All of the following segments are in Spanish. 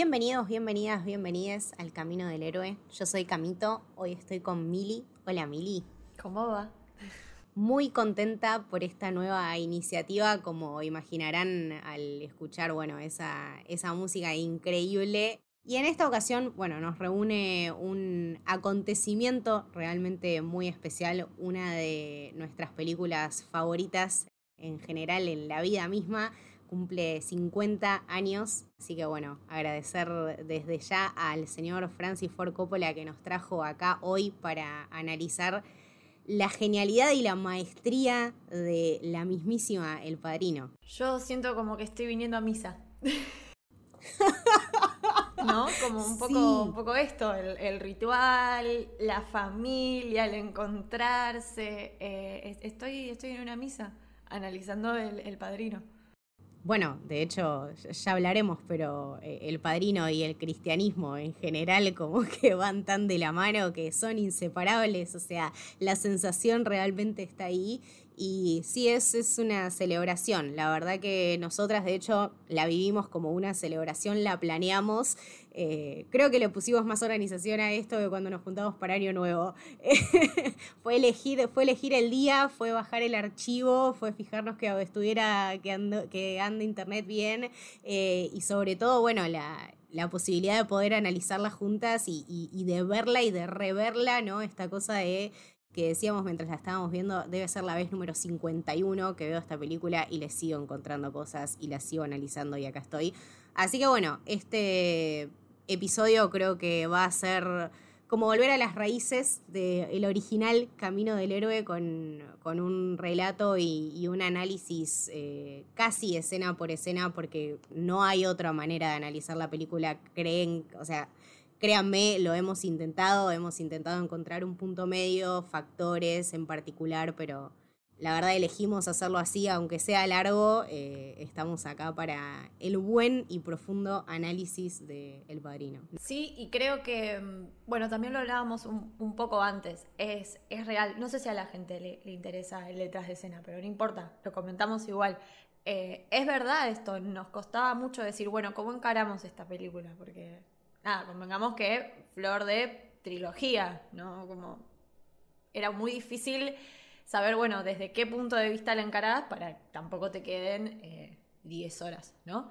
Bienvenidos, bienvenidas, bienvenidas al Camino del Héroe. Yo soy Camito, hoy estoy con Mili. Hola Mili. ¿Cómo va? Muy contenta por esta nueva iniciativa, como imaginarán al escuchar, bueno, esa, esa música increíble. Y en esta ocasión, bueno, nos reúne un acontecimiento realmente muy especial, una de nuestras películas favoritas en general en la vida misma cumple 50 años. Así que bueno, agradecer desde ya al señor Francis Ford Coppola que nos trajo acá hoy para analizar la genialidad y la maestría de la mismísima El Padrino. Yo siento como que estoy viniendo a misa. ¿No? Como un poco, un poco esto, el, ritual, la familia, el encontrarse. Eh, estoy, estoy en una misa analizando el padrino. Bueno, de hecho, ya hablaremos, pero eh, el padrino y el cristianismo en general como que van tan de la mano que son inseparables, o sea, la sensación realmente está ahí y sí, es, es una celebración. La verdad que nosotras, de hecho, la vivimos como una celebración, la planeamos. Eh, creo que le pusimos más organización a esto que cuando nos juntamos para Año Nuevo. fue, elegir, fue elegir el día, fue bajar el archivo, fue fijarnos que estuviera, que, ande internet bien eh, y sobre todo, bueno, la, la posibilidad de poder analizarla juntas y, de verla y de reverla, ¿no? Esta cosa de que decíamos mientras la estábamos viendo, debe ser la vez número 51 que veo esta película y le sigo encontrando cosas y la sigo analizando y acá estoy. Así que bueno, este episodio creo que va a ser como volver a las raíces del original Camino del Héroe con, con un relato y, un análisis eh, casi escena por escena porque no hay otra manera de analizar la película, creen, o sea Créanme, lo hemos intentado, hemos intentado encontrar un punto medio, factores en particular, pero la verdad elegimos hacerlo así, aunque sea largo, eh, estamos acá para el buen y profundo análisis de Padrino. Sí, y creo que, mm, bueno, también lo hablábamos un, poco antes, es, es real, no sé si a la gente le, interesa el detrás de escena, pero no importa, lo comentamos igual. Eh, es verdad esto, nos costaba mucho decir, bueno, ¿cómo encaramos esta película? Porque nada, convengamos que flor de trilogía, ¿no? Como era muy difícil saber, bueno, desde qué punto de vista la encarás para que tampoco te queden 10 eh, horas, ¿no?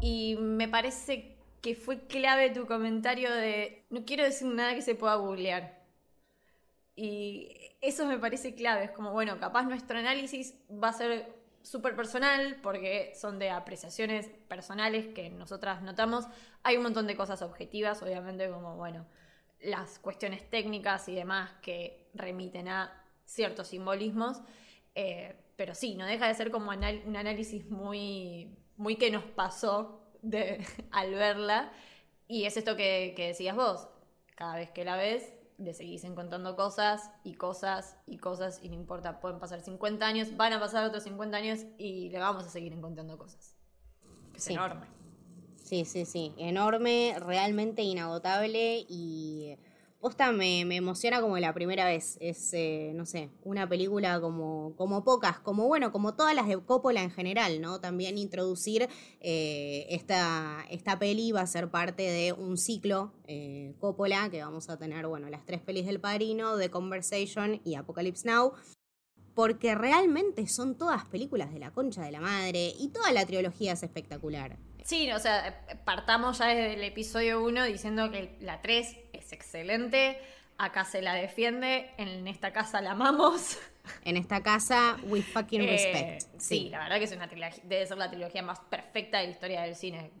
Y me parece que fue clave tu comentario de no quiero decir nada que se pueda googlear. Y eso me parece clave, es como, bueno, capaz nuestro análisis va a ser súper personal, porque son de apreciaciones personales que nosotras notamos. Hay un montón de cosas objetivas, obviamente, como, bueno, las cuestiones técnicas y demás que remiten a ciertos simbolismos. Eh, pero sí, no deja de ser como un análisis muy, muy que nos pasó de, al verla. Y es esto que, que decías vos. Cada vez que la ves, de seguirse encontrando cosas y cosas y cosas y no importa, pueden pasar 50 años, van a pasar otros 50 años y le vamos a seguir encontrando cosas. Es enorme. Sí, sí, sí, enorme, realmente inagotable y Posta me, me, emociona como la primera vez. Es, eh, no sé, una película como, como pocas, como bueno, como todas las de Coppola en general, ¿no? También introducir eh, esta, esta peli va a ser parte de un ciclo eh, Coppola, que vamos a tener, bueno, las tres pelis del padrino, The Conversation y Apocalypse Now. Porque realmente son todas películas de la concha de la madre y toda la trilogía es espectacular. Sí, o sea, partamos ya desde el episodio 1 diciendo que la 3 es excelente, acá se la defiende, en esta casa la amamos. En esta casa, we fucking eh, respect. sí. la verdad que es una debe ser la trilogía más perfecta de la historia del cine.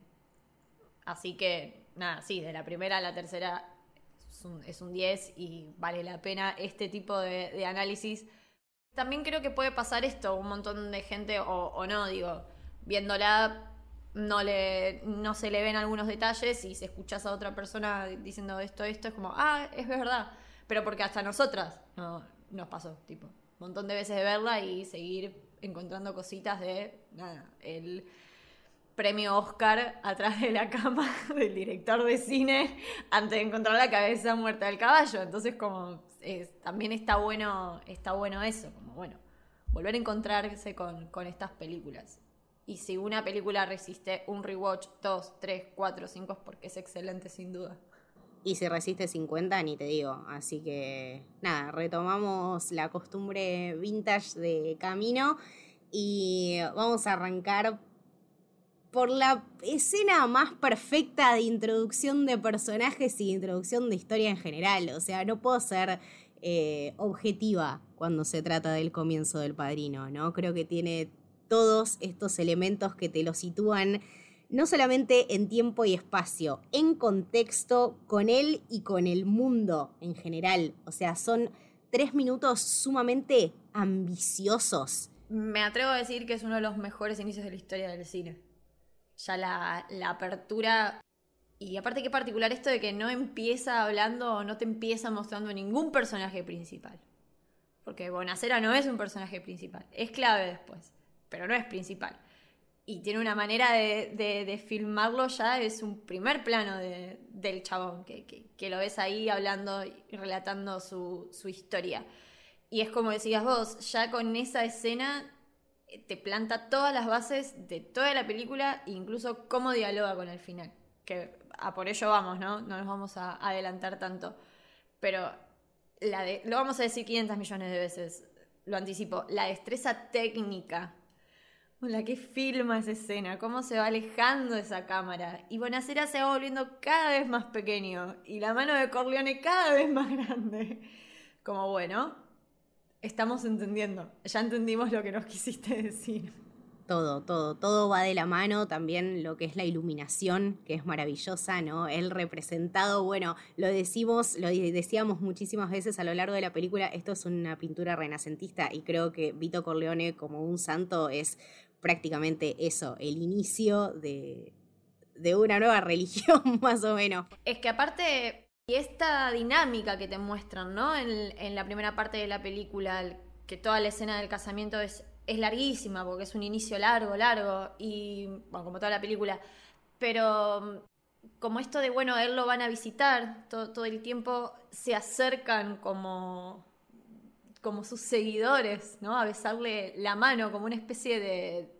Así que, nada, sí, de la primera a la tercera, es un, 10 y vale la pena este tipo de, análisis. También creo que puede pasar esto, un montón de gente, o, no, digo, viéndola no, le, no se le ven algunos detalles y si escuchas a otra persona diciendo esto, esto, es como, ah, es verdad. Pero porque hasta nosotras no, nos pasó, tipo, un montón de veces de verla y seguir encontrando cositas de, nada, el premio Oscar atrás de la cama del director de cine antes de encontrar la cabeza muerta del caballo. Entonces, como también está bueno, está bueno eso, como bueno, volver a encontrarse con, con estas películas. Y si una película resiste un rewatch 2, 3, 4, 5 es porque es excelente sin duda. Y si resiste 50, ni te digo. Así que nada, retomamos la costumbre vintage de camino y vamos a arrancar por la escena más perfecta de introducción de personajes y introducción de historia en general. O sea, no puedo ser eh, objetiva cuando se trata del comienzo del padrino, ¿no? Creo que tiene todos estos elementos que te lo sitúan no solamente en tiempo y espacio, en contexto con él y con el mundo en general. O sea, son tres minutos sumamente ambiciosos. Me atrevo a decir que es uno de los mejores inicios de la historia del cine ya la, apertura. Y aparte qué particular esto de que no empieza hablando no te empieza mostrando ningún personaje principal. Porque Bonacera no es un personaje principal, es clave después, pero no es principal. Y tiene una manera de, filmarlo ya, es un primer plano del chabón, que, lo ves ahí hablando y relatando su, su historia. Y es como decías vos, ya con esa escena te planta todas las bases de toda la película e incluso cómo dialoga con el final. Que a por ello vamos, ¿no? No nos vamos a adelantar tanto. Pero la de, lo vamos a decir 500 millones de veces, lo anticipo, la destreza técnica con la que filma esa escena, cómo se va alejando esa cámara. Y Bonacera se va volviendo cada vez más pequeño y la mano de Corleone cada vez más grande. Como bueno, estamos entendiendo. Ya entendimos lo que nos quisiste decir. Todo, todo, todo va de la mano, también lo que es la iluminación, que es maravillosa, ¿no? El representado, bueno, lo decimos, lo decíamos muchísimas veces a lo largo de la película, esto es una pintura renacentista y creo que Vito Corleone como un santo es prácticamente eso, el inicio de, de una nueva religión, más o menos. Es que aparte y esta dinámica que te muestran, ¿no? En, la primera parte de la película, que toda la escena del casamiento es, es larguísima, porque es un inicio largo, largo, y, bueno, como toda la película, pero como esto de, bueno, él lo van a visitar todo, el tiempo, se acercan como, como sus seguidores, ¿no? A besarle la mano como una especie de,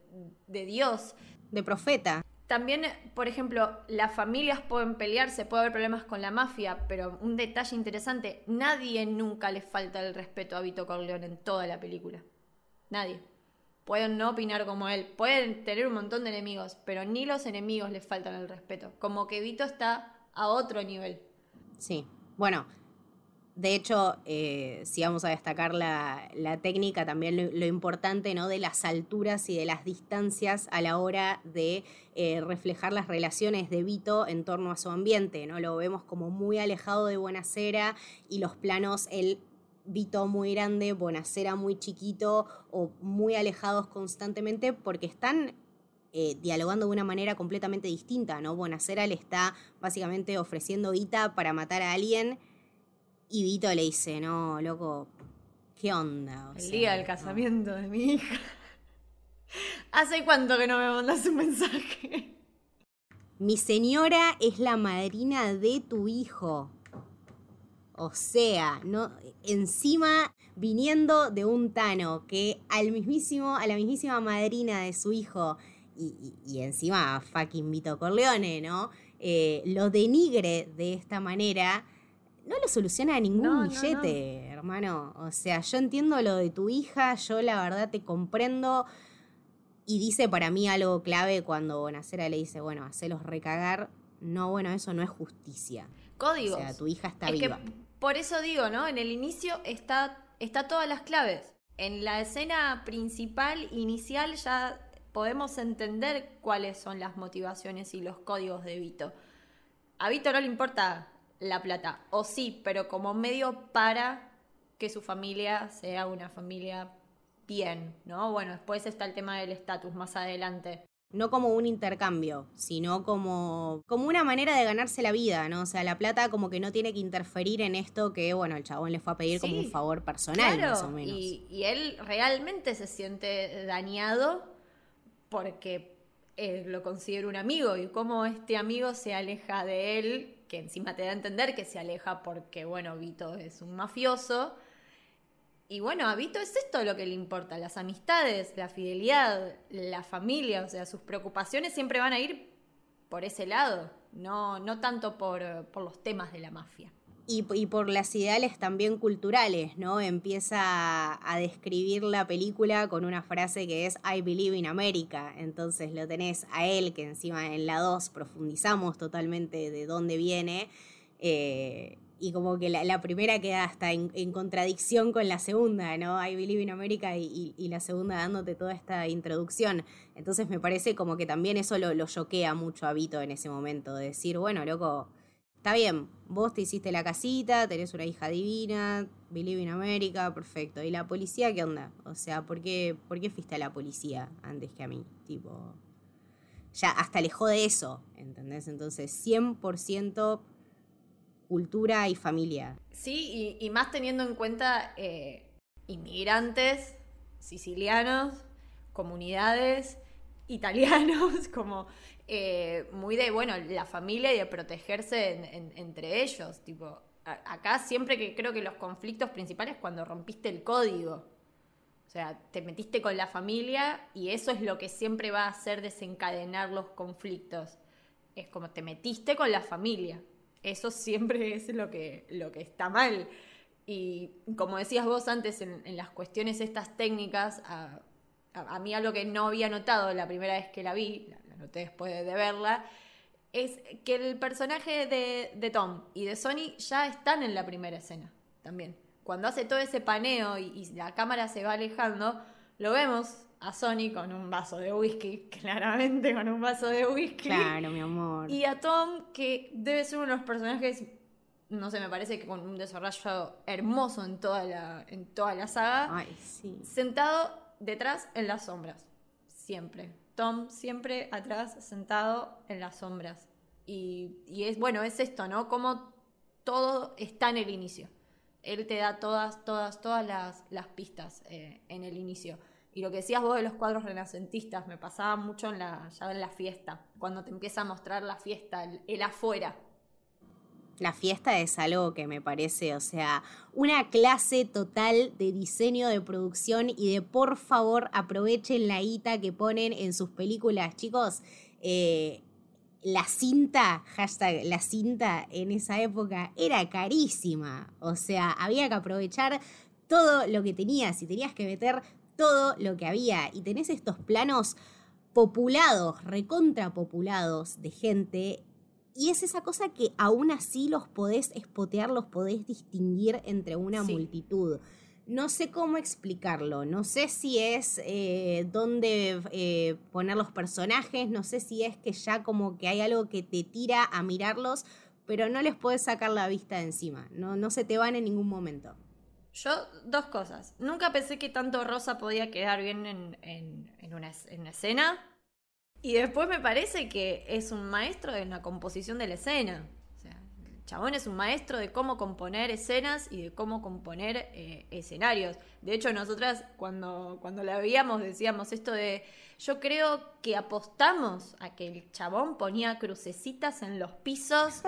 de Dios. De profeta. También, por ejemplo, las familias pueden pelearse, puede haber problemas con la mafia, pero un detalle interesante, nadie nunca le falta el respeto a Vito Corleone en toda la película. Nadie. Pueden no opinar como él, pueden tener un montón de enemigos, pero ni los enemigos le faltan el respeto. Como que Vito está a otro nivel. Sí. Bueno, de hecho, eh, si vamos a destacar la, técnica, también lo, importante ¿no? de las alturas y de las distancias a la hora de eh, reflejar las relaciones de Vito en torno a su ambiente. ¿no? Lo vemos como muy alejado de Buenacera y los planos, el Vito muy grande, Buenacera muy chiquito o muy alejados constantemente porque están eh, dialogando de una manera completamente distinta, ¿no? Bonacera le está básicamente ofreciendo guita para matar a alguien y Vito le dice, no, loco, ¿qué onda? el día del casamiento de mi hija. ¿Hace cuánto que no me mandas un mensaje? Mi señora es la madrina de tu hijo. O sea, no, encima viniendo de un Tano que al mismísimo, a la mismísima madrina de su hijo, y, encima a fucking Vito Corleone, ¿no? Eh, lo denigre de esta manera no lo soluciona ningún billete, hermano. O sea, yo entiendo lo de tu hija, yo la verdad te comprendo. Y dice para mí algo clave cuando Bonacera le dice, bueno, hacelos recagar. No, bueno, eso no es justicia. Códigos. O sea, tu hija está viva. por eso digo, ¿no? En el inicio está, está todas las claves. En la escena principal, inicial, ya podemos entender cuáles son las motivaciones y los códigos de Vito. A Vito no le importa la plata. O sí, pero como medio para que su familia sea una familia bien, ¿no? Bueno, después está el tema del estatus más adelante no como un intercambio, sino como, como una manera de ganarse la vida, ¿no? O sea, la plata como que no tiene que interferir en esto que, bueno, el chabón le fue a pedir como un favor personal, más o menos. Y, y, él realmente se siente dañado porque lo considera un amigo y cómo este amigo se aleja de él, que encima te da a entender que se aleja porque, bueno, Vito es un mafioso y bueno, a Vito es esto lo que le importa, las amistades, la fidelidad, la familia, o sea, sus preocupaciones siempre van a ir por ese lado, no, no tanto por, los temas de la mafia. Y, por las ideales también culturales, ¿no? Empieza a, describir la película con una frase que es I believe in America. Entonces lo tenés a él, que encima en la 2 profundizamos totalmente de dónde viene. Eh, y como que la, primera queda hasta en, contradicción con la segunda, ¿no? I Believe in America y, la segunda dándote toda esta introducción. Entonces me parece como que también eso lo choquea mucho a Vito en ese momento, de decir, bueno, loco, está bien, vos te hiciste la casita, tenés una hija divina, Believe in America, perfecto. ¿Y la policía qué onda? O sea, ¿por qué, ¿por qué fuiste a la policía antes que a mí? Tipo, ya hasta le de eso, ¿entendés? Entonces, 100% cultura y familia. Sí, y, más teniendo en cuenta eh, inmigrantes, sicilianos, comunidades, italianos, como eh, muy de, bueno, la familia y de protegerse entre ellos. Tipo, acá siempre que creo que los conflictos principales cuando rompiste el código. O sea, te metiste con la familia y eso es lo que siempre va a hacer desencadenar los conflictos. Es como te metiste con la familia. Eso siempre es lo que, lo que está mal. Y como decías vos antes, en, las cuestiones estas técnicas, a, a, mí algo que no había notado la primera vez que la vi, la, noté después de, verla, es que el personaje de, Tom y de Sony ya están en la primera escena también. Cuando hace todo ese paneo y la cámara se va alejando, lo vemos a Sony con un vaso de whisky, claramente con un vaso de whisky. Claro, mi amor. Y a Tom, que debe ser uno de los personajes, no sé, me parece que con un desarrollo hermoso en toda la, en toda la saga. Ay, sí. Sentado detrás en las sombras. Siempre. Tom siempre atrás, sentado en las sombras. Y, es, bueno, es esto, ¿no? Como todo está en el inicio. Él te da todas, todas, todas las, pistas eh, en el inicio. Y lo que decías vos de los cuadros renacentistas, me pasaba mucho en la, ya en la fiesta, cuando te empieza a mostrar la fiesta, el, afuera. La fiesta es algo que me parece, o sea, una clase total de diseño de producción y de por favor aprovechen la guita que ponen en sus películas. Chicos, eh, la cinta, hashtag la cinta en esa época era carísima. O sea, había que aprovechar todo lo que tenías y tenías que meter todo lo que había. Y tenés estos planos populados, recontrapopulados de gente. Y es esa cosa que aún así los podés espotear, los podés distinguir entre una multitud. No sé cómo explicarlo, no sé si es eh, dónde eh, poner los personajes, no sé si es que ya como que hay algo que te tira a mirarlos, pero no les puedes sacar la vista de encima, no, no se te van en ningún momento. Yo, dos cosas. Nunca pensé que tanto Rosa podía quedar bien en, en, una, escena. Y después me parece que es un maestro en la composición de la escena. El chabón es un maestro de cómo componer escenas y de cómo componer eh, escenarios. De hecho, nosotras cuando, cuando la veíamos decíamos esto de yo creo que apostamos a que el chabón ponía crucecitas en los pisos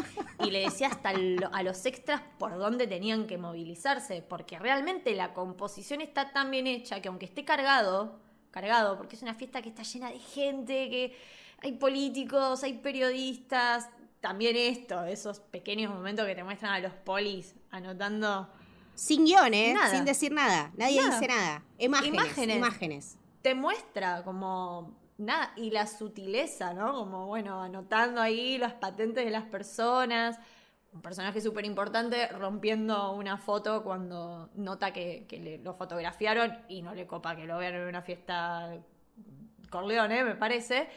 y le decía hasta a los extras por dónde tenían que movilizarse, porque realmente la composición está tan bien hecha que aunque esté cargado, cargado, porque es una fiesta que está llena de gente, que hay políticos, hay periodistas, también esto, esos pequeños momentos que te muestran a los polis anotando. Sin guiones, sin decir nada. Nadie dice nada. Imágenes. Imágenes te muestra como nada, y la sutileza, ¿no? Como, bueno, anotando ahí las patentes de las personas. Un personaje súper importante rompiendo una foto cuando nota que, lo fotografiaron y no le copa que lo vean en una fiesta Corleone, me parece.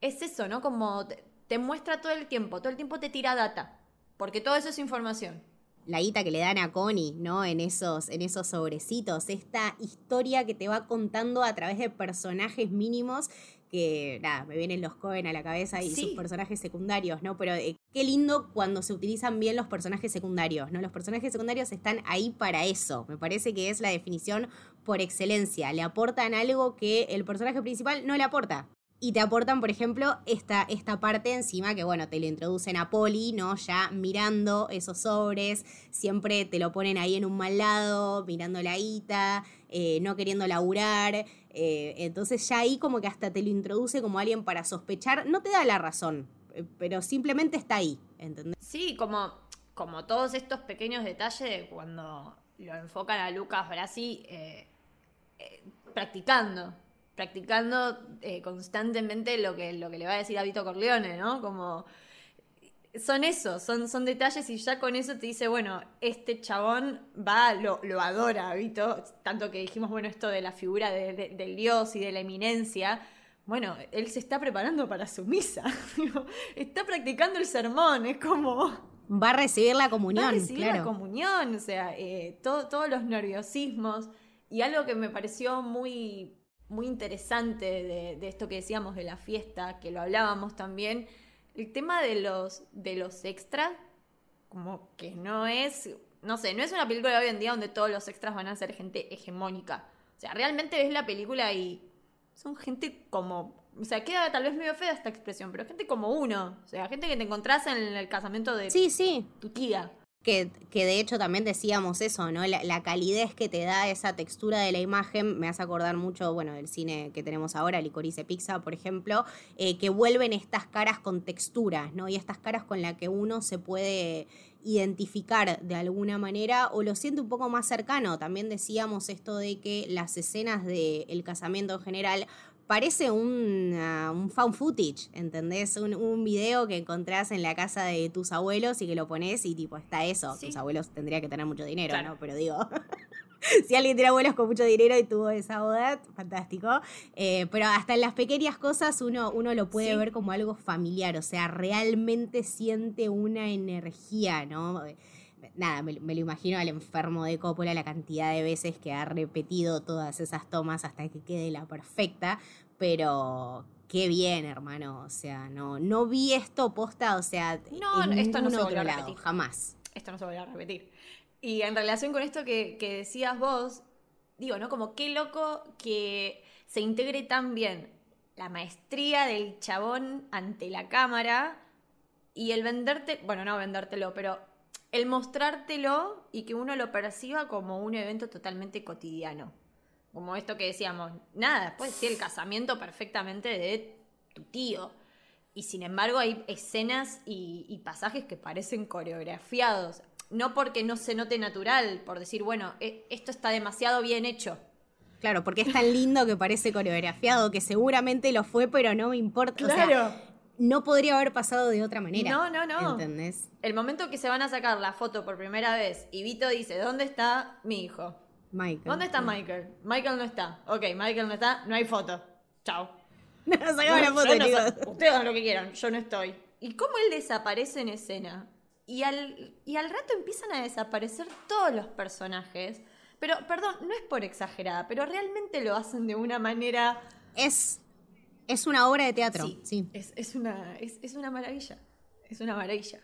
Es eso, ¿no? Como te, te muestra todo el tiempo, todo el tiempo te tira data. porque todo eso es información. La guita que le dan a Connie, ¿no? En esos, en esos sobrecitos. Esta historia que te va contando a través de personajes mínimos que nada, me vienen los Cohen a la cabeza y sus personajes secundarios, ¿no? Pero eh, qué lindo cuando se utilizan bien los personajes secundarios, ¿no? Los personajes secundarios están ahí para eso. Me parece que es la definición por excelencia. Le aportan algo que el personaje principal no le aporta. Y te aportan, por ejemplo, esta, esta parte encima que, bueno, te lo introducen a Poli, ¿no? Ya mirando esos sobres, siempre te lo ponen ahí en un mal lado, mirando la guita, eh, no queriendo laburar. Eh, entonces ya ahí como que hasta te lo introduce como alguien para sospechar. No te da la razón, eh, pero simplemente está ahí, ¿entendés? Sí, como, como todos estos pequeños detalles cuando lo enfocan a Lucas Brasi practicando practicando eh, constantemente lo que, lo que le va a decir a Vito Corleone, ¿no? Como son eso, son, son detalles y ya con eso te dice, bueno, este chabón va, lo, lo adora, Vito, tanto que dijimos, bueno, esto de la figura del dios y de la eminencia, bueno, él se está preparando para su misa, está practicando el sermón, es como... Va a recibir la comunión. Va a recibir la comunión, o sea, eh, todos los nerviosismos. Y algo que me pareció muy muy interesante de, esto que decíamos de la fiesta, que lo hablábamos también, el tema de los, de los extras, como que no es, no sé, no es una película de hoy en día donde todos los extras van a ser gente hegemónica. O sea, realmente ves la película y son gente como, o sea, queda tal vez medio fea esta expresión, pero gente como uno, o sea, gente que te encontrás en el casamiento de sí, sí. tu tía. Que, de hecho también decíamos eso, ¿no? La, calidez que te da esa textura de la imagen me hace acordar mucho, bueno, del cine que tenemos ahora, Licorice Pizza, por ejemplo, eh, que vuelven estas caras con texturas, ¿no? Y estas caras con las que uno se puede identificar de alguna manera o lo siente un poco más cercano. También decíamos esto de que las escenas del casamiento en general parece un, un found footage, ¿entendés? Un, un, video que encontrás en la casa de tus abuelos y que lo pones y tipo está eso. Tus abuelos tendrían que tener mucho dinero, ¿no? Pero digo, si alguien tiene abuelos con mucho dinero y tuvo esa boda, fantástico. Eh, pero hasta en las pequeñas cosas uno, uno lo puede ver como algo familiar, o sea, realmente siente una energía, ¿no? Nada, me, lo imagino al enfermo de Coppola la cantidad de veces que ha repetido todas esas tomas hasta que quede la perfecta, pero qué bien, hermano, o sea, no, no vi esto posta, o sea, no, esto no se otro lado, jamás. Esto no se volverá a repetir. Y en relación con esto que, que decías vos, digo, ¿no? Como qué loco que se integre tan bien la maestría del chabón ante la cámara y el venderte, bueno, no vendértelo, pero el mostrártelo y que uno lo perciba como un evento totalmente cotidiano. Como esto que decíamos, nada, puede ser el casamiento perfectamente de tu tío. Y sin embargo hay escenas y, pasajes que parecen coreografiados. No porque no se note natural, por decir, bueno, e, esto está demasiado bien hecho. Claro, porque es tan lindo que parece coreografiado, que seguramente lo fue, pero no me importa. Claro no podría haber pasado de otra manera. No, no, no. ¿Entendés? El momento que se van a sacar la foto por primera vez y Vito dice, ¿dónde está mi hijo? Michael. ¿Dónde está Michael? Michael no está. Ok, Michael no está, no hay foto. Chao. No, sacamos la foto, no, Ustedes hagan lo que quieran, yo no estoy. ¿Y cómo él desaparece en escena? Y al, y al rato empiezan a desaparecer todos los personajes. Pero, perdón, no es por exagerada, pero realmente lo hacen de una manera... Es es una obra de teatro, sí. Es, una, es, una maravilla. Es una maravilla.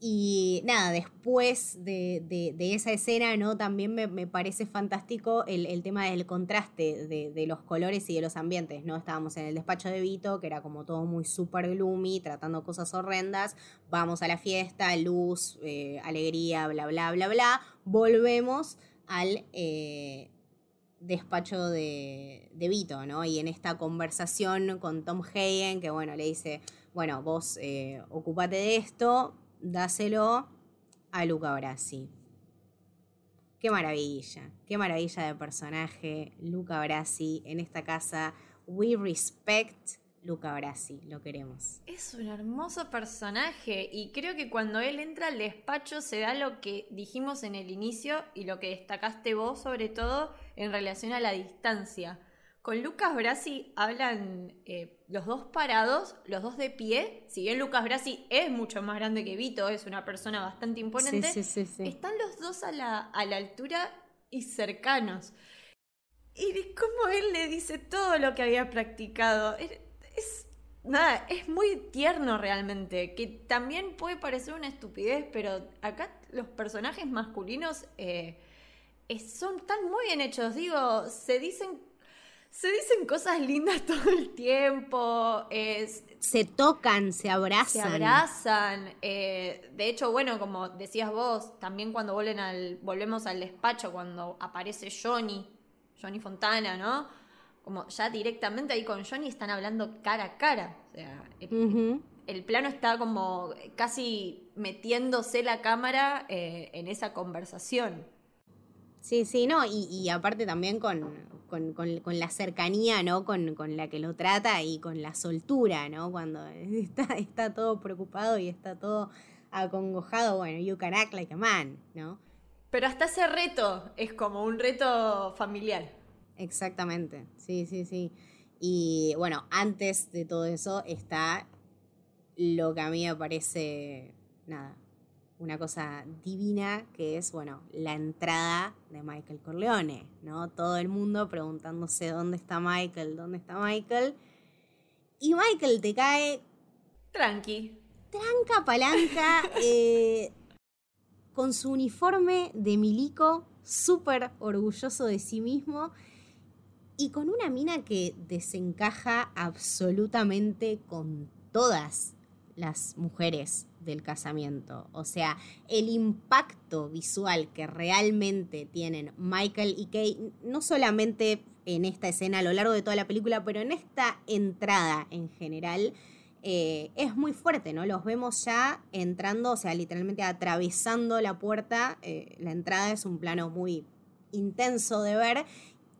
Y nada, después de, esa escena, ¿no? También me, parece fantástico el, tema del contraste de, los colores y de los ambientes, ¿no? Estábamos en el despacho de Vito, que era como todo muy super gloomy, tratando cosas horrendas. Vamos a la fiesta, luz, eh, alegría, bla, bla, bla, bla. Volvemos al eh, despacho de, de, Vito, ¿no? Y en esta conversación con Tom Hagen, que bueno, le dice, bueno, vos eh, ocupate de esto, dáselo a Luca Brasi. Qué maravilla, qué maravilla de personaje, Luca Brasi en esta casa. We respect Luca Brasi, lo queremos. Es un hermoso personaje y creo que cuando él entra al despacho se da lo que dijimos en el inicio y lo que destacaste vos sobre todo en relación a la distancia. con Lucas Brasi hablan eh, los dos parados, los dos de pie. Si bien Lucas Brasi es mucho más grande que Vito, es una persona bastante imponente, están los dos a la, a la altura y cercanos. Y como él le dice todo lo que había practicado. Es, nada, es muy tierno realmente. Que también puede parecer una estupidez, pero acá los personajes masculinos eh, son tan muy bien hechos. Digo, se dicen. Se dicen cosas lindas todo el tiempo. se tocan, se abrazan. Se abrazan. Eh, de hecho, bueno, como decías vos, también cuando vuelven al, volvemos al despacho, cuando aparece Johnny, Johnny Fontana, ¿no? Como ya directamente ahí con Johnny están hablando cara a cara. O sea, el, plano está como casi metiéndose la cámara eh, en esa conversación. Sí, sí, no, y, aparte también con, la cercanía, ¿no? Con, la que lo trata y con la soltura, ¿no? Cuando está, está todo preocupado y está todo acongojado, bueno, you can act like a man, ¿no? Pero hasta ese reto es como un reto familiar. Exactamente, sí, sí, sí. Y bueno, antes de todo eso está lo que a mí me parece, nada, una cosa divina, que es, bueno, la entrada de Michael Corleone, ¿no? Todo el mundo preguntándose dónde está Michael, dónde está Michael. Y Michael te cae... Tranqui. Tranca, palanca. eh, con su uniforme de milico, súper orgulloso de sí mismo y con una mina que desencaja absolutamente con todas las mujeres del casamiento. O sea, el impacto visual que realmente tienen Michael y Kay, no solamente en esta escena a lo largo de toda la película, pero en esta entrada en general, eh, es muy fuerte, ¿no? Los vemos ya entrando, o sea, literalmente atravesando la puerta. Eh, la entrada es un plano muy intenso de ver.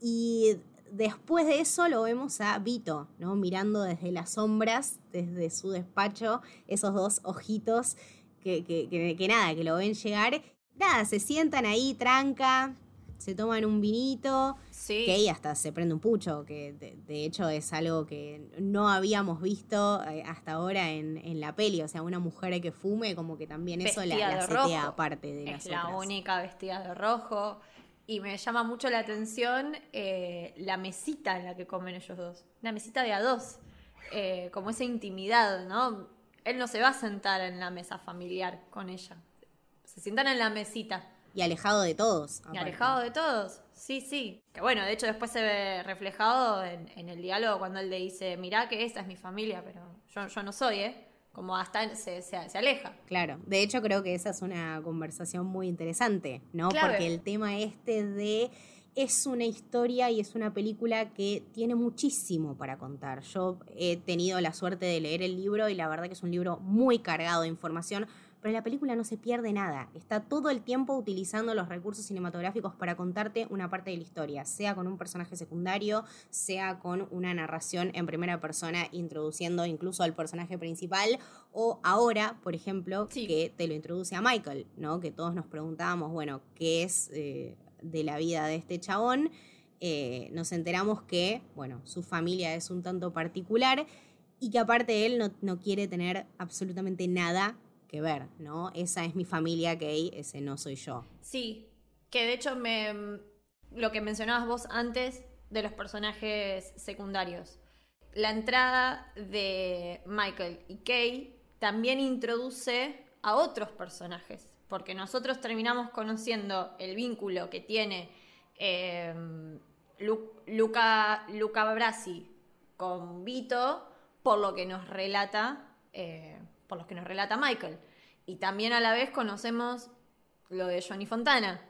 Y después de eso lo vemos a Vito, ¿no? Mirando desde las sombras, desde su despacho, esos dos ojitos que, que, que nada, que lo ven llegar. Nada, se sientan ahí, tranca, se toman un vinito, que ahí hasta se prende un pucho, que de, hecho es algo que no habíamos visto eh, hasta ahora en, la peli, o sea, una mujer que fume, como que también eso la, la setea aparte de es la única vestida de rojo. Y me llama mucho la atención eh, la mesita en la que comen ellos dos. Una mesita de a dos. Eh, como esa intimidad, ¿no? Él no se va a sentar en la mesa familiar con ella. Se sientan en la mesita. Y alejado de todos. Y alejado de todos, sí, sí. Que bueno, de hecho después se ve reflejado en, el diálogo cuando él le dice, mirá que esta es mi familia, pero yo, yo no soy, ¿eh? Como hasta se, se, aleja. Claro, de hecho creo que esa es una conversación muy interesante, ¿no? Porque el tema este de es una historia y es una película que tiene muchísimo para contar. Yo he tenido la suerte de leer el libro y la verdad que es un libro muy cargado de información, pero en la película no se pierde nada. Está todo el tiempo utilizando los recursos cinematográficos para contarte una parte de la historia, sea con un personaje secundario, sea con una narración en primera persona introduciendo incluso al personaje principal, o ahora, por ejemplo, que te lo introduce a Michael, ¿no? Que todos nos preguntábamos, bueno, ¿qué es eh, de la vida de este chabón? Eh, nos enteramos que, bueno, su familia es un tanto particular y que aparte él no, no quiere tener absolutamente nada que ver, ¿no? Esa es mi familia gay, ese no soy yo. Sí, que de hecho me, lo que mencionabas vos antes de los personajes secundarios. La entrada de Michael y Kay también introduce a otros personajes, porque nosotros terminamos conociendo el vínculo que tiene eh, Luca, Luca Brasi con Vito por lo que nos relata eh, por los que nos relata Michael. Y también a la vez conocemos lo de Johnny Fontana.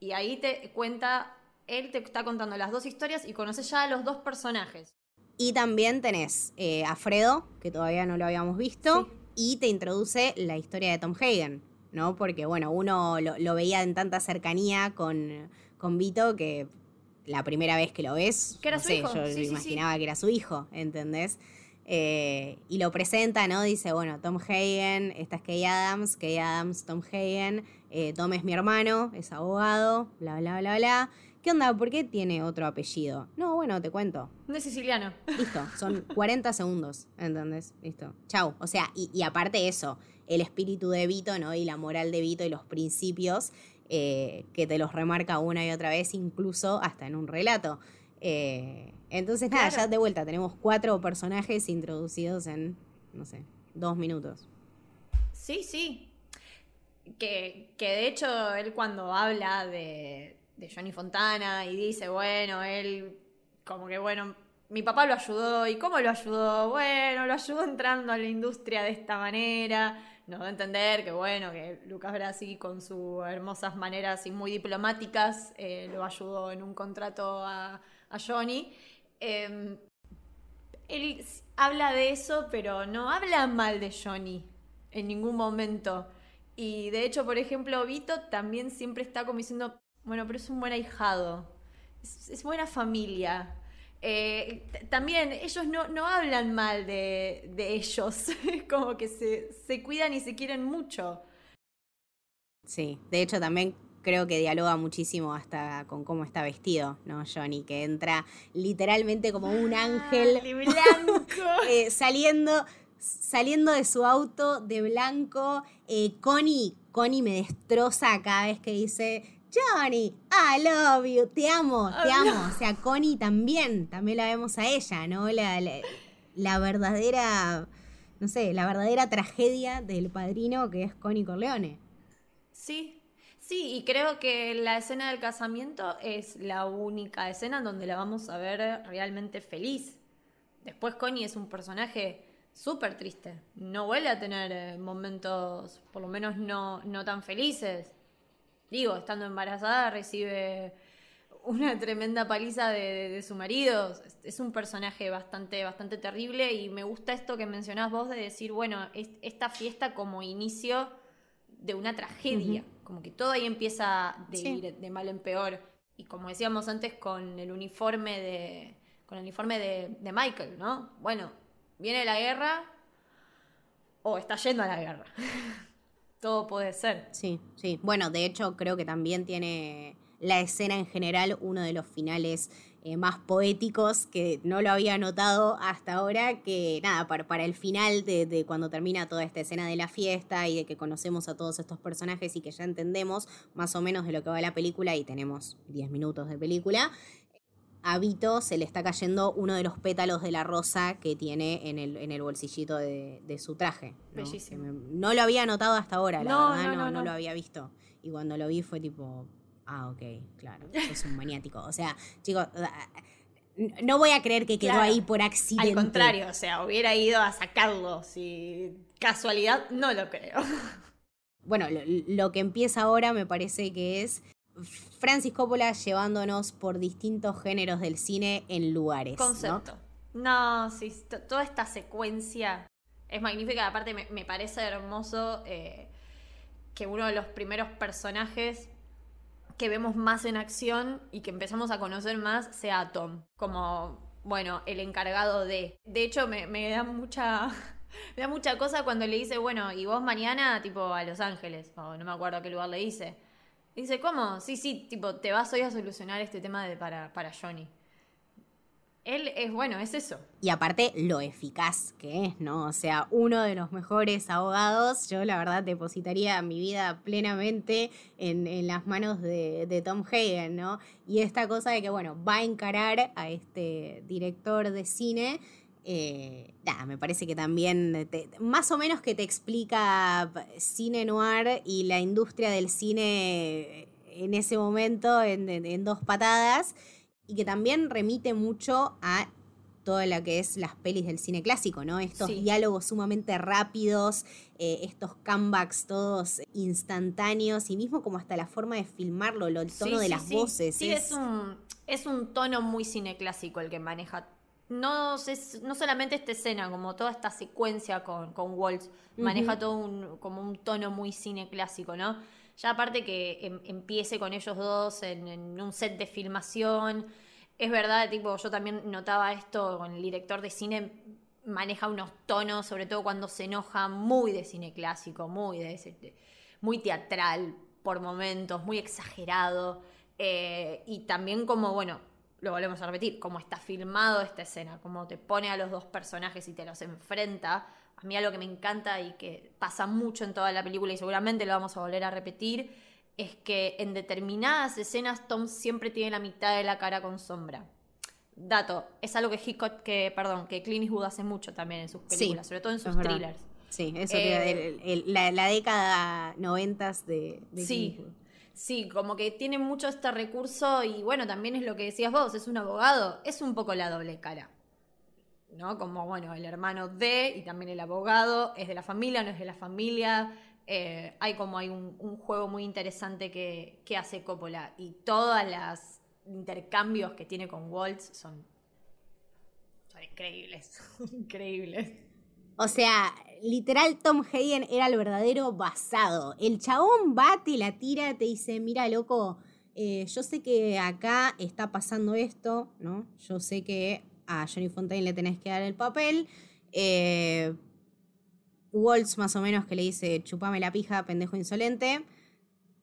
Y ahí te cuenta, él te está contando las dos historias y conoces ya a los dos personajes. Y también tenés eh, a Fredo, que todavía no lo habíamos visto, y te introduce la historia de Tom Hagen, ¿no? Porque, bueno, uno lo, veía en tanta cercanía con, con Vito que la primera vez que lo ves, no sé, yo imaginaba que era su hijo, ¿entendés? Eh, y lo presenta, ¿no? Dice, bueno, Tom Hagen, esta es Kay Adams, Kay Adams, Tom Hagen, eh, Tom es mi hermano, es abogado, bla, bla, bla, bla. ¿Qué onda? ¿Por qué tiene otro apellido? No, bueno, te cuento. No es siciliano. Listo, son 40 segundos, ¿entendés? Listo. Chau. O sea, y, y aparte eso, el espíritu de Vito, ¿no? Y la moral de Vito y los principios eh, que te los remarca una y otra vez, incluso hasta en un relato. Eh, entonces, nada, ya de vuelta, tenemos cuatro personajes introducidos en, no sé, dos minutos. Sí, sí. Que, que de hecho él cuando habla de, de Johnny Fontana y dice, bueno, él como que, bueno, mi papá lo ayudó. ¿Y cómo lo ayudó? Bueno, lo ayudó entrando a la industria de esta manera. Nos da a entender que, bueno, que Lucas Brasi con sus hermosas maneras y muy diplomáticas eh, lo ayudó en un contrato a, Johnny. Em, él habla de eso, pero no habla mal de Johnny en ningún momento. Y de hecho, por ejemplo, Vito también siempre está como diciendo, bueno, pero es un buen ahijado, es buena familia. Eh, también ellos no, no, hablan mal de, de ellos, como que se, se, cuidan y se quieren mucho. Sí, de hecho también creo que dialoga muchísimo hasta con cómo está vestido, ¿no? Johnny, que entra literalmente como un ah, ángel blanco eh, saliendo, saliendo de su auto de blanco. Eh, Connie, Connie me destroza cada vez que dice Johnny, I love you, te amo, te amo. O sea, Connie también, también la vemos a ella, ¿no? La, la, verdadera, no sé, la verdadera tragedia del padrino que es Connie Corleone. Sí, sí, y creo que la escena del casamiento es la única escena en donde la vamos a ver realmente feliz. Después Connie es un personaje súper triste. No vuelve a tener eh, momentos, por lo menos no, no tan felices digo, estando embarazada recibe una tremenda paliza de, su marido. Es, un personaje bastante, bastante terrible y me gusta esto que mencionás vos de decir, bueno, esta fiesta como inicio de una tragedia, como que todo ahí empieza de ir de mal en peor. Y como decíamos antes con el uniforme de, con el uniforme de, de Michael, ¿no? Bueno, viene la guerra o está yendo a la guerra. todo puede ser. Sí, sí. Bueno, de hecho creo que también tiene la escena en general uno de los finales eh, más poéticos que no lo había notado hasta ahora, que nada, para, para el final de, de, cuando termina toda esta escena de la fiesta y de que conocemos a todos estos personajes y que ya entendemos más o menos de lo que va la película y tenemos 10 minutos de película, a Vito se le está cayendo uno de los pétalos de la rosa que tiene en el, en el bolsillito de, su traje. ¿no? Bellísimo. No lo había notado hasta ahora, la no, verdad, no, no, lo había visto. Y cuando lo vi fue tipo, ah, ok, claro, es un maniático. O sea, chicos, no voy a creer que quedó ahí por accidente. Al contrario, o sea, hubiera ido a sacarlo. Si casualidad, no lo creo. Bueno, lo que empieza ahora me parece que es Francis Coppola llevándonos por distintos géneros del cine en lugares. Concepto. No, sí, toda esta secuencia es magnífica. Aparte, me, parece hermoso eh, que uno de los primeros personajes que vemos más en acción y que empezamos a conocer más sea Tom. Como, bueno, el encargado de. De hecho, me, me da mucha. Me da mucha cosa cuando le dice, bueno, y vos mañana, tipo, a Los Ángeles, o no me acuerdo a qué lugar le dice dice, ¿cómo? Sí, sí, tipo, te vas hoy a solucionar este tema de, para, para Johnny. Él es bueno, es eso. Y aparte, lo eficaz que es, ¿no? O sea, uno de los mejores abogados. Yo, la verdad, depositaría mi vida plenamente en, las manos de, de, Tom Hagen, ¿no? Y esta cosa de que, bueno, va a encarar a este director de cine eh, me parece que también, más o menos que te explica cine noir y la industria del cine en ese momento en, dos patadas, y que también remite mucho a toda la que es las pelis del cine clásico, ¿no? Estos diálogos sumamente rápidos, eh, estos comebacks todos instantáneos y mismo como hasta la forma de filmarlo, el tono de las voces. Sí, es... un, es un tono muy cine clásico el que maneja no, no solamente esta escena, como toda esta secuencia con, con Waltz, maneja todo un, como un tono muy cine clásico, ¿no? Ya aparte que em, empiece con ellos dos en, un set de filmación, es verdad, tipo, yo también notaba esto con el director de cine, maneja unos tonos, sobre todo cuando se enoja, muy de cine clásico, muy de ese, muy teatral por momentos, muy exagerado. Eh, y también como, bueno, lo volvemos a repetir, cómo está filmado esta escena, cómo te pone a los dos personajes y te los enfrenta. A mí algo que me encanta y que pasa mucho en toda la película y seguramente lo vamos a volver a repetir, es que en determinadas escenas Tom siempre tiene la mitad de la cara con sombra. Dato, es algo que Hitchcock, que, perdón, que Clint Eastwood hace mucho también en sus películas, sobre todo en sus thrillers. Sí, eso eh, la, década noventas de, de sí, Sí, como que tiene mucho este recurso y bueno, también es lo que decías vos, es un abogado, es un poco la doble cara. ¿No? Como, bueno, el hermano de y también el abogado, es de la familia, no es de la familia. Eh, hay como hay un, juego muy interesante que, que hace Coppola y todos los intercambios que tiene con Waltz son, increíbles, increíbles. O sea, literal Tom Hayden era el verdadero basado. El chabón va, te la tira, te dice, mira, loco, eh, yo sé que acá está pasando esto, ¿no? Yo sé que a Johnny Fontaine le tenés que dar el papel. Eh, Waltz más o menos que le dice, chupame la pija, pendejo insolente.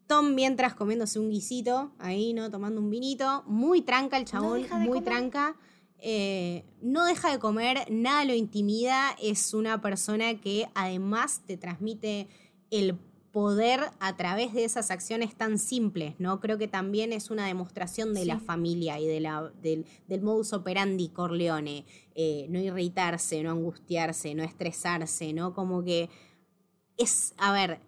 Tom mientras comiéndose un guisito, ahí, ¿no? Tomando un vinito. Muy tranca el chabón, muy tranca. Eh, no deja de comer, nada lo intimida, es una persona que además te transmite el poder a través de esas acciones tan simples, ¿no? Creo que también es una demostración de la familia y de la, del, modus operandi Corleone. Eh, no irritarse, no angustiarse, no estresarse, ¿no? Como que es, a ver,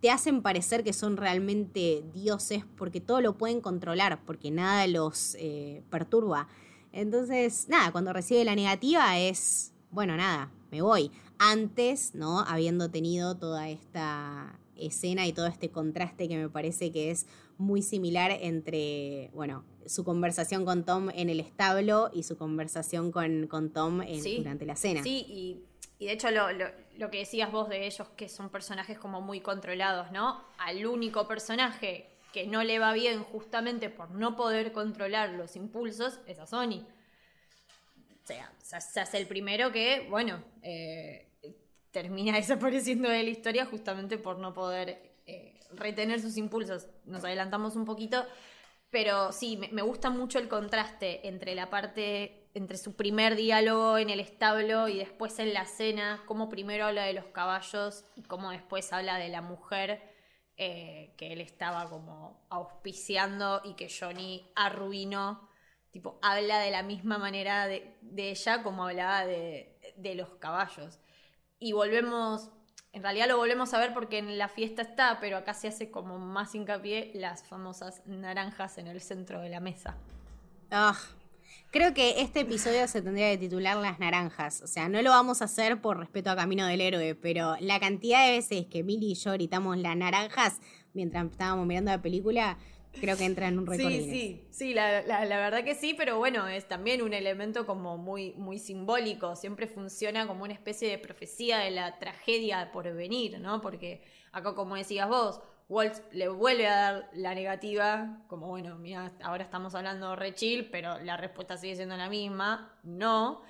te hacen parecer que son realmente dioses porque todo lo pueden controlar, porque nada los eh, perturba. Entonces, nada, cuando recibe la negativa es, bueno, nada, me voy. Antes, ¿no? Habiendo tenido toda esta escena y todo este contraste que me parece que es muy similar entre, bueno, su conversación con Tom en el establo y su conversación con, con Tom durante la cena. Sí, y, de hecho lo, lo, que decías vos de ellos, que son personajes como muy controlados, ¿no? Al único personaje que no le va bien justamente por no poder controlar los impulsos es a Sony. O sea, se hace el primero que, bueno, eh, termina desapareciendo de la historia justamente por no poder eh, retener sus impulsos. Nos adelantamos un poquito, pero sí, me, gusta mucho el contraste entre la parte, entre su primer diálogo en el establo y después en la cena, cómo primero habla de los caballos y cómo después habla de la mujer eh, que él estaba como auspiciando y que Johnny arruinó. Tipo, habla de la misma manera de, ella como hablaba de, los caballos. Y volvemos, en realidad lo volvemos a ver porque en la fiesta está, pero acá se hace como más hincapié las famosas naranjas en el centro de la mesa. Ah, Creo que este episodio se tendría que titular Las Naranjas. O sea, no lo vamos a hacer por respeto a Camino del Héroe, pero la cantidad de veces que Milly y yo gritamos Las Naranjas mientras estábamos mirando la película, creo que entra en un récord. Sí, sí, sí, la, verdad que sí, pero bueno, es también un elemento como muy, muy simbólico. Siempre funciona como una especie de profecía de la tragedia por venir, ¿no? Porque acá, como decías vos, Walt le vuelve a dar la negativa, como bueno, mira, ahora estamos hablando re chill, pero la respuesta sigue siendo la misma, no.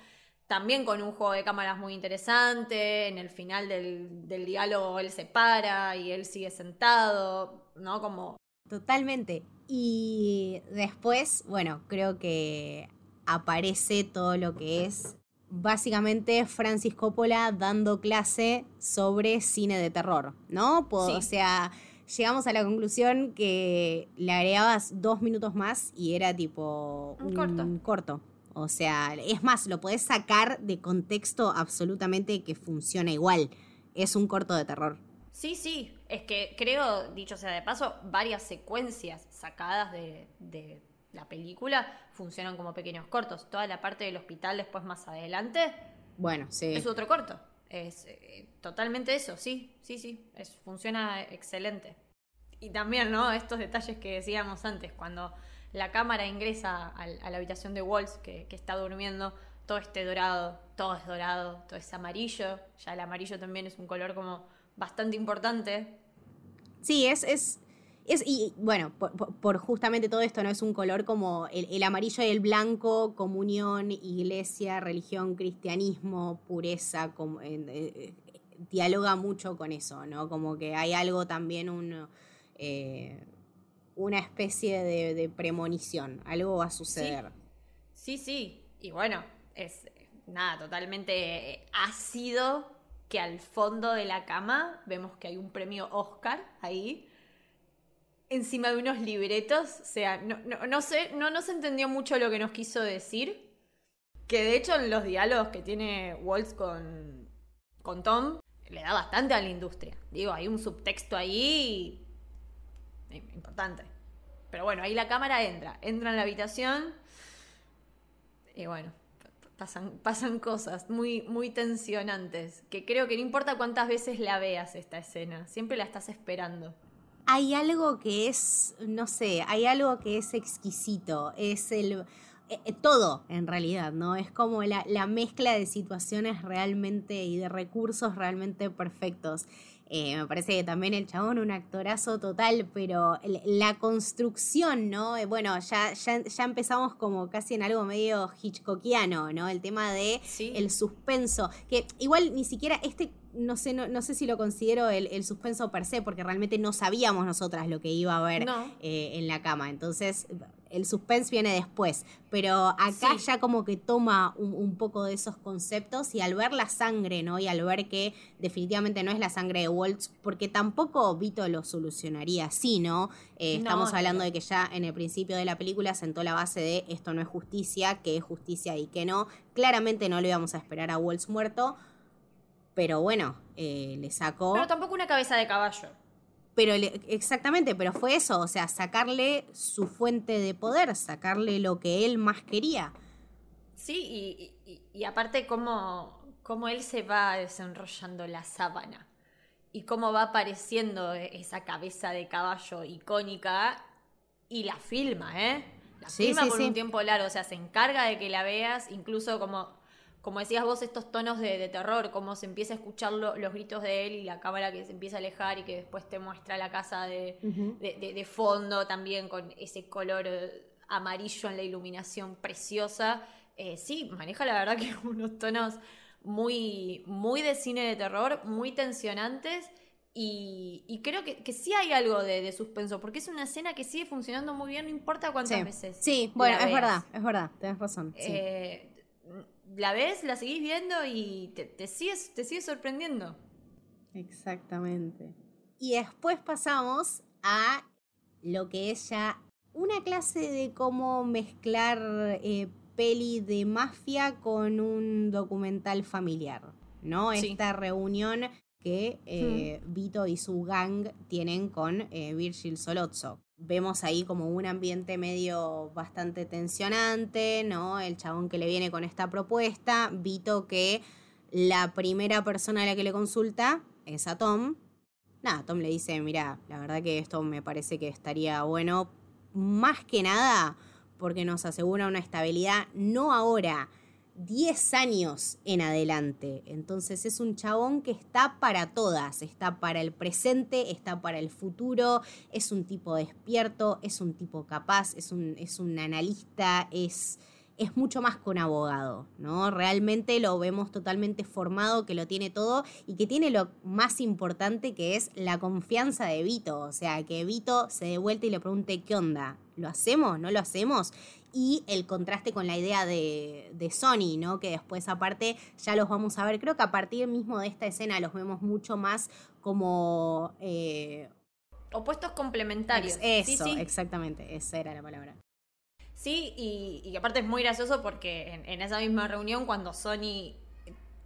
También con un juego de cámaras muy interesante, en el final del, del diálogo él se para y él sigue sentado, ¿no? Como... Totalmente. Y después, bueno, creo que aparece todo lo que es básicamente Francis Coppola dando clase sobre cine de terror, ¿no? O sea, llegamos a la conclusión que le agregabas dos minutos más y era tipo un, corto. O sea, es más, lo podés sacar de contexto absolutamente que funciona igual. Es un corto de terror. Sí, sí. Es que creo, dicho sea de paso, varias secuencias sacadas de, de la película funcionan como pequeños cortos. Toda la parte del hospital después más adelante. Bueno, sí. Es otro corto. Es eh, totalmente eso, sí, sí, sí, es, funciona excelente. Y también, ¿no? Estos detalles que decíamos antes, cuando la cámara ingresa a, la habitación de Walls, que, está durmiendo, todo este dorado, todo es dorado, todo es amarillo, ya el amarillo también es un color como bastante importante. Sí, es, es es, y bueno, por, justamente todo esto, ¿no? Es un color como el, amarillo y el blanco, comunión, iglesia, religión, cristianismo, pureza, como, eh, dialoga mucho con eso, ¿no? Como que hay algo también, un, eh, una especie de, premonición, algo va a suceder. Sí, sí, y bueno, es nada, totalmente ácido que al fondo de la cama vemos que hay un premio Oscar ahí, encima de unos libretos, o sea, no, no, sé, no, no se entendió mucho lo que nos quiso decir, que de hecho en los diálogos que tiene Waltz con, con Tom, le da bastante a la industria. Digo, hay un subtexto ahí importante. Pero bueno, ahí la cámara entra, entra en la habitación y bueno, pasan, cosas muy, muy tensionantes, que creo que no importa cuántas veces la veas esta escena, siempre la estás esperando. Hay algo que es, no sé, hay algo que es exquisito, es el... Eh, eh, todo en realidad, ¿no? Es como la, la mezcla de situaciones realmente y de recursos realmente perfectos. Eh, me parece que también el chabón un actorazo total, pero la construcción, ¿no? Eh, bueno, ya, ya, empezamos como casi en algo medio hitchcockiano, ¿no? El tema de el suspenso, que igual ni siquiera este no sé, no, sé si lo considero el, suspenso per se, porque realmente no sabíamos nosotras lo que iba a haber eh, en la cama. Entonces, el suspense viene después. Pero acá ya como que toma un, poco de esos conceptos y al ver la sangre, ¿no? Y al ver que definitivamente no es la sangre de Waltz, porque tampoco Vito lo solucionaría así, ¿no? Eh, estamos hablando de que ya en el principio de la película sentó la base de esto no es justicia, que es justicia y que no. Claramente no le íbamos a esperar a Waltz muerto pero bueno, eh, le sacó. Pero tampoco una cabeza de caballo. Pero exactamente, pero fue eso, o sea, sacarle su fuente de poder, sacarle lo que él más quería. Sí, y, aparte cómo, cómo él se va desenrollando la sábana y cómo va apareciendo esa cabeza de caballo icónica y la filma, ¿eh? La filma por un tiempo largo, o sea, se encarga de que la veas, incluso como como decías vos, estos tonos de, terror, cómo se empieza a escuchar los gritos de él y la cámara que se empieza a alejar y que después te muestra la casa de, de, fondo también con ese color eh, amarillo en la iluminación preciosa. Eh, sí, maneja la verdad que unos tonos muy, muy de cine de terror, muy tensionantes. Y, creo que, que, sí hay algo de, suspenso, porque es una escena que sigue funcionando muy bien, no importa cuántas veces. Sí, bueno, es verdad, es verdad, tenés razón. Eh, la ves, la seguís viendo y te, te, sigues, te sigues sorprendiendo. Exactamente. Y después pasamos a lo que es ya una clase de cómo mezclar eh, peli de mafia con un documental familiar, ¿no? Esta reunión que eh, Vito y su gang tienen con eh, Virgil Solozzo vemos ahí como un ambiente medio bastante tensionante, ¿no? El chabón que le viene con esta propuesta, Vito que la primera persona a la que le consulta es a Tom. Nada, Tom le dice, mira, la verdad que esto me parece que estaría bueno, más que nada porque nos asegura una estabilidad, no ahora, 10 años en adelante. Entonces es un chabón que está para todas, está para el presente, está para el futuro, es un tipo despierto, es un tipo capaz, es un, es un analista, es, es mucho más que un abogado, ¿no? Realmente lo vemos totalmente formado, que lo tiene todo y que tiene lo más importante que es la confianza de Vito, o sea, que Vito se dé vuelta y le pregunte, ¿qué onda? ¿Lo hacemos? ¿No lo hacemos? Y el contraste con la idea de, Sony, ¿no? Que después aparte ya los vamos a ver, creo que a partir mismo de esta escena los vemos mucho más como... Eh, Opuestos complementarios. Eso, exactamente, esa era la palabra. Sí, y, aparte es muy gracioso porque en, esa misma reunión cuando Sony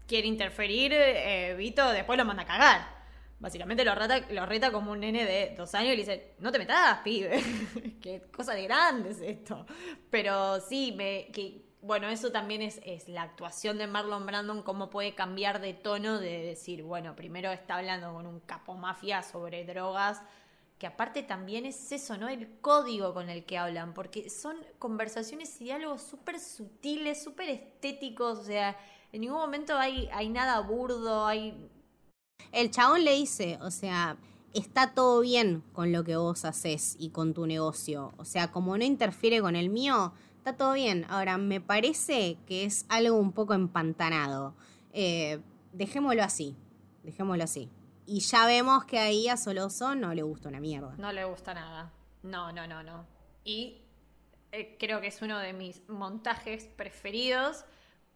quiere interferir, eh, Vito después lo manda a cagar. Básicamente lo, lo reta como un nene de dos años y le dice, no te metas, pibe. Qué cosa de grande es esto. Pero sí, me, que, bueno, eso también es, es, la actuación de Marlon Brandon, cómo puede cambiar de tono de decir, bueno, primero está hablando con un capo mafia sobre drogas, que aparte también es eso, ¿no? El código con el que hablan, porque son conversaciones y diálogos súper sutiles, súper estéticos, o sea, en ningún momento hay, hay nada burdo, hay el chabón le dice, o sea, está todo bien con lo que vos haces y con tu negocio. O sea, como no interfiere con el mío, está todo bien. Ahora, me parece que es algo un poco empantanado. Eh, dejémoslo así, dejémoslo así. Y ya vemos que ahí a Soloso no le gusta una mierda. No le gusta nada. No, no, no, no. Y eh, creo que es uno de mis montajes preferidos.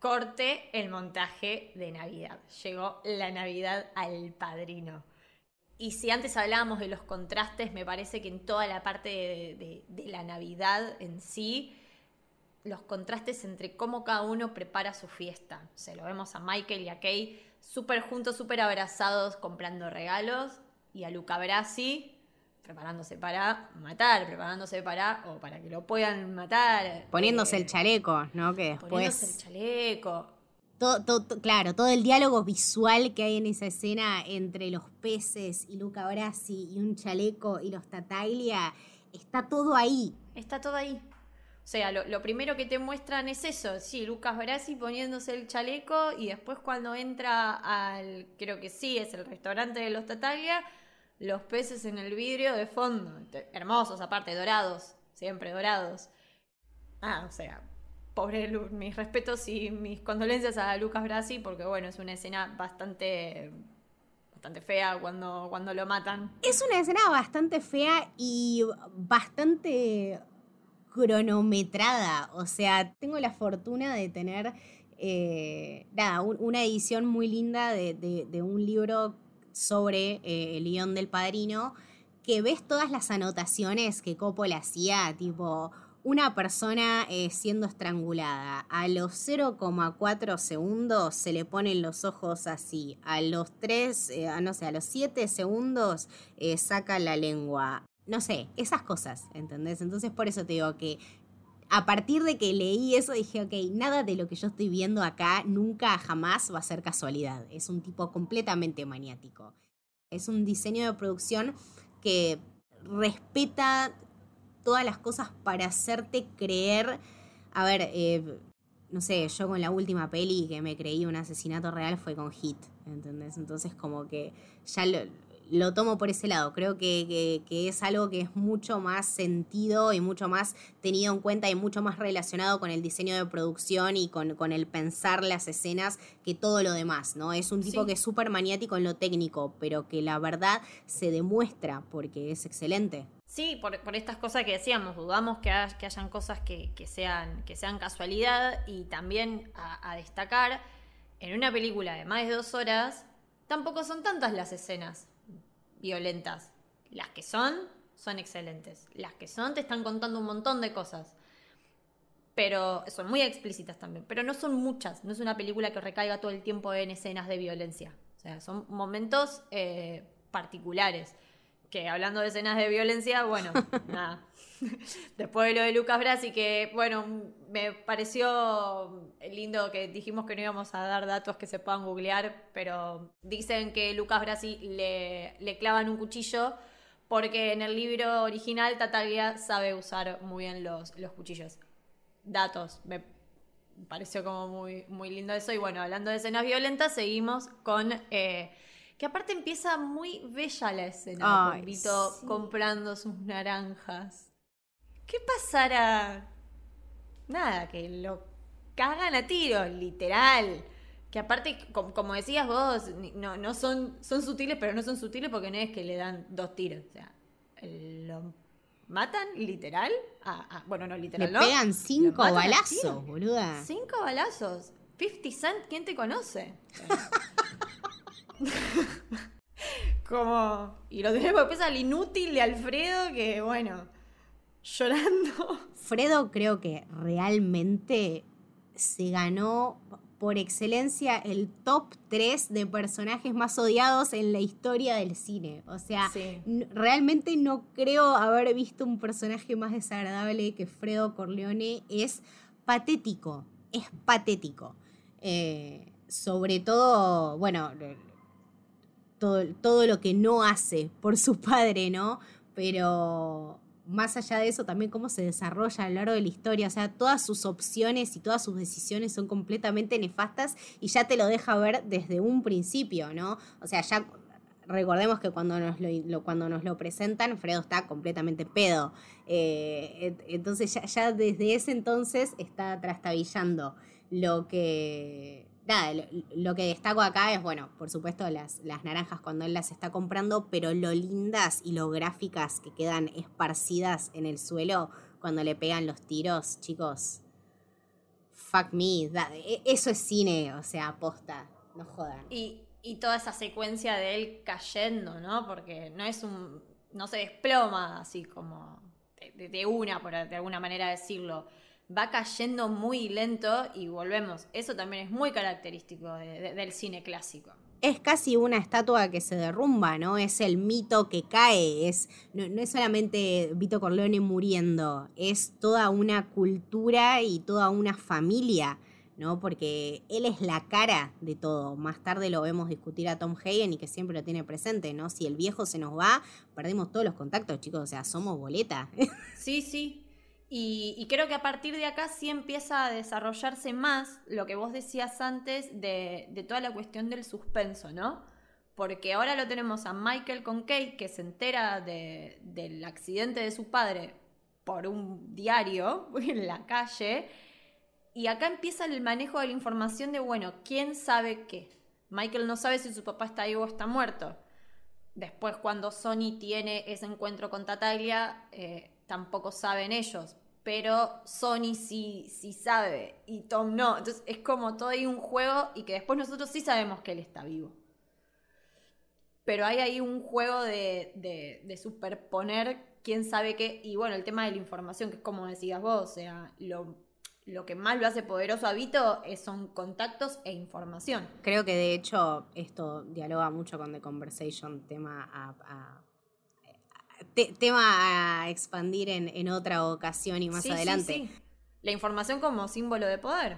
Corte el montaje de Navidad. Llegó la Navidad al padrino. Y si antes hablábamos de los contrastes, me parece que en toda la parte de, la Navidad en sí, los contrastes entre cómo cada uno prepara su fiesta. Se lo vemos a Michael y a Kay súper juntos, súper abrazados, comprando regalos, y a Luca Brasi preparándose para matar, preparándose para, o para que lo puedan matar. Poniéndose el eh, chaleco, ¿no? Que después... Poniéndose el chaleco todo, claro, todo el diálogo visual que hay en esa escena entre los peces y Luca Brasi y un chaleco y los Tataglia, está todo ahí. Está todo ahí. O sea, lo, primero que te muestran es eso, sí, Lucas Brasi poniéndose el chaleco y después cuando entra al, creo que sí, es el restaurante de los Tataglia, los peces en el vidrio de fondo, hermosos aparte, dorados, siempre dorados. Ah, o sea, pobre mis respetos y mis condolencias a Lucas Brasi, porque bueno, es una escena bastante bastante fea cuando, cuando lo matan. Es una escena bastante fea y bastante cronometrada. O sea, tengo la fortuna de tener eh, nada, una edición muy linda de, un libro sobre eh, el guion del padrino, que ves todas las anotaciones que Coppola hacía, tipo una persona eh, siendo estrangulada. A los 0,4 segundos se le ponen los ojos así. A los 3, eh, no sé, a los 7 segundos saca la lengua. No sé, esas cosas, ¿entendés? Entonces por eso te digo que a partir de que leí eso dije, ok, nada de lo que yo estoy viendo acá nunca jamás va a ser casualidad. Es un tipo completamente maniático. Es un diseño de producción que respeta todas las cosas para hacerte creer. A ver, eh, no sé, yo con la última peli que me creí un asesinato real fue con Hit, ¿entendés? Entonces como que ya lo, lo tomo por ese lado. Creo que, es algo que es mucho más sentido y mucho más tenido en cuenta y mucho más relacionado con el diseño de producción y con, con el pensar las escenas que todo lo demás, ¿no? Es un tipo que es súper maniático en lo técnico, pero que la verdad se demuestra porque es excelente. Sí, por, estas cosas que decíamos, dudamos que, que hayan cosas que, sean, que sean casualidad y también a, a destacar, en una película de más de dos horas, tampoco son tantas las escenas violentas. Las que son, son excelentes. Las que son, te están contando un montón de cosas. Pero son muy explícitas también. Pero no son muchas. No es una película que recaiga todo el tiempo en escenas de violencia. O sea, son momentos eh, particulares que hablando de escenas de violencia, bueno, nada. Después de lo de Lucas Brasi, que bueno, me pareció lindo que dijimos que no íbamos a dar datos que se puedan googlear, pero dicen que Lucas Brasi le, le clavan un cuchillo porque en el libro original Tataglia sabe usar muy bien los, los cuchillos. Datos, me pareció como muy, muy lindo eso. Y bueno, hablando de escenas violentas, seguimos con... Eh, que aparte empieza muy bella la escena, Ay, Vito comprando sus naranjas. ¿Qué pasará? Nada, que lo cagan a tiro, literal. Que aparte, como, decías vos, no, no son, son sutiles, pero no son sutiles porque no es que le dan dos tiros. O sea, lo matan literal. bueno, no literal, Le pegan cinco balazos, boluda. Cinco balazos. 50 Cent, ¿quién te conoce? Como. Y lo tenemos después al inútil de Alfredo, que bueno, llorando. Fredo creo que realmente se ganó por excelencia el top 3 de personajes más odiados en la historia del cine. O sea, realmente no creo haber visto un personaje más desagradable que Fredo Corleone. Es patético, es patético. Eh, sobre todo, bueno, todo, lo que no hace por su padre, ¿no? Pero más allá de eso, también cómo se desarrolla a lo largo de la historia. O sea, todas sus opciones y todas sus decisiones son completamente nefastas y ya te lo deja ver desde un principio, ¿no? O sea, ya recordemos que cuando nos lo, cuando nos lo presentan, Fredo está completamente pedo. Eh, entonces ya, ya, desde ese entonces está trastabillando lo que nada, lo, que destaco acá es, bueno, por supuesto las, las naranjas cuando él las está comprando, pero lo lindas y lo gráficas que quedan esparcidas en el suelo cuando le pegan los tiros, chicos. Fuck me, e, eso es cine, o sea, aposta, no jodan. Y, y toda esa secuencia de él cayendo, ¿no? Porque no es un. no se desploma así como de, una, por de alguna manera decirlo va cayendo muy lento y volvemos. Eso también es muy característico del cine clásico. Es casi una estatua que se derrumba, ¿no? Es el mito que cae. Es, no, es solamente Vito Corleone muriendo, es toda una cultura y toda una familia. ¿no? Porque él es la cara de todo. Más tarde lo vemos discutir a Tom Hagen y que siempre lo tiene presente, ¿no? Si el viejo se nos va, perdemos todos los contactos, chicos, o sea, somos boleta. Sí, sí, y, creo que a partir de acá sí empieza a desarrollarse más lo que vos decías antes de, toda la cuestión del suspenso, ¿no? Porque ahora lo tenemos a Michael con Kate que se entera del accidente de su padre por un diario en la calle. Y acá empieza el manejo de la información de, bueno, ¿quién sabe qué? Michael no sabe si su papá está vivo o está muerto. Después, cuando Sony tiene ese encuentro con Tatalia, eh, tampoco saben ellos, pero Sony sí, sí sabe y Tom no. Entonces es como todo ahí un juego y que después nosotros sí sabemos que él está vivo. Pero hay ahí un juego de, de, superponer quién sabe qué. Y bueno, el tema de la información, que es como decías vos, o sea, lo, lo que más lo hace poderoso a Vito son contactos e información. Creo que de hecho esto dialoga mucho con The Conversation, tema a tema a expandir en, otra ocasión y más adelante. Sí, sí. La información como símbolo de poder.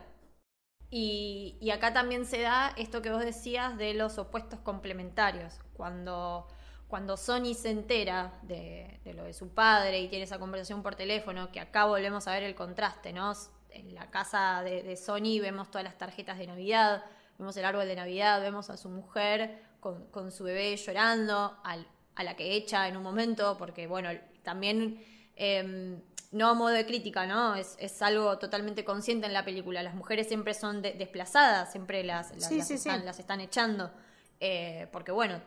Y, acá también se da esto que vos decías de los opuestos complementarios. Cuando, cuando Sony se entera de, lo de su padre y tiene esa conversación por teléfono, que acá volvemos a ver el contraste, ¿no? En la casa de, de Sony vemos todas las tarjetas de Navidad, vemos el árbol de Navidad, vemos a su mujer con, con su bebé llorando, al a la que echa en un momento, porque bueno, también, em, no a modo de crítica, ¿no? Es, algo totalmente consciente en la película. Las mujeres siempre son desplazadas, siempre las, las, están, echando. Eh, porque bueno,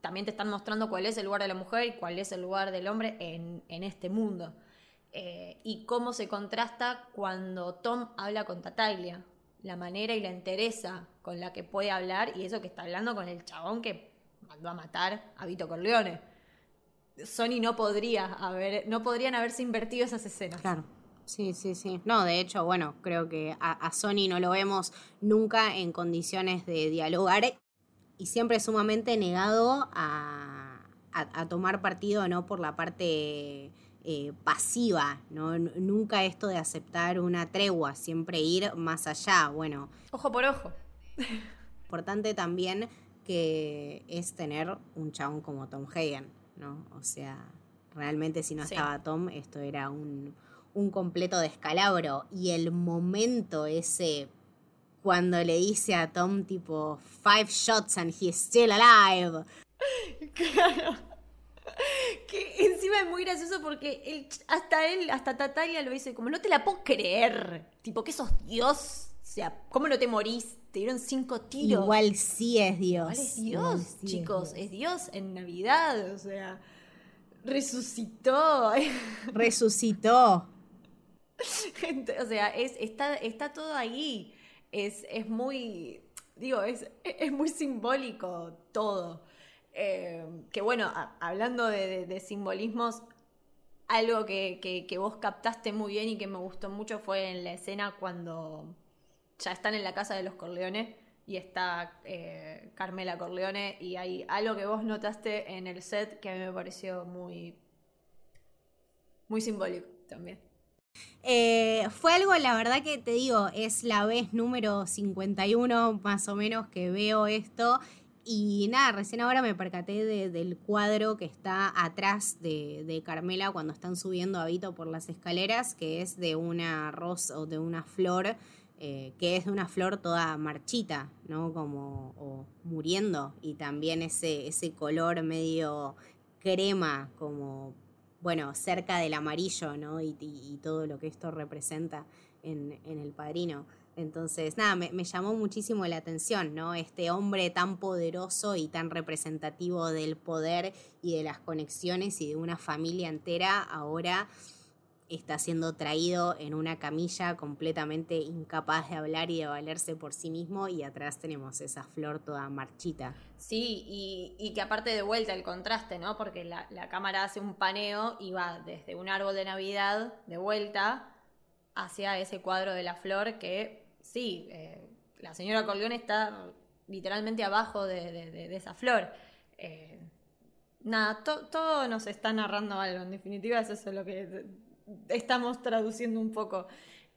también te están mostrando cuál es el lugar de la mujer y cuál es el lugar del hombre en, este mundo. Eh, y cómo se contrasta cuando Tom habla con Tataglia, la manera y la entereza con la que puede hablar y eso que está hablando con el chabón que mandó a matar a Vito Corleone. Sony no podría haber, no podrían haberse invertido esas escenas. Claro. Sí, sí, sí. No, de hecho, bueno, creo que a, Sony no lo vemos nunca en condiciones de dialogar y siempre sumamente negado a, tomar partido, ¿no? Por la parte eh, pasiva, ¿no? Nunca esto de aceptar una tregua, siempre ir más allá, bueno. Ojo por ojo. Importante también que es tener un chabón como Tom Hagen, ¿no? O sea, realmente si no estaba Tom, esto era un, un completo descalabro. Y el momento ese cuando le dice a Tom tipo five shots and he's still alive. Claro. Que encima es muy gracioso porque él, hasta él, hasta Tatalia lo dice como no te la puedo creer. Tipo que sos Dios. O sea, ¿cómo no te morís? Te dieron cinco tiros. Igual sí es Dios. Igual es Dios, chicos. Es Dios. en Navidad. O sea, resucitó. Resucitó. o sea, es, está, está todo ahí. Es, es muy. Digo, es, es muy simbólico todo. Eh, que bueno, hablando de, simbolismos, algo que, que, vos captaste muy bien y que me gustó mucho fue en la escena cuando ya están en la casa de los Corleones y está eh, Carmela Corleone y hay algo que vos notaste en el set que a mí me pareció muy, muy simbólico también. Eh, fue algo, la verdad que te digo, es la vez número 51 más o menos que veo esto. Y nada, recién ahora me percaté del cuadro que está atrás de, de, Carmela cuando están subiendo a Vito por las escaleras, que es de una rosa o de una flor eh, que es de una flor toda marchita, ¿no? Como muriendo, y también ese, ese color medio crema, como bueno, cerca del amarillo, ¿no? Y, todo lo que esto representa en, El Padrino. Entonces, nada, me, llamó muchísimo la atención, ¿no? Este hombre tan poderoso y tan representativo del poder y de las conexiones y de una familia entera, ahora está siendo traído en una camilla completamente incapaz de hablar y de valerse por sí mismo y atrás tenemos esa flor toda marchita. Sí, y, que aparte de vuelta el contraste, ¿no? Porque la, cámara hace un paneo y va desde un árbol de Navidad de vuelta hacia ese cuadro de la flor que sí, eh, la señora Corleone está literalmente abajo de, esa flor. Eh, nada, todo nos está narrando algo, en definitiva eso es lo que estamos traduciendo un poco.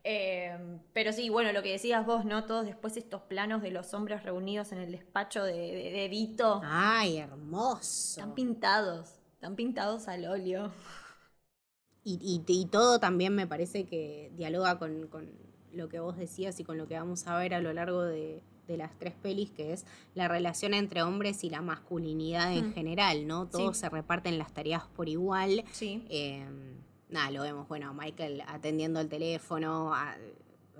Eh, pero sí, bueno, lo que decías vos, ¿no? Todos después estos planos de los hombres reunidos en el despacho de, de, Vito. ¡Ay, hermoso! Están pintados, están pintados al óleo. Y, y, todo también me parece que dialoga con, lo que vos decías y con lo que vamos a ver a lo largo de, las tres pelis, que es la relación entre hombres y la masculinidad en general, ¿no? Todos se reparten las tareas por igual. Sí. Eh, nada, lo vemos, bueno, Michael atendiendo el teléfono,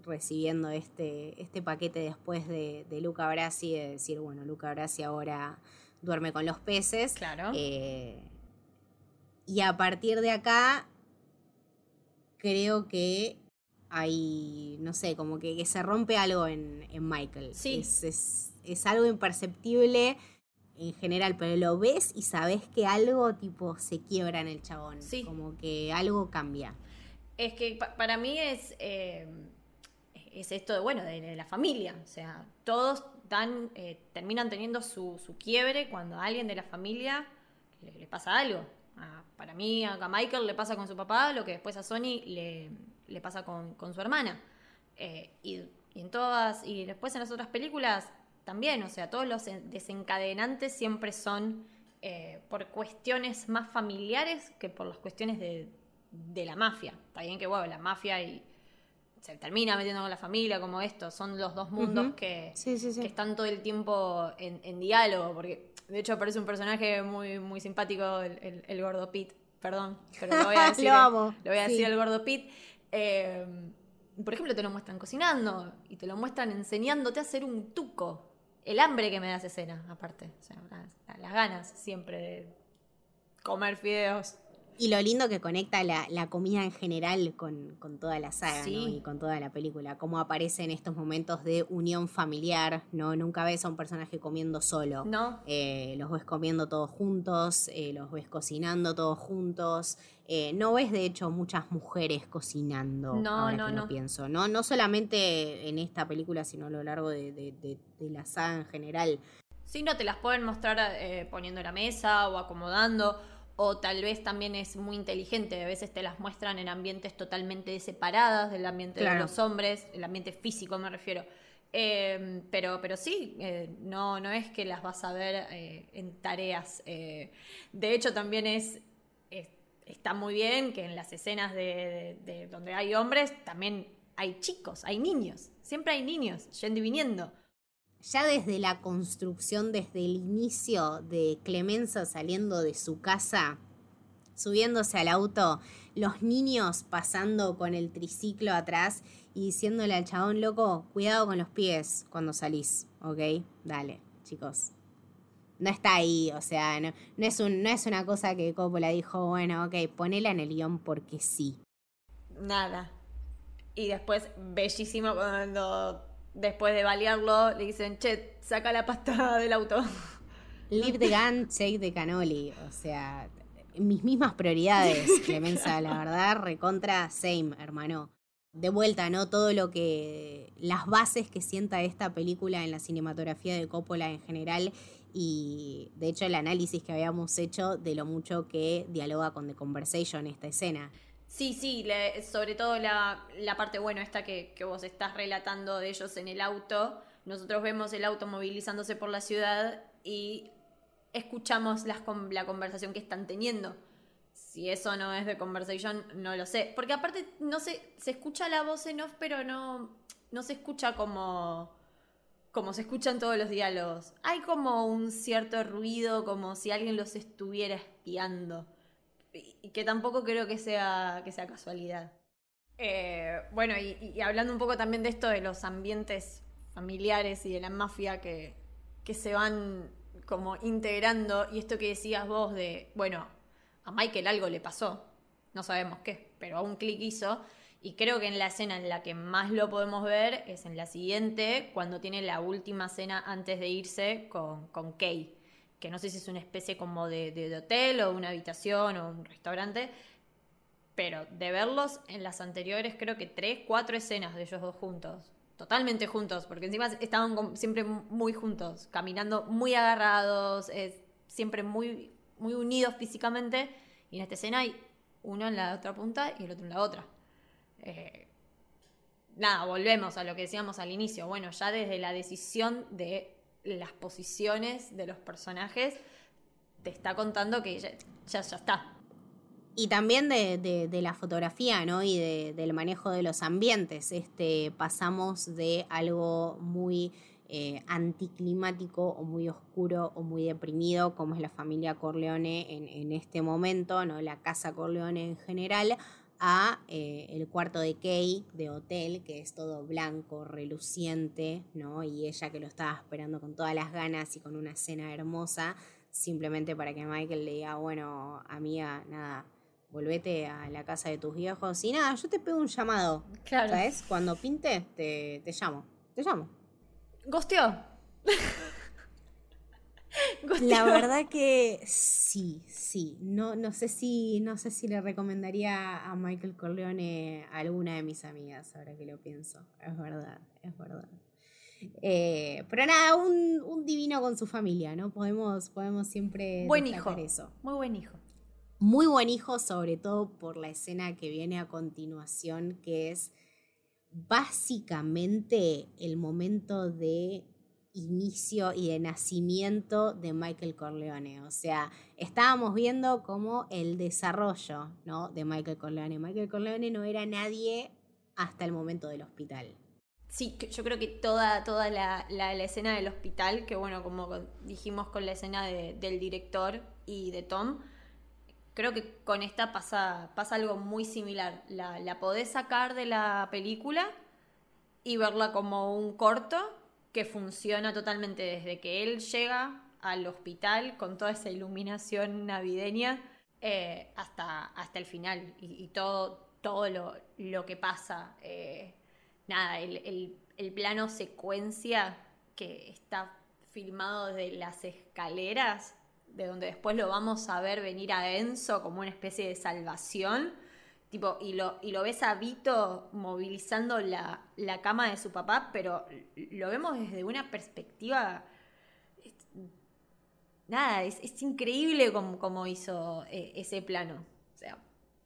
recibiendo este, este paquete después de, de Luca Brasi, de decir, bueno, Luca Brasi ahora duerme con los peces. Claro. Eh, y a partir de acá, creo que hay, no sé, como que, se rompe algo en, Michael. Sí. Es, es, es algo imperceptible en general, pero lo ves y sabes que algo tipo se quiebra en el chabón. Sí. Como que algo cambia. Es que para mí es, eh, es esto de, bueno, de, la familia. O sea, todos dan, eh, terminan teniendo su, quiebre cuando a alguien de la familia le, pasa algo. para mí, a Michael le pasa con su papá lo que después a Sony le, le pasa con, su hermana. Eh, y, y en todas, y después en las otras películas también, o sea, todos los desencadenantes siempre son eh, por cuestiones más familiares que por las cuestiones de, la mafia. Está bien que, bueno, la mafia y se termina metiendo con la familia, como esto, son los dos mundos que, están todo el tiempo en, diálogo, porque de hecho aparece un personaje muy, muy simpático, el, gordo Pete, perdón, pero lo voy a decir, lo, voy a decir al gordo Pete. Eh, por ejemplo, te lo muestran cocinando y te lo muestran enseñándote a hacer un tuco el hambre que me da esa escena, aparte. O sea, las, ganas siempre de comer fideos. Y lo lindo que conecta la, comida en general con, toda la saga ¿no? y con toda la película. Cómo aparece en estos momentos de unión familiar, ¿no? Nunca ves a un personaje comiendo solo. No. Eh, los ves comiendo todos juntos, eh, los ves cocinando todos juntos. Eh, no ves, de hecho, muchas mujeres cocinando. No, no, que no. pienso. ¿no? No solamente en esta película, sino a lo largo de, la saga en general. Sí, no te las pueden mostrar poniendo la mesa o acomodando o tal vez también es muy inteligente, a veces te las muestran en ambientes totalmente separadas del ambiente de los hombres, el ambiente físico me refiero. Em, pero, pero sí, eh, no, no es que las vas a ver eh, en tareas. Eh, de hecho, también es, está muy bien que en las escenas de, donde hay hombres también hay chicos, hay niños. Siempre hay niños yendo y viniendo ya desde la construcción, desde el inicio de Clemenza saliendo de su casa, subiéndose al auto, los niños pasando con el triciclo atrás y diciéndole al chabón loco, cuidado con los pies cuando salís, ¿ok? Dale, chicos. No está ahí, o sea, no, es, un, no es una cosa que Coppola dijo, bueno, ok, ponela en el guion porque sí. Nada. Y después, bellísimo cuando después de balearlo, le dicen, che, saca la pasta del auto. Leave the gun, take the cannoli. O sea, mis mismas prioridades, Clemenza, la verdad, recontra same, hermano. De vuelta, ¿no? Todo lo que. las bases que sienta esta película en la cinematografía de Coppola en general. Y de hecho, el análisis que habíamos hecho de lo mucho que dialoga con The Conversation esta escena. Sí, sí, sobre todo la, parte, bueno, esta que, vos estás relatando de ellos en el auto. Nosotros vemos el auto movilizándose por la ciudad y escuchamos las, la conversación que están teniendo. Si eso no es de conversation, no lo sé. Porque aparte, no sé, se escucha la voz en off, pero no, no se escucha como, como se escuchan todos los diálogos. Hay como un cierto ruido, como si alguien los estuviera espiando y que tampoco creo que sea, que sea casualidad. Eh, bueno, y, hablando un poco también de esto de los ambientes familiares y de la mafia que, que se van como integrando, y esto que decías vos de, bueno, a Michael algo le pasó, no sabemos qué, pero a un clic hizo, y creo que en la escena en la que más lo podemos ver es en la siguiente, cuando tiene la última cena antes de irse con, con Kay que no sé si es una especie como de, hotel o una habitación o un restaurante, pero de verlos en las anteriores creo que tres, cuatro escenas de ellos dos juntos, totalmente juntos, porque encima estaban siempre muy juntos, caminando muy agarrados, siempre muy, muy unidos físicamente, y en esta escena hay uno en la otra punta y el otro en la otra. Eh, nada, volvemos a lo que decíamos al inicio, bueno, ya desde la decisión de las posiciones de los personajes, te está contando que ya, ya, está. Y también de, la fotografía, ¿no? Y del manejo de los ambientes. Este, pasamos de algo muy eh, anticlimático o muy oscuro o muy deprimido, como es la familia Corleone en, en este momento, ¿no? La casa Corleone en general, a eh, el cuarto de Kay de hotel, que es todo blanco, reluciente, ¿no? Y ella que lo estaba esperando con todas las ganas y con una cena hermosa, simplemente para que Michael le diga, bueno, amiga, nada, volvete a la casa de tus viejos y nada, yo te pego un llamado. Claro. ¿Sabes? Cuando pinte, te, te llamo. Te llamo. Gosteó. La verdad que sí, sí. No, no sé si, no sé si le recomendaría a Michael Corleone a alguna de mis amigas, ahora que lo pienso. Es verdad, es verdad. Eh, pero nada, un, divino con su familia, ¿no? Podemos, podemos siempre buen hijo. eso. Muy buen hijo. Muy buen hijo, sobre todo por la escena que viene a continuación, que es básicamente el momento de inicio y de nacimiento de Michael Corleone. O sea, estábamos viendo como el desarrollo ¿no? de Michael Corleone. Michael Corleone no era nadie hasta el momento del hospital. Sí, yo creo que toda, toda la, escena del hospital, que bueno, como dijimos con la escena del director y de Tom, creo que con esta pasa, pasa algo muy similar. La, la podés sacar de la película y verla como un corto que funciona totalmente desde que él llega al hospital con toda esa iluminación navideña eh, hasta, hasta el final y, todo, todo lo, que pasa. Eh, nada, el, plano secuencia que está filmado desde las escaleras, de donde después lo vamos a ver venir a Enzo como una especie de salvación Tipo, y lo, y lo ves a Vito movilizando la, cama de su papá, pero lo vemos desde una perspectiva. Nada, es, increíble como, hizo eh, ese plano. O sea,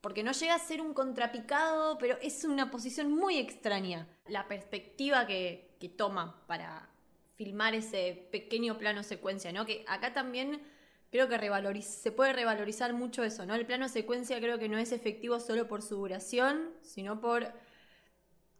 porque no llega a ser un contrapicado, pero es una posición muy extraña. La perspectiva que, que toma para filmar ese pequeño plano secuencia, ¿no? Que acá también creo que se puede revalorizar mucho eso, ¿no? El plano secuencia creo que no es efectivo solo por su duración, sino por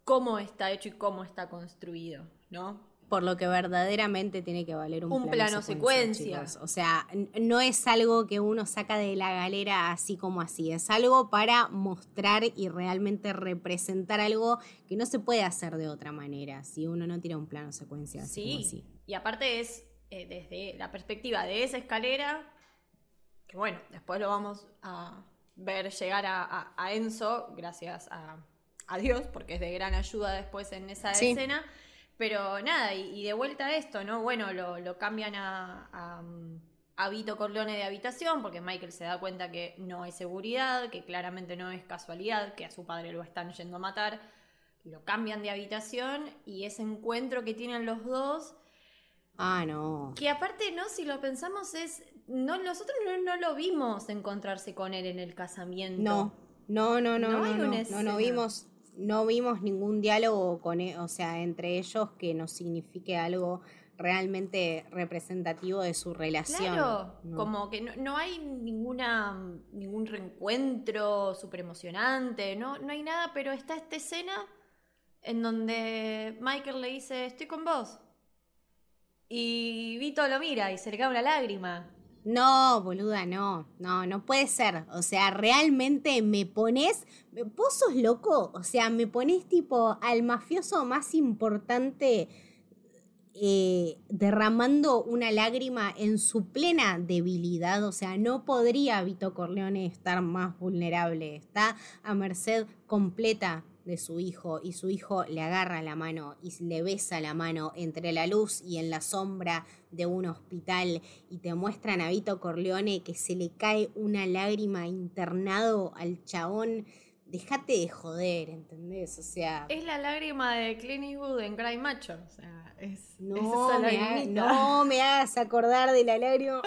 cómo está hecho y cómo está construido, ¿no? Por lo que verdaderamente tiene que valer un, plano, secuencia. O sea, no es algo que uno saca de la galera así como así. Es algo para mostrar y realmente representar algo que no se puede hacer de otra manera si uno no tira un plano secuencia así. Sí, y aparte es eh, desde la perspectiva de esa escalera, que bueno, después lo vamos a ver llegar a, Enzo, gracias a, Dios, porque es de gran ayuda después en esa escena. Pero nada, y, de vuelta a esto, ¿no? Bueno, lo, cambian a, a, Vito Corleone de habitación, porque Michael se da cuenta que no hay seguridad, que claramente no es casualidad, que a su padre lo están yendo a matar. Lo cambian de habitación y ese encuentro que tienen los dos Ah, no. Que aparte, ¿no? Si lo pensamos es. No, nosotros no, lo vimos encontrarse con él en el casamiento. No, no, no, no, no, no, no, no, vimos, no vimos ningún diálogo con, e, o sea, entre ellos que nos signifique algo realmente representativo de su relación. Claro, como que no, hay ninguna ningún reencuentro súper emocionante, no, no hay nada, pero está esta escena en donde Michael le dice, estoy con vos. Y Vito lo mira y se le cae una lágrima. No, boluda, no, no, no puede ser. O sea, realmente me pones, vos sos loco, o sea, me pones tipo al mafioso más importante eh, derramando una lágrima en su plena debilidad. O sea, no podría Vito Corleone estar más vulnerable. Está a merced completa de su hijo y su hijo le agarra la mano y le besa la mano entre la luz y en la sombra de un hospital y te muestran a Vito Corleone que se le cae una lágrima internado al chabón Déjate de joder, ¿entendés? O sea. Es la lágrima de Clint Eastwood en Cry Macho. O sea, es. No, me, no me hagas acordar de la lágrima.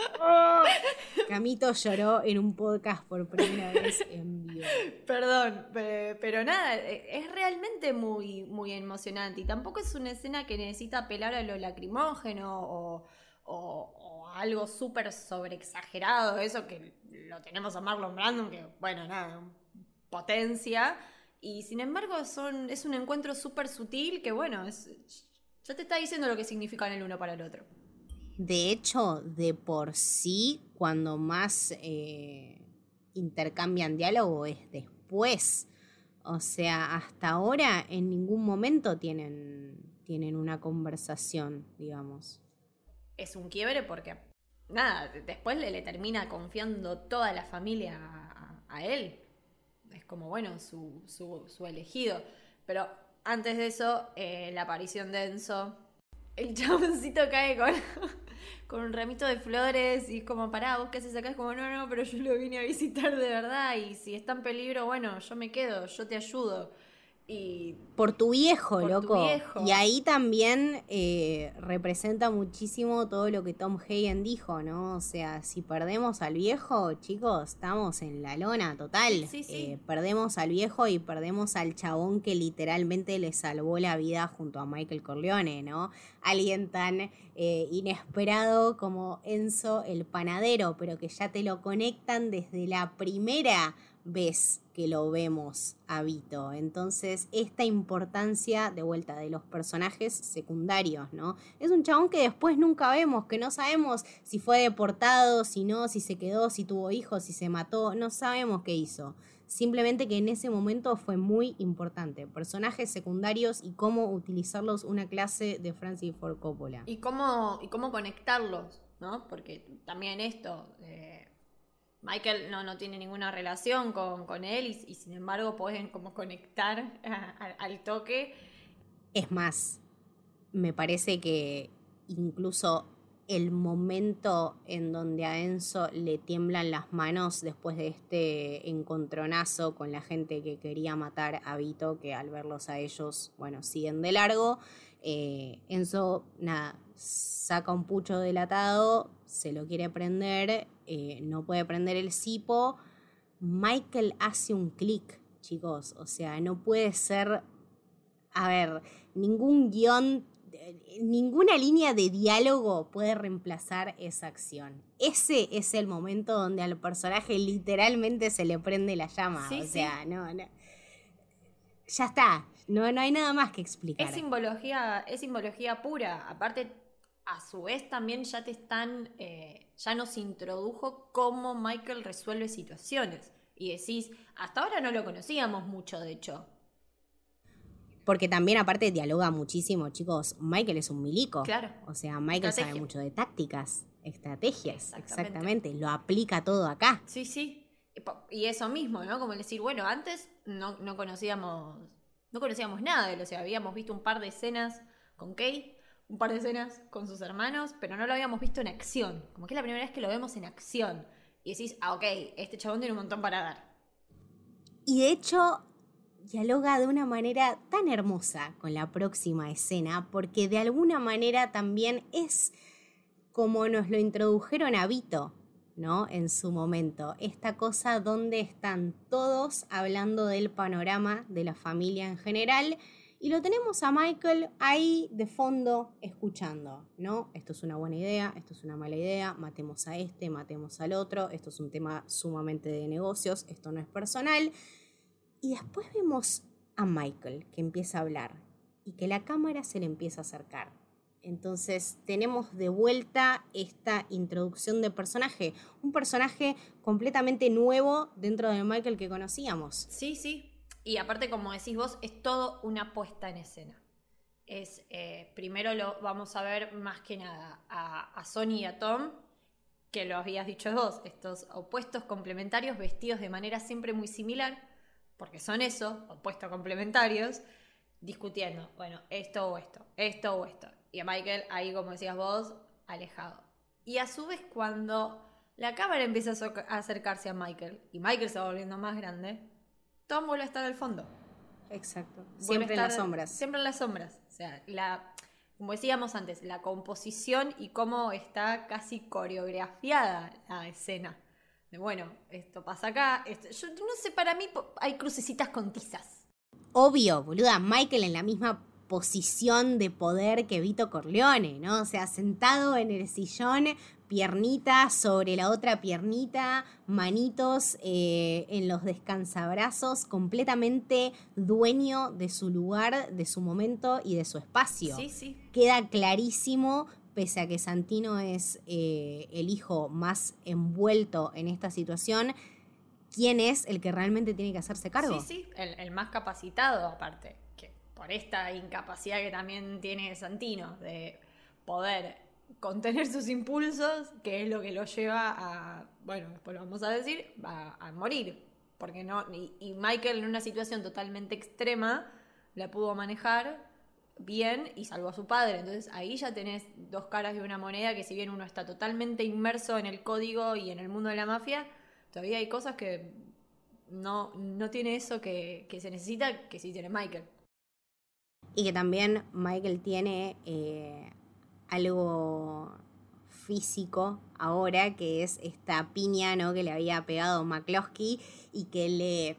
Camito lloró en un podcast por primera vez en vivo. Perdón, pero nada, e, es realmente muy, muy emocionante. Y tampoco es una escena que necesita apelar a lo lacrimógeno o, o, algo súper sobreexagerado. Eso que lo tenemos a Marlon Brandon, que, bueno, nada potencia. Y sin embargo son, es un encuentro súper sutil que, bueno, es, ya te está diciendo lo que significan el uno para el otro. De hecho, de por sí, cuando más eh, intercambian diálogo es después. O sea, hasta ahora en ningún momento tienen, tienen una conversación, digamos. Es un quiebre porque, nada, después le, le termina confiando toda la familia a él es como, bueno, su, su, elegido. Pero antes de eso, eh, la aparición de Enzo, el chaboncito cae con, con un ramito de flores y es como, pará, vos qué haces acá, es como, no, no, pero yo lo vine a visitar de verdad y si está en peligro, bueno, yo me quedo, yo te ayudo. Y por tu viejo, loco. Y ahí también eh, representa muchísimo todo lo que Tom Hagen dijo, ¿no? O sea, si perdemos al viejo, chicos, estamos en la lona total. Eh, perdemos al viejo y perdemos al chabón que literalmente le salvó la vida junto a Michael Corleone, ¿no? Alguien tan eh, inesperado como Enzo el panadero, pero que ya te lo conectan desde la primera vez que lo vemos a Vito. Entonces, esta importancia de vuelta de los personajes secundarios, ¿no? Es un chabón que después nunca vemos, que no sabemos si fue deportado, si no, si se quedó, si tuvo hijos, si se mató, no sabemos qué hizo. Simplemente que en ese momento fue muy importante. Personajes secundarios y cómo utilizarlos una clase de Francis Ford Coppola. Y cómo, y cómo conectarlos, ¿no? Porque también esto... Eh, Michael no, no tiene ninguna relación con, él y, sin embargo pueden como conectar al toque. Es más, me parece que incluso el momento en donde a Enzo le tiemblan las manos después de este encontronazo con la gente que quería matar a Vito, que al verlos a ellos, bueno, siguen de largo. Eh, Enzo, nada, saca un pucho delatado, se lo quiere prender, eh, no puede prender el cipo. Michael hace un clic, chicos. O sea, no puede ser. A ver, ningún guion, ninguna línea de diálogo puede reemplazar esa acción. Ese es el momento donde al personaje literalmente se le prende la llama. o sea, no, no. Ya está. No, no hay nada más que explicar. Es simbología, es simbología pura. Aparte, a su vez también ya te están, eh, ya nos introdujo cómo Michael resuelve situaciones. Y decís, hasta ahora no lo conocíamos mucho, de hecho. Porque también aparte dialoga muchísimo, chicos. Michael es un milico. Claro. O sea, Michael sabe mucho de tácticas, estrategias. Exactamente. Lo aplica todo acá. Sí, sí. Y eso mismo, ¿no? Como decir, bueno, antes no, no conocíamos, no conocíamos nada de él. O sea, habíamos visto un par de escenas con Kate un par de escenas con sus hermanos, pero no lo habíamos visto en acción. Como que es la primera vez que lo vemos en acción. Y decís, ah, ok, este chabón tiene un montón para dar. Y de hecho, dialoga de una manera tan hermosa con la próxima escena, porque de alguna manera también es como nos lo introdujeron a Vito, ¿no? En su momento. Esta cosa donde están todos hablando del panorama de la familia en general y lo tenemos a Michael ahí de fondo escuchando, ¿no? Esto es una buena idea, esto es una mala idea, matemos a este, matemos al otro, esto es un tema sumamente de negocios, esto no es personal. Y después vemos a Michael que empieza a hablar y que la cámara se le empieza a acercar. Entonces tenemos de vuelta esta introducción de personaje, un personaje completamente nuevo dentro de Michael que conocíamos. Sí, sí. Y aparte, como decís vos, es todo una puesta en escena. Es, eh, primero lo vamos a ver más que nada a, a Sony y a Tom, que lo habías dicho vos, estos opuestos complementarios vestidos de manera siempre muy similar, porque son eso, opuestos complementarios, discutiendo, bueno, esto o esto, esto o esto. Y a Michael ahí, como decías vos, alejado. Y a su vez cuando la cámara empieza a acercarse a Michael y Michael se va volviendo más grande, Tom vuelve a estar al fondo. Exacto. Siempre en las sombras. Siempre en las sombras. O sea, la, como decíamos antes, la composición y cómo está casi coreografiada la escena. De, bueno, esto pasa acá. yo no sé, para mí hay crucecitas con tizas. Obvio, boluda. Michael en la misma posición de poder que Vito Corleone, ¿no? O sea, sentado en el sillón, piernita sobre la otra piernita, manitos eh, en los descansabrazos, completamente dueño de su lugar, de su momento y de su espacio. Sí, sí. Queda clarísimo, pese a que Santino es eh, el hijo más envuelto en esta situación, quién es el que realmente tiene que hacerse cargo. Sí, sí, el más capacitado aparte por esta incapacidad que también tiene Santino de poder contener sus impulsos, que es lo que lo lleva a, bueno, después lo vamos a decir, a, morir. Porque no, y, Michael en una situación totalmente extrema la pudo manejar bien y salvó a su padre. Entonces ahí ya tenés dos caras de una moneda que si bien uno está totalmente inmerso en el código y en el mundo de la mafia, todavía hay cosas que no, no tiene eso que, que se necesita que sí tiene Michael. Y que también Michael tiene eh, algo físico ahora, que es esta piña ¿no? que le había pegado McCloskey y que le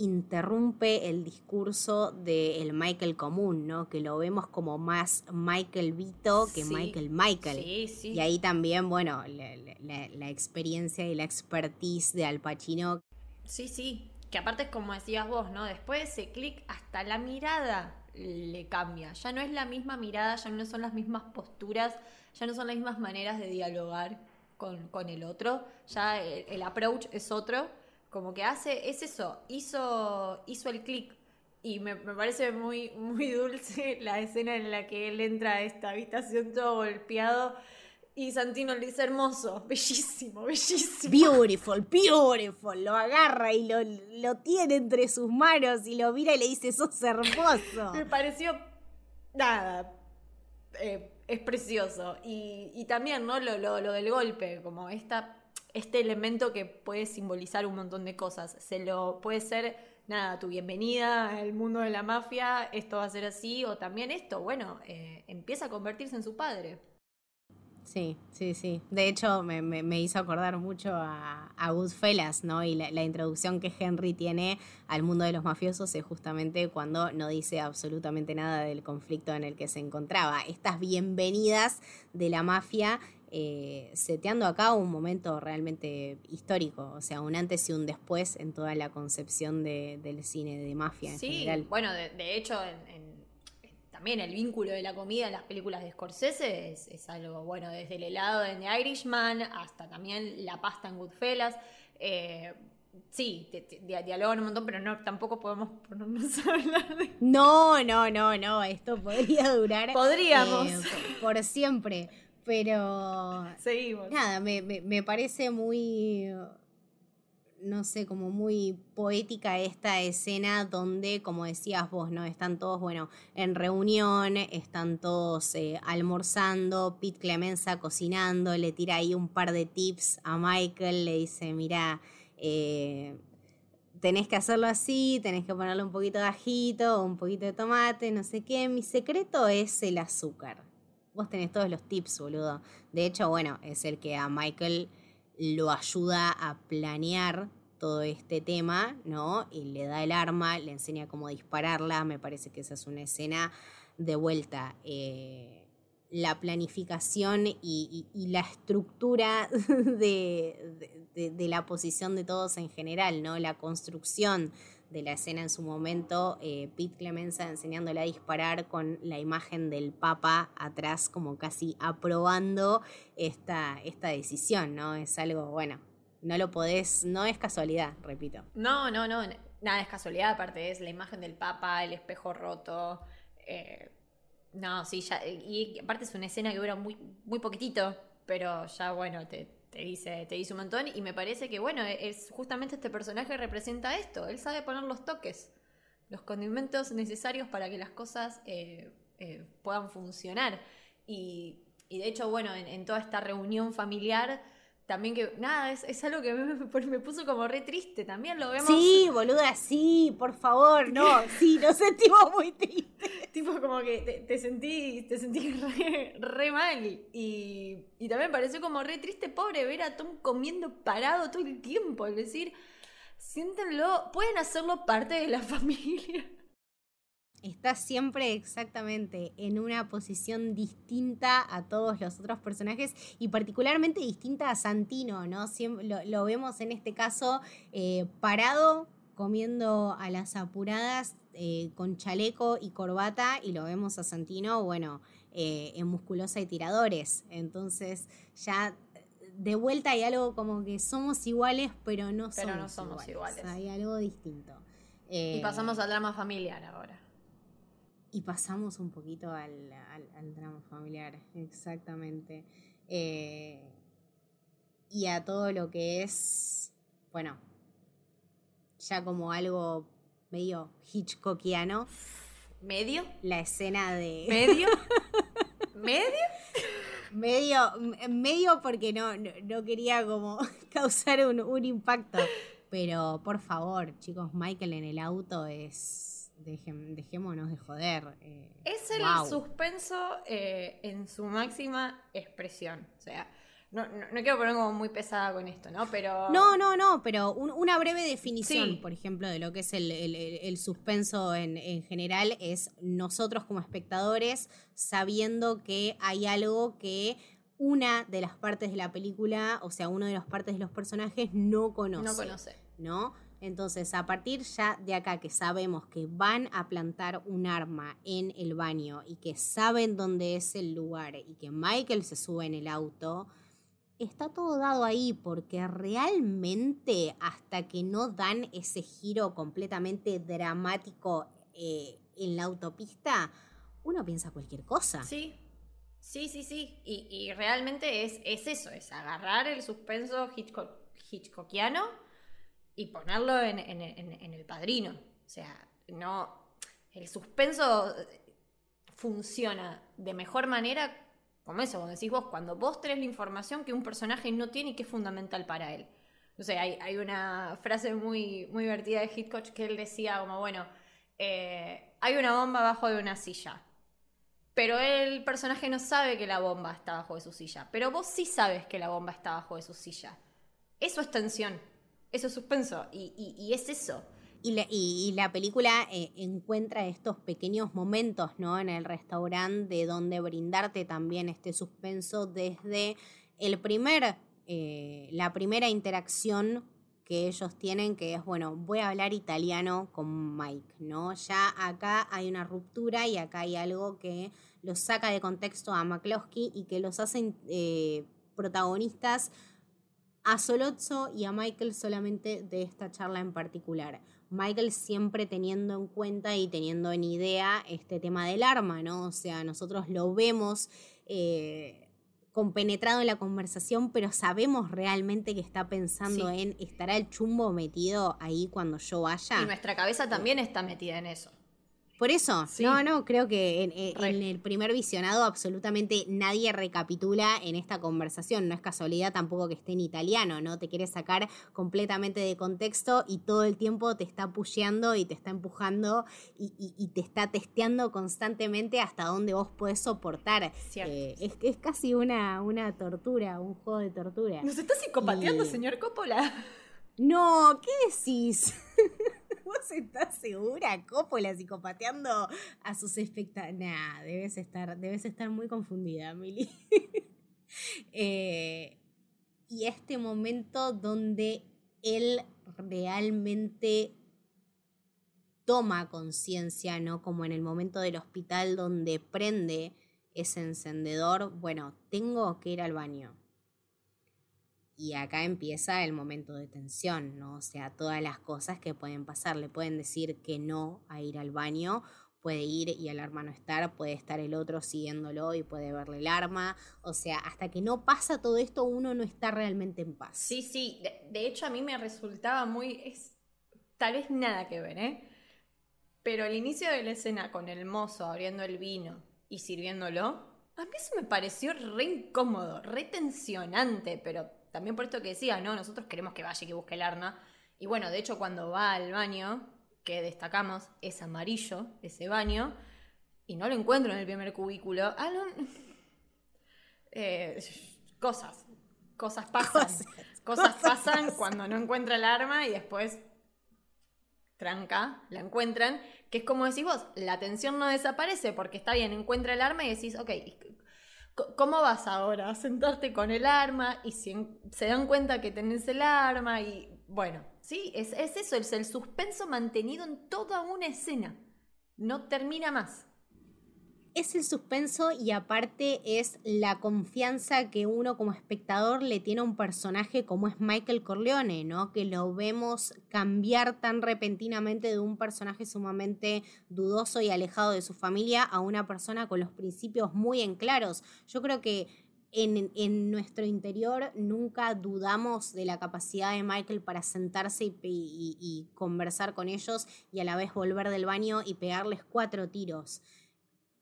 interrumpe el discurso del Michael común, ¿no? Que lo vemos como más Michael Vito que Michael Michael. Y ahí también, bueno, la, la, experiencia y la expertise de Al Pacino. Sí, sí. Que aparte es como decías vos, ¿no? Después de ese clic, hasta la mirada le cambia. Ya no es la misma mirada, ya no son las mismas posturas, ya no son las mismas maneras de dialogar con, el otro. Ya el, approach es otro. Como que hace, es eso, hizo, hizo el clic. Y me, parece muy, muy dulce la escena en la que él entra a esta habitación todo golpeado y Santino le dice hermoso, bellísimo, bellísimo. Beautiful, beautiful. Lo agarra y lo, lo tiene entre sus manos y lo mira y le dice, sos hermoso. Me pareció, nada, eh, es precioso. Y, también, ¿no? Lo, lo, del golpe, como esta, este elemento que puede simbolizar un montón de cosas. Se lo puede ser, nada, tu bienvenida al mundo de la mafia, esto va a ser así, o también esto, bueno, eh, empieza a convertirse en su padre. Sí, sí, sí. De hecho, me, hizo acordar mucho a, a Goodfellas, ¿no? Y la, introducción que Henry tiene al mundo de los mafiosos es justamente cuando no dice absolutamente nada del conflicto en el que se encontraba. Estas bienvenidas de la mafia eh, seteando acá un momento realmente histórico, o sea, un antes y un después en toda la concepción del cine de mafia. sí, bueno, de, hecho, en también el vínculo de la comida en las películas de Scorsese es, algo bueno, desde el helado de The Irishman hasta también la pasta en Goodfellas. Eh, sí, dialogan un montón, pero no tampoco podemos ponernos a hablar de... No, no, no, no, esto podría durar... Podríamos. Eh, por siempre, pero... Seguimos. Nada, me, me parece muy no sé, como muy poética esta escena donde, como decías vos, ¿no? Están todos, bueno, en reunión, están todos eh, almorzando, Pete Clemenza cocinando, le tira ahí un par de tips a Michael, le dice, mira, eh, tenés que hacerlo así, tenés que ponerle un poquito de ajito, un poquito de tomate, no sé qué. Mi secreto es el azúcar. Vos tenés todos los tips, boludo. De hecho, bueno, es el que a Michael lo ayuda a planear todo este tema, ¿no? Y le da el arma, le enseña cómo dispararla, me parece que esa es una escena de vuelta. Eh, la planificación y, la estructura de, la posición de todos en general, ¿no? La construcción de la escena en su momento, eh, Pete Clemenza enseñándole a disparar con la imagen del Papa atrás, como casi aprobando esta, esta decisión, ¿no? Es algo, bueno, no lo podés, no es casualidad, repito. No, no, no, nada es casualidad, aparte es la imagen del Papa, el espejo roto. Eh, no, sí, ya, y aparte es una escena que dura muy, muy poquitito, pero ya bueno, te, te dice, te dice un montón y me parece que bueno, es justamente este personaje representa esto, él sabe poner los toques, los condimentos necesarios para que las cosas eh, eh, puedan funcionar. Y, de hecho, bueno, en toda esta reunión familiar también que, nada, es, algo que me, me, puso como re triste, también lo vemos. Sí, boluda, sí, por favor, no, sí, nos sentimos muy tristes. tipo como que te, sentí, te sentí re, mal y, y también pareció como re triste, pobre, ver a Tom comiendo parado todo el tiempo, es decir, siéntenlo, pueden hacerlo parte de la familia está siempre exactamente en una posición distinta a todos los otros personajes y particularmente distinta a Santino, ¿no? lo, vemos en este caso eh, parado comiendo a las apuradas eh, con chaleco y corbata y lo vemos a Santino, bueno, eh, en musculosa y tiradores. Entonces ya de vuelta hay algo como que somos iguales, pero no, somos, iguales. Hay algo distinto. y pasamos al drama familiar ahora. Y pasamos un poquito al, drama familiar, exactamente. Eh, y a todo lo que es, bueno, ya como algo medio Hitchcockiano. ¿Medio? La escena de... ¿Medio? ¿Medio? medio, medio porque no, no, quería como causar un, un impacto. Pero por favor, chicos, Michael en el auto es dejémonos de joder. Eh, es el suspenso eh, en su máxima expresión. O sea, no, quiero poner como muy pesada con esto, ¿no? Pero. No, no, no, pero una breve definición, por ejemplo, de lo que es el, suspenso en, en, general es nosotros como espectadores sabiendo que hay algo que una de las partes de la película, o sea, una de las partes de los personajes no conoce. No conoce. ¿No? Entonces, a partir ya de acá que sabemos que van a plantar un arma en el baño y que saben dónde es el lugar y que Michael se sube en el auto, está todo dado ahí porque realmente hasta que no dan ese giro completamente dramático eh, en la autopista, uno piensa cualquier cosa. Sí, sí, sí, sí. Y, realmente es, es, eso, es agarrar el suspenso Hitchcock, Hitchcockiano y ponerlo en, el padrino. O sea, no. El suspenso funciona de mejor manera, como eso, como decís vos, cuando vos tenés la información que un personaje no tiene y que es fundamental para él. No sé, hay, una frase muy, muy divertida de Hitchcock que él decía como, bueno, eh, hay una bomba abajo de una silla. Pero el personaje no sabe que la bomba está abajo de su silla. Pero vos sí sabes que la bomba está abajo de su silla. Eso es tensión. Eso es suspenso y, es eso. Y la, y, la película eh, encuentra estos pequeños momentos, ¿no? En el restaurante de donde brindarte también este suspenso desde el primer, eh, la primera interacción que ellos tienen, que es, bueno, voy a hablar italiano con Mike, ¿no? Ya acá hay una ruptura y acá hay algo que los saca de contexto a McCloskey y que los hace eh, protagonistas a Solozzo y a Michael solamente de esta charla en particular. Michael siempre teniendo en cuenta y teniendo en idea este tema del arma, ¿no? O sea, nosotros lo vemos eh, compenetrado en la conversación, pero sabemos realmente que está pensando en, ¿estará el chumbo metido ahí cuando yo vaya? Y nuestra cabeza también está metida en eso. Por eso, no, no, creo que en, el primer visionado absolutamente nadie recapitula en esta conversación. No es casualidad tampoco que esté en italiano, ¿no? Te quiere sacar completamente de contexto y todo el tiempo te está pusheando y te está empujando y, te está testeando constantemente hasta dónde vos podés soportar. Eh, es, es casi una, una tortura, un juego de tortura. ¿Nos está psicopateando, señor Coppola? No, ¿qué decís? ¿Vos estás segura, Coppola, psicopateando a sus espectadores? Nah, debes estar, debes estar muy confundida, Mili. Eh, y este momento donde él realmente toma conciencia, ¿no? Como en el momento del hospital donde prende ese encendedor, bueno, tengo que ir al baño. Y acá empieza el momento de tensión, ¿no? O sea, todas las cosas que pueden pasar. Le pueden decir que no a ir al baño, puede ir y el arma no estar, puede estar el otro siguiéndolo y puede verle el arma. O sea, hasta que no pasa todo esto, uno no está realmente en paz. Sí, sí. De, hecho, a mí me resultaba muy. Es, tal vez nada que ver, ¿eh? Pero el inicio de la escena con el mozo abriendo el vino y sirviéndolo, a mí eso me pareció re incómodo, re tensionante, pero también por esto que decía, ¿no? Nosotros queremos que vaya y que busque el arma. Y bueno, de hecho, cuando va al baño, que destacamos, es amarillo ese baño, y no lo encuentro en el primer cubículo. Ah, no. Eh, cosas. Cosas pasan. Cosas, pasan cuando no encuentra el arma y después tranca, la encuentran, que es como decís vos, la tensión no desaparece porque está bien, encuentra el arma y decís, ok, ¿cómo vas ahora a sentarte con el arma? Y si se dan cuenta que tenés el arma y bueno, sí, es, es eso, es el suspenso mantenido en toda una escena, no termina más es el suspenso y aparte es la confianza que uno como espectador le tiene a un personaje como es Michael Corleone, ¿no? Que lo vemos cambiar tan repentinamente de un personaje sumamente dudoso y alejado de su familia a una persona con los principios muy en claros. Yo creo que en, en, nuestro interior nunca dudamos de la capacidad de Michael para sentarse y, y, conversar con ellos y a la vez volver del baño y pegarles cuatro tiros.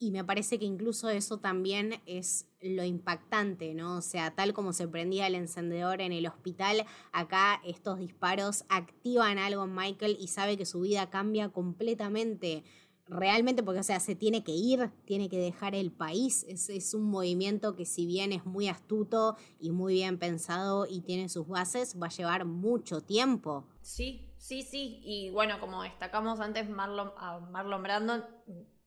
Y me parece que incluso eso también es lo impactante, ¿no? O sea, tal como se prendía el encendedor en el hospital, acá estos disparos activan algo en Michael y sabe que su vida cambia completamente. Realmente, porque, o sea, se tiene que ir, tiene que dejar el país. Es, es un movimiento que, si bien es muy astuto y muy bien pensado y tiene sus bases, va a llevar mucho tiempo. Sí, sí, sí. Y bueno, como destacamos antes, Marlon, a Marlon Brandon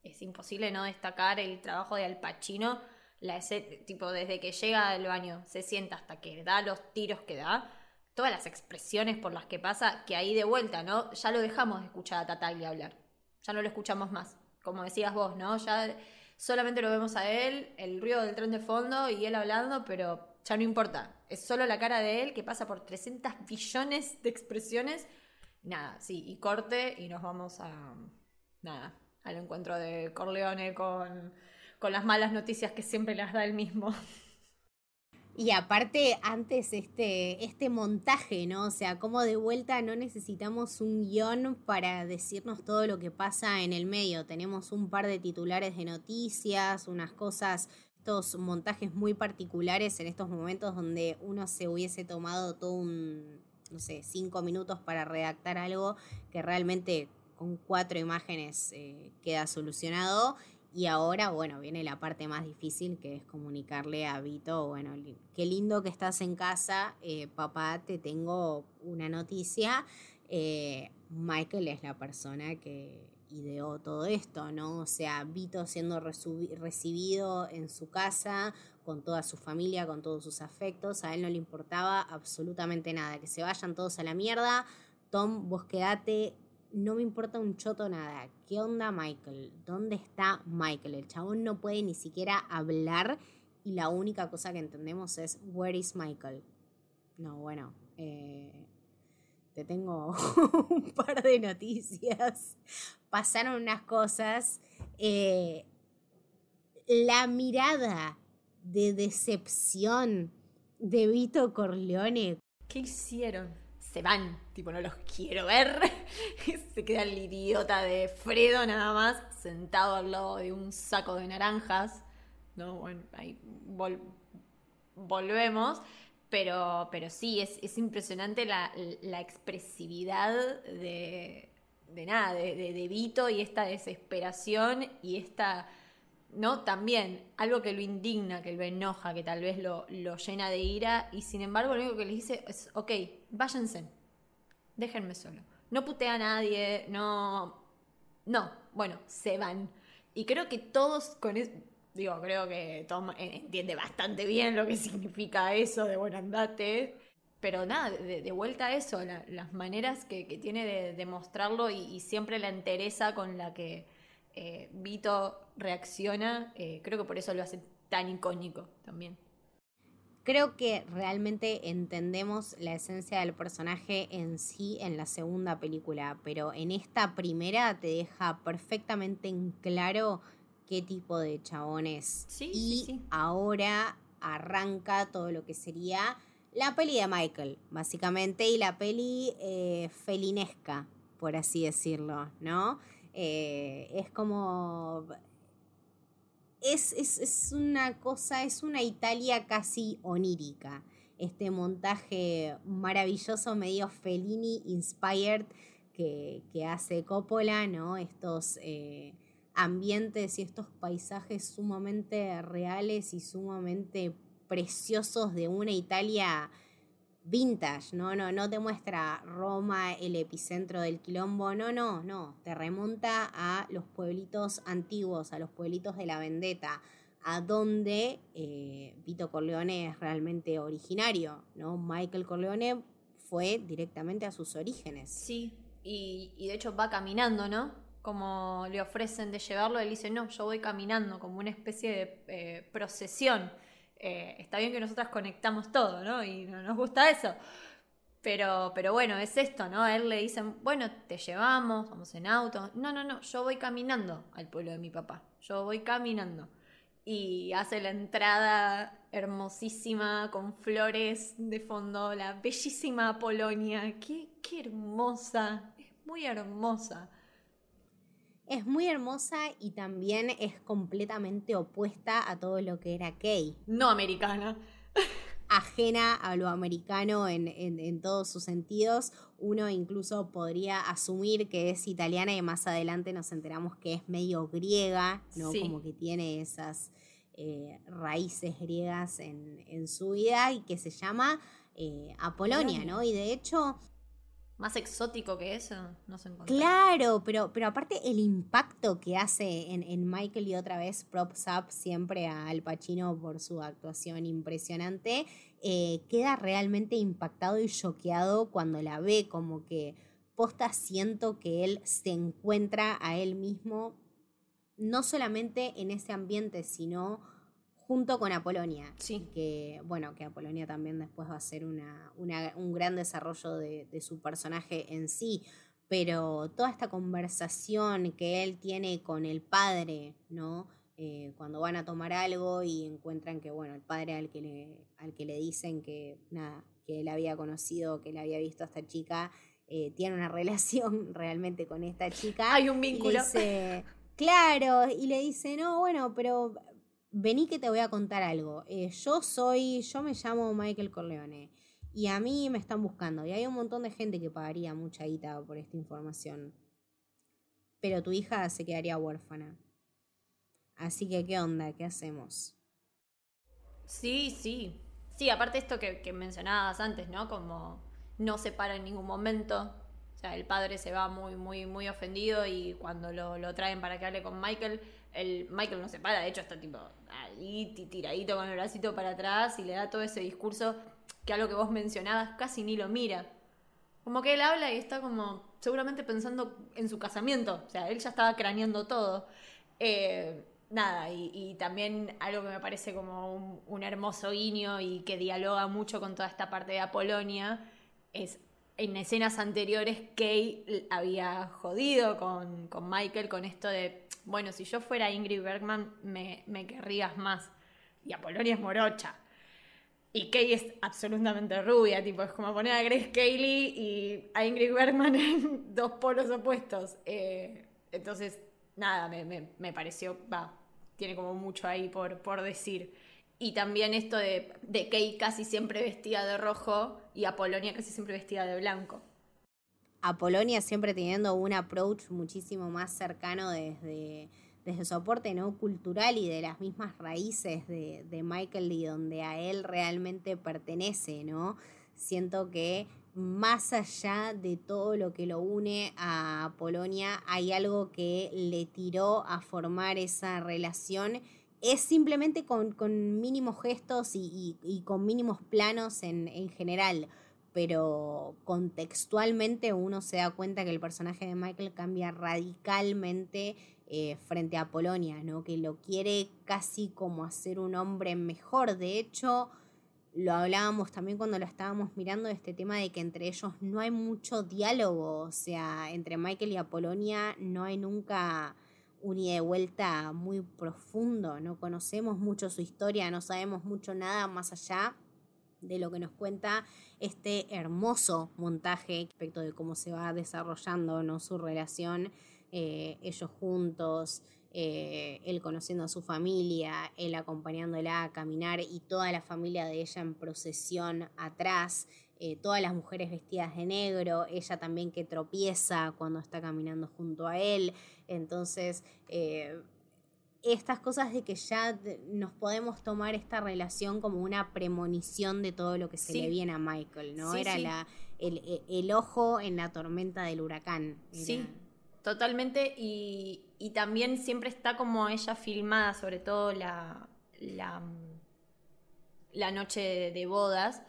es imposible no destacar el trabajo de Al Pacino, la tipo desde que llega al baño, se sienta hasta que da los tiros que da, todas las expresiones por las que pasa, que ahí de vuelta, ¿no? Ya lo dejamos de escuchar a Tataglia hablar, ya no lo escuchamos más, como decías vos, ¿no? Ya solamente lo vemos a él, el ruido del tren de fondo y él hablando, pero ya no importa, es solo la cara de él que pasa por 300 billones de expresiones, nada, sí, y corte y nos vamos a... Nada, al encuentro de Corleone con, las malas noticias que siempre las da él mismo. Y aparte, antes este, este montaje, ¿no? O sea, como de vuelta no necesitamos un guion para decirnos todo lo que pasa en el medio. Tenemos un par de titulares de noticias, unas cosas, estos montajes muy particulares en estos momentos donde uno se hubiese tomado todo un, no sé, cinco minutos para redactar algo que realmente con cuatro imágenes eh, queda solucionado. Y ahora, bueno, viene la parte más difícil que es comunicarle a Vito, bueno, qué lindo que estás en casa, eh, papá, te tengo una noticia. Eh, Michael es la persona que ideó todo esto, ¿no? O sea, Vito siendo recibido en su casa, con toda su familia, con todos sus afectos, a él no le importaba absolutamente nada, que se vayan todos a la mierda, Tom, vos quedate, no me importa un choto nada. ¿Qué onda Michael? ¿Dónde está Michael? El chabón no puede ni siquiera hablar y la única cosa que entendemos es, ¿Where is Michael? No, bueno, eh, te tengo un par de noticias. Pasaron unas cosas. Eh, la mirada de decepción de Vito Corleone. ¿Qué hicieron? Se van, tipo, no los quiero ver. se queda el idiota de Fredo nada más, sentado al lado de un saco de naranjas. No, bueno, ahí volvemos. Pero, pero sí, es, es impresionante la, expresividad de, de nada, de, de Vito y esta desesperación y esta ¿no? También algo que lo indigna, que lo enoja, que tal vez lo, lo, llena de ira, y sin embargo lo único que le dice es, ok, váyanse, déjenme solo. No putea a nadie, no... No, bueno, se van. Y creo que todos con eso, digo, creo que Tom entiende bastante bien lo que significa eso de bueno, andate. pero nada, de, vuelta a eso, las maneras que, tiene de, demostrarlo y, siempre la entereza con la que eh, Vito reacciona, eh, creo que por eso lo hace tan icónico también. Creo que realmente entendemos la esencia del personaje en sí en la segunda película, pero en esta primera te deja perfectamente en claro qué tipo de chabón es. y ahora arranca todo lo que sería la peli de Michael, básicamente, y la peli eh, felinesca, por así decirlo, ¿no? Eh, es como... Es, es, una cosa, es una Italia casi onírica. Este montaje maravilloso, medio Fellini inspired que, hace Coppola, ¿no? Estos eh, ambientes y estos paisajes sumamente reales y sumamente preciosos de una Italia vintage, no, no, no te muestra Roma el epicentro del quilombo, no, no, no, te remonta a los pueblitos antiguos, a los pueblitos de la vendetta, a donde eh, Vito Corleone es realmente originario, ¿no? Michael Corleone fue directamente a sus orígenes. Sí, y, de hecho va caminando, ¿no? Como le ofrecen de llevarlo, él dice, no, yo voy caminando, como una especie de eh, procesión. Eh, está bien que nosotras conectamos todo, ¿no? Y no nos gusta eso. Pero, pero bueno, es esto, ¿no? A él le dicen, bueno, te llevamos, vamos en auto. No, no, no, yo voy caminando al pueblo de mi papá. Yo voy caminando. Y hace la entrada hermosísima, con flores de fondo, la bellísima Polonia. Qué, qué hermosa, es muy hermosa es muy hermosa y también es completamente opuesta a todo lo que era Kay. No americana. Ajena a lo americano en, todos sus sentidos. Uno incluso podría asumir que es italiana y más adelante nos enteramos que es medio griega, ¿no? Como que tiene esas eh, raíces griegas en, su vida y que se llama eh, Apolonia, ¿no? Y de hecho más exótico que eso, no se encuentra. Claro, pero, pero aparte el impacto que hace en, Michael y otra vez props up siempre a Al Pacino por su actuación impresionante, eh, queda realmente impactado y choqueado cuando la ve, como que posta siento que él se encuentra a él mismo, no solamente en ese ambiente, sino junto con Apolonia. Sí. Que, bueno, que Apolonia también después va a ser una, un gran desarrollo de, su personaje en sí. Pero toda esta conversación que él tiene con el padre, ¿no? Eh, cuando van a tomar algo y encuentran que, bueno, el padre al que le, al que le dicen que, nada, que él había conocido, que él había visto a esta chica, eh, tiene una relación realmente con esta chica. Hay un vínculo. claro, y le dice, no, bueno, pero vení que te voy a contar algo. Eh, yo soy, yo me llamo Michael Corleone y a mí me están buscando y hay un montón de gente que pagaría mucha guita por esta información. Pero tu hija se quedaría huérfana. Así que, ¿qué onda? ¿Qué hacemos? Sí, sí. Sí, aparte esto que, que mencionabas antes, ¿no? Como no se para en ningún momento. O sea, el padre se va muy, muy, muy ofendido y cuando lo, lo traen para que hable con Michael, el Michael no se para, de hecho está tipo ahí tiradito con el bracito para atrás y le da todo ese discurso que a lo que vos mencionabas casi ni lo mira. Como que él habla y está como seguramente pensando en su casamiento, o sea, él ya estaba craneando todo. Eh, nada, y, también algo que me parece como un, hermoso guiño y que dialoga mucho con toda esta parte de Apolonia es en escenas anteriores Kay había jodido con, con Michael con esto de bueno, si yo fuera Ingrid Bergman, me, me querrías más. Y Apolonia es morocha. Y Kay es absolutamente rubia, tipo, es como poner a Grace Cayley y a Ingrid Bergman en dos polos opuestos. Eh, entonces, nada, me, pareció, va, tiene como mucho ahí por, por decir. Y también esto de, de Kay casi siempre vestida de rojo y Apolonia casi siempre vestida de blanco a Polonia siempre teniendo un approach muchísimo más cercano desde, desde su aporte ¿no? cultural y de las mismas raíces de, de, Michael y donde a él realmente pertenece, ¿no? Siento que más allá de todo lo que lo une a Polonia, hay algo que le tiró a formar esa relación. Es simplemente con, mínimos gestos y, con mínimos planos en, en general pero contextualmente uno se da cuenta que el personaje de Michael cambia radicalmente eh, frente a Polonia, ¿no? Que lo quiere casi como hacer un hombre mejor. De hecho, lo hablábamos también cuando lo estábamos mirando, este tema de que entre ellos no hay mucho diálogo, o sea, entre Michael y Apolonia no hay nunca un ida de vuelta muy profundo, no conocemos mucho su historia, no sabemos mucho nada más allá de lo que nos cuenta este hermoso montaje respecto de cómo se va desarrollando ¿no? su relación eh, ellos juntos, eh, él conociendo a su familia, él acompañándola a caminar y toda la familia de ella en procesión atrás, eh, todas las mujeres vestidas de negro, ella también que tropieza cuando está caminando junto a él. Entonces, estas cosas de que ya nos podemos tomar esta relación como una premonición de todo lo que se le viene a Michael, ¿no? Era La, el, ojo en la tormenta del huracán. Sí, Totalmente, y, también siempre está como ella filmada, sobre todo la, la, la noche de bodas,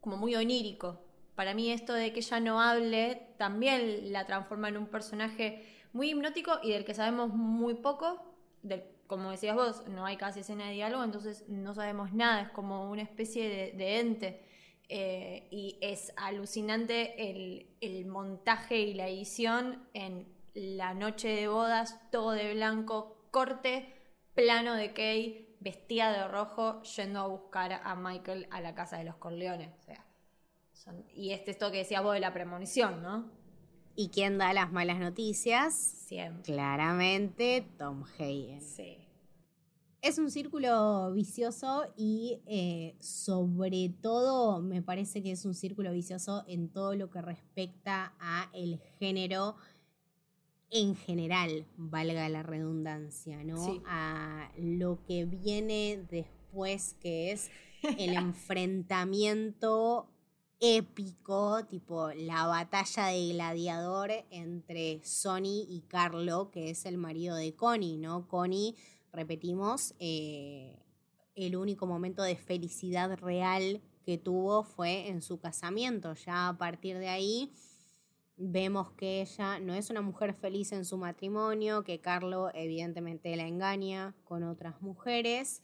como muy onírico. Para mí esto de que ella no hable también la transforma en un personaje muy hipnótico y del que sabemos muy poco. Del, como decías vos, no hay casi escena de diálogo, entonces no sabemos nada, es como una especie de, ente. Eh, y es alucinante el, el montaje y la edición en la noche de bodas, todo de blanco, corte, plano de Kay, vestida de rojo, yendo a buscar a Michael a la casa de los Corleones. O sea, y este esto que decías vos de la premonición, ¿no? ¿Y quién da las malas noticias? Siempre. Claramente Tom Hagen. Sí. Es un círculo vicioso y eh, sobre todo me parece que es un círculo vicioso en todo lo que respecta a el género en general, valga la redundancia, ¿no? A lo que viene después, que es el enfrentamiento épico, tipo la batalla de gladiador entre Sonny y Carlo, que es el marido de Connie, ¿no? Connie, repetimos, eh, el único momento de felicidad real que tuvo fue en su casamiento. Ya a partir de ahí Vemos que ella no es una mujer feliz en su matrimonio, que Carlo evidentemente la engaña con otras mujeres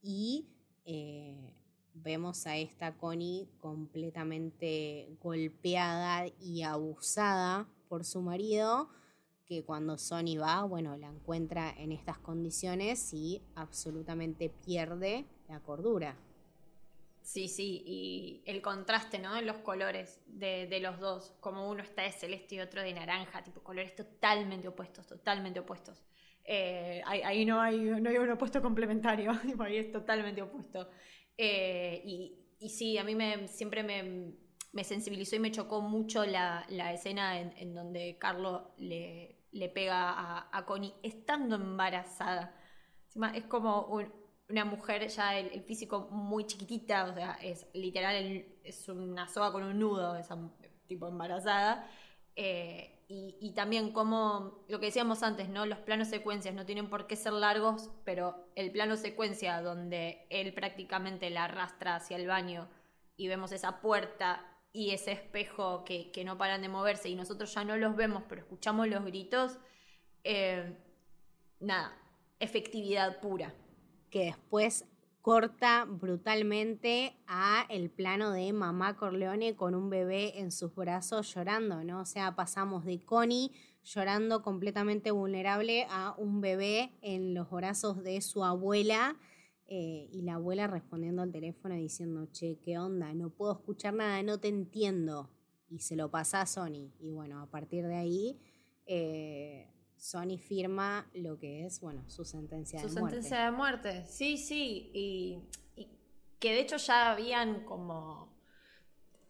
y eh, vemos a esta Connie completamente golpeada y abusada por su marido, que cuando Sony va, bueno, la encuentra en estas condiciones y absolutamente pierde la cordura. Sí, sí, y el contraste, ¿no? En los colores de, los dos, como uno está de celeste y otro de naranja, tipo colores totalmente opuestos, totalmente opuestos. Eh, ahí, no, hay, no hay un opuesto complementario, ahí es totalmente opuesto. Eh, y, sí, a mí me, siempre me, sensibilizó y me chocó mucho la, escena en, donde Carlos le, le pega a, a Connie estando embarazada. Es como un, una mujer ya el, físico muy chiquitita, o sea, es literal, es una soga con un nudo, esa tipo embarazada. Eh, y, también como lo que decíamos antes, ¿no? Los planos secuencias no tienen por qué ser largos, pero el plano secuencia donde él prácticamente la arrastra hacia el baño y vemos esa puerta y ese espejo que, no paran de moverse y nosotros ya no los vemos, pero escuchamos los gritos, eh, nada, efectividad pura que después corta brutalmente a el plano de mamá Corleone con un bebé en sus brazos llorando, ¿no? O sea, pasamos de Connie llorando completamente vulnerable a un bebé en los brazos de su abuela eh, y la abuela respondiendo al teléfono diciendo, che, ¿qué onda? No puedo escuchar nada, no te entiendo. Y se lo pasa a Sony. Y bueno, a partir de ahí eh, Sony firma lo que es, bueno, su sentencia de muerte. Su sentencia de muerte, sí, sí, y, que de hecho ya habían como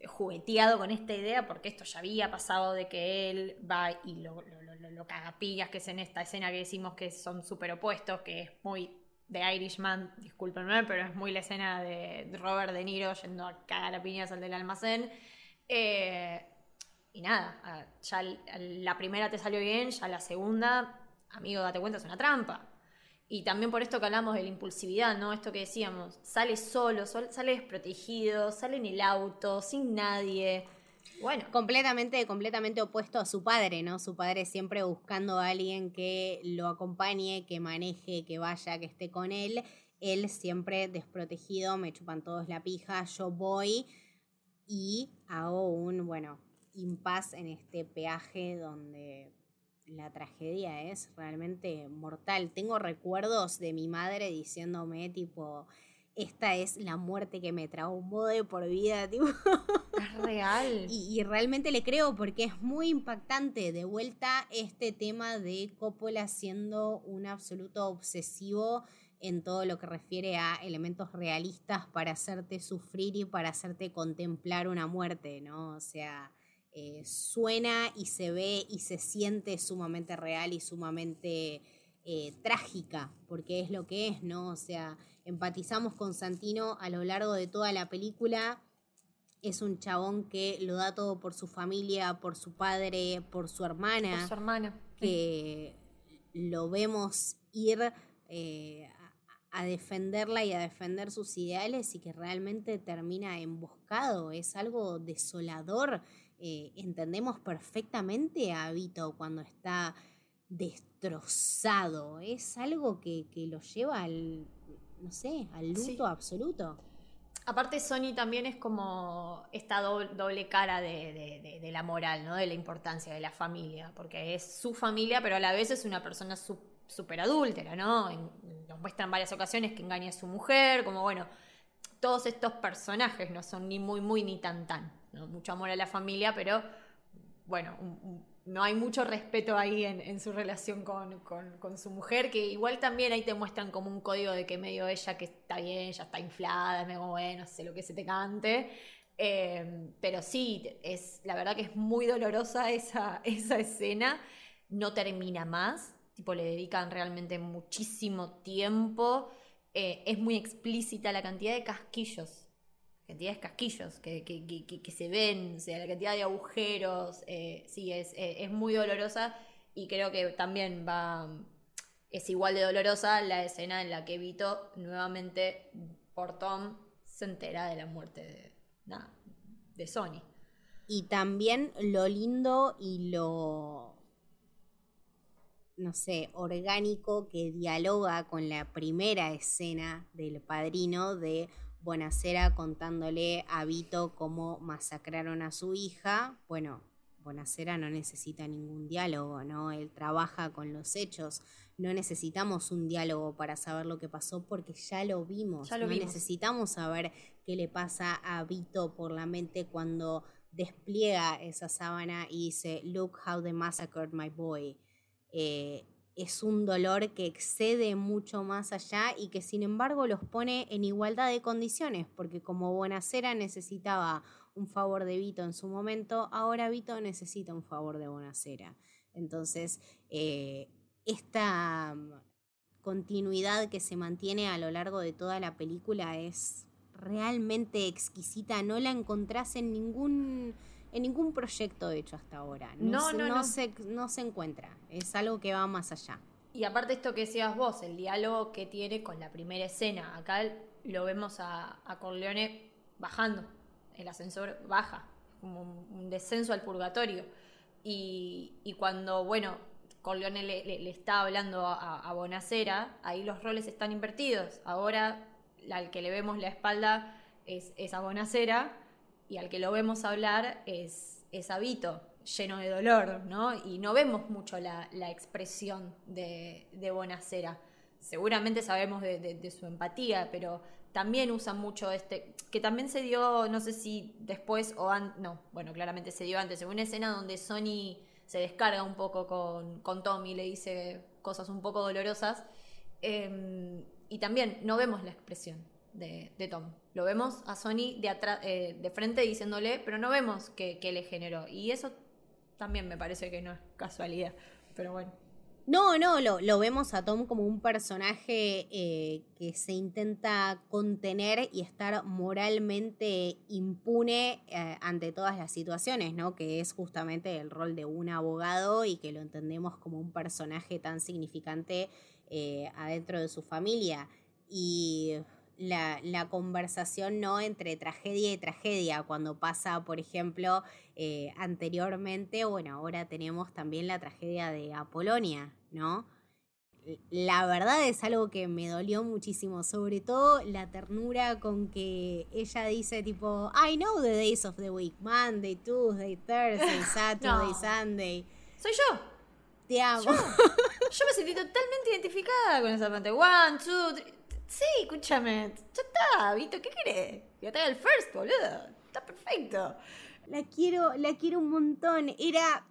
jugueteado con esta idea, porque esto ya había pasado de que él va y lo, lo, lo, cagapillas, que es en esta escena que decimos que son súper opuestos, que es muy de Irishman, discúlpenme, pero es muy la escena de Robert De Niro yendo a cagar a piñas al del almacén. Eh, y nada, ya la primera te salió bien, ya la segunda, amigo, date cuenta, es una trampa. Y también por esto que hablamos de la impulsividad, ¿no? Esto que decíamos, sale solo, sale desprotegido, sale en el auto, sin nadie. Bueno. Completamente, completamente opuesto a su padre, ¿no? Su padre siempre buscando a alguien que lo acompañe, que maneje, que vaya, que esté con él. Él siempre desprotegido, me chupan todos la pija, yo voy y hago un, bueno, impas en este peaje donde la tragedia es realmente mortal. Tengo recuerdos de mi madre diciéndome tipo, esta es la muerte que me traumó de por vida, tipo. Es real. Y, realmente le creo porque es muy impactante. De vuelta este tema de Coppola siendo un absoluto obsesivo en todo lo que refiere a elementos realistas para hacerte sufrir y para hacerte contemplar una muerte, ¿no? O sea, eh, suena y se ve y se siente sumamente real y sumamente eh, trágica, porque es lo que es, ¿no? O sea, empatizamos con Santino a lo largo de toda la película. Es un chabón que lo da todo por su familia, por su padre, por su hermana. Por su hermana. Que lo vemos ir eh, a, defenderla y a defender sus ideales y que realmente termina emboscado. Es algo desolador. Eh, entendemos perfectamente a Vito cuando está destrozado. Es algo que, lo lleva al, no sé, al luto absoluto. Aparte, Sony también es como esta doble, cara de, la moral, ¿no? De la importancia de la familia, porque es su familia, pero a la vez es una persona súper adúltera, ¿no? nos muestran varias ocasiones que engaña a su mujer, como bueno, todos estos personajes no son ni muy, muy, ni tan, tan. Mucho amor a la familia, pero bueno, no hay mucho respeto ahí en, su relación con, su mujer, que igual también ahí te muestran como un código de que medio ella que está bien, ya está inflada, es medio bueno, sé lo que se te cante. Eh, pero sí, es, la verdad que es muy dolorosa esa, esa escena, no termina más, tipo le dedican realmente muchísimo tiempo, eh, es muy explícita la cantidad de casquillos cantidad de casquillos que, que, se ven, o sea, la cantidad de agujeros, eh, sí, es, eh, es, muy dolorosa y creo que también va, es igual de dolorosa la escena en la que Vito nuevamente por Tom se entera de la muerte de, de Sony. Y también lo lindo y lo, no sé, orgánico que dialoga con la primera escena del padrino de Bonacera contándole a Vito cómo masacraron a su hija. Bueno, Bonacera no necesita ningún diálogo, ¿no? Él trabaja con los hechos. No necesitamos un diálogo para saber lo que pasó porque ya lo vimos. no necesitamos saber qué le pasa a Vito por la mente cuando despliega esa sábana y dice, Look how they massacred my boy. Eh, es un dolor que excede mucho más allá y que sin embargo los pone en igualdad de condiciones, porque como Bonacera necesitaba un favor de Vito en su momento, ahora Vito necesita un favor de Bonacera. Entonces, eh, esta mm, continuidad que se mantiene a lo largo de toda la película es realmente exquisita, no la encontrás en ningún en ningún proyecto hecho hasta ahora. No, no, no, Se, no se encuentra. Es algo que va más allá. Y aparte esto que decías vos, el diálogo que tiene con la primera escena. Acá lo vemos a, a Corleone bajando. El ascensor baja, como un, descenso al purgatorio. Y, cuando, bueno, Corleone le, está hablando a, a, Bonacera, ahí los roles están invertidos. Ahora al que le vemos la espalda es, es a Bonacera y al que lo vemos hablar es, es Vito, lleno de dolor, ¿no? Y no vemos mucho la, expresión de, de, Bonacera. Seguramente sabemos de, su empatía, pero también usa mucho este, que también se dio, no sé si después o antes, no, bueno, claramente se dio antes, en una escena donde Sony se descarga un poco con, con Tom y le dice cosas un poco dolorosas. Em, y también no vemos la expresión de, Tom. Lo vemos a Sony de, eh, de frente diciéndole, pero no vemos qué, le generó. Y eso también me parece que no es casualidad. Pero bueno. No, no, lo, lo vemos a Tom como un personaje eh, que se intenta contener y estar moralmente impune eh, ante todas las situaciones, ¿no? Que es justamente el rol de un abogado y que lo entendemos como un personaje tan significante adentro de su familia. Y la, conversación no entre tragedia y tragedia, cuando pasa, por ejemplo, eh, anteriormente, bueno, ahora tenemos también la tragedia de Apolonia, ¿no? La verdad es algo que me dolió muchísimo, sobre todo la ternura con que ella dice tipo, I know the days of the week, Monday, Tuesday, Thursday, Saturday, Sunday. Soy yo. Te amo. Yo, yo me sentí totalmente identificada con esa parte. One, two, three. Sí, escúchame. Ya está, Vito, ¿qué querés? Ya está el first, boludo. Está perfecto. La quiero, la quiero un montón. Era.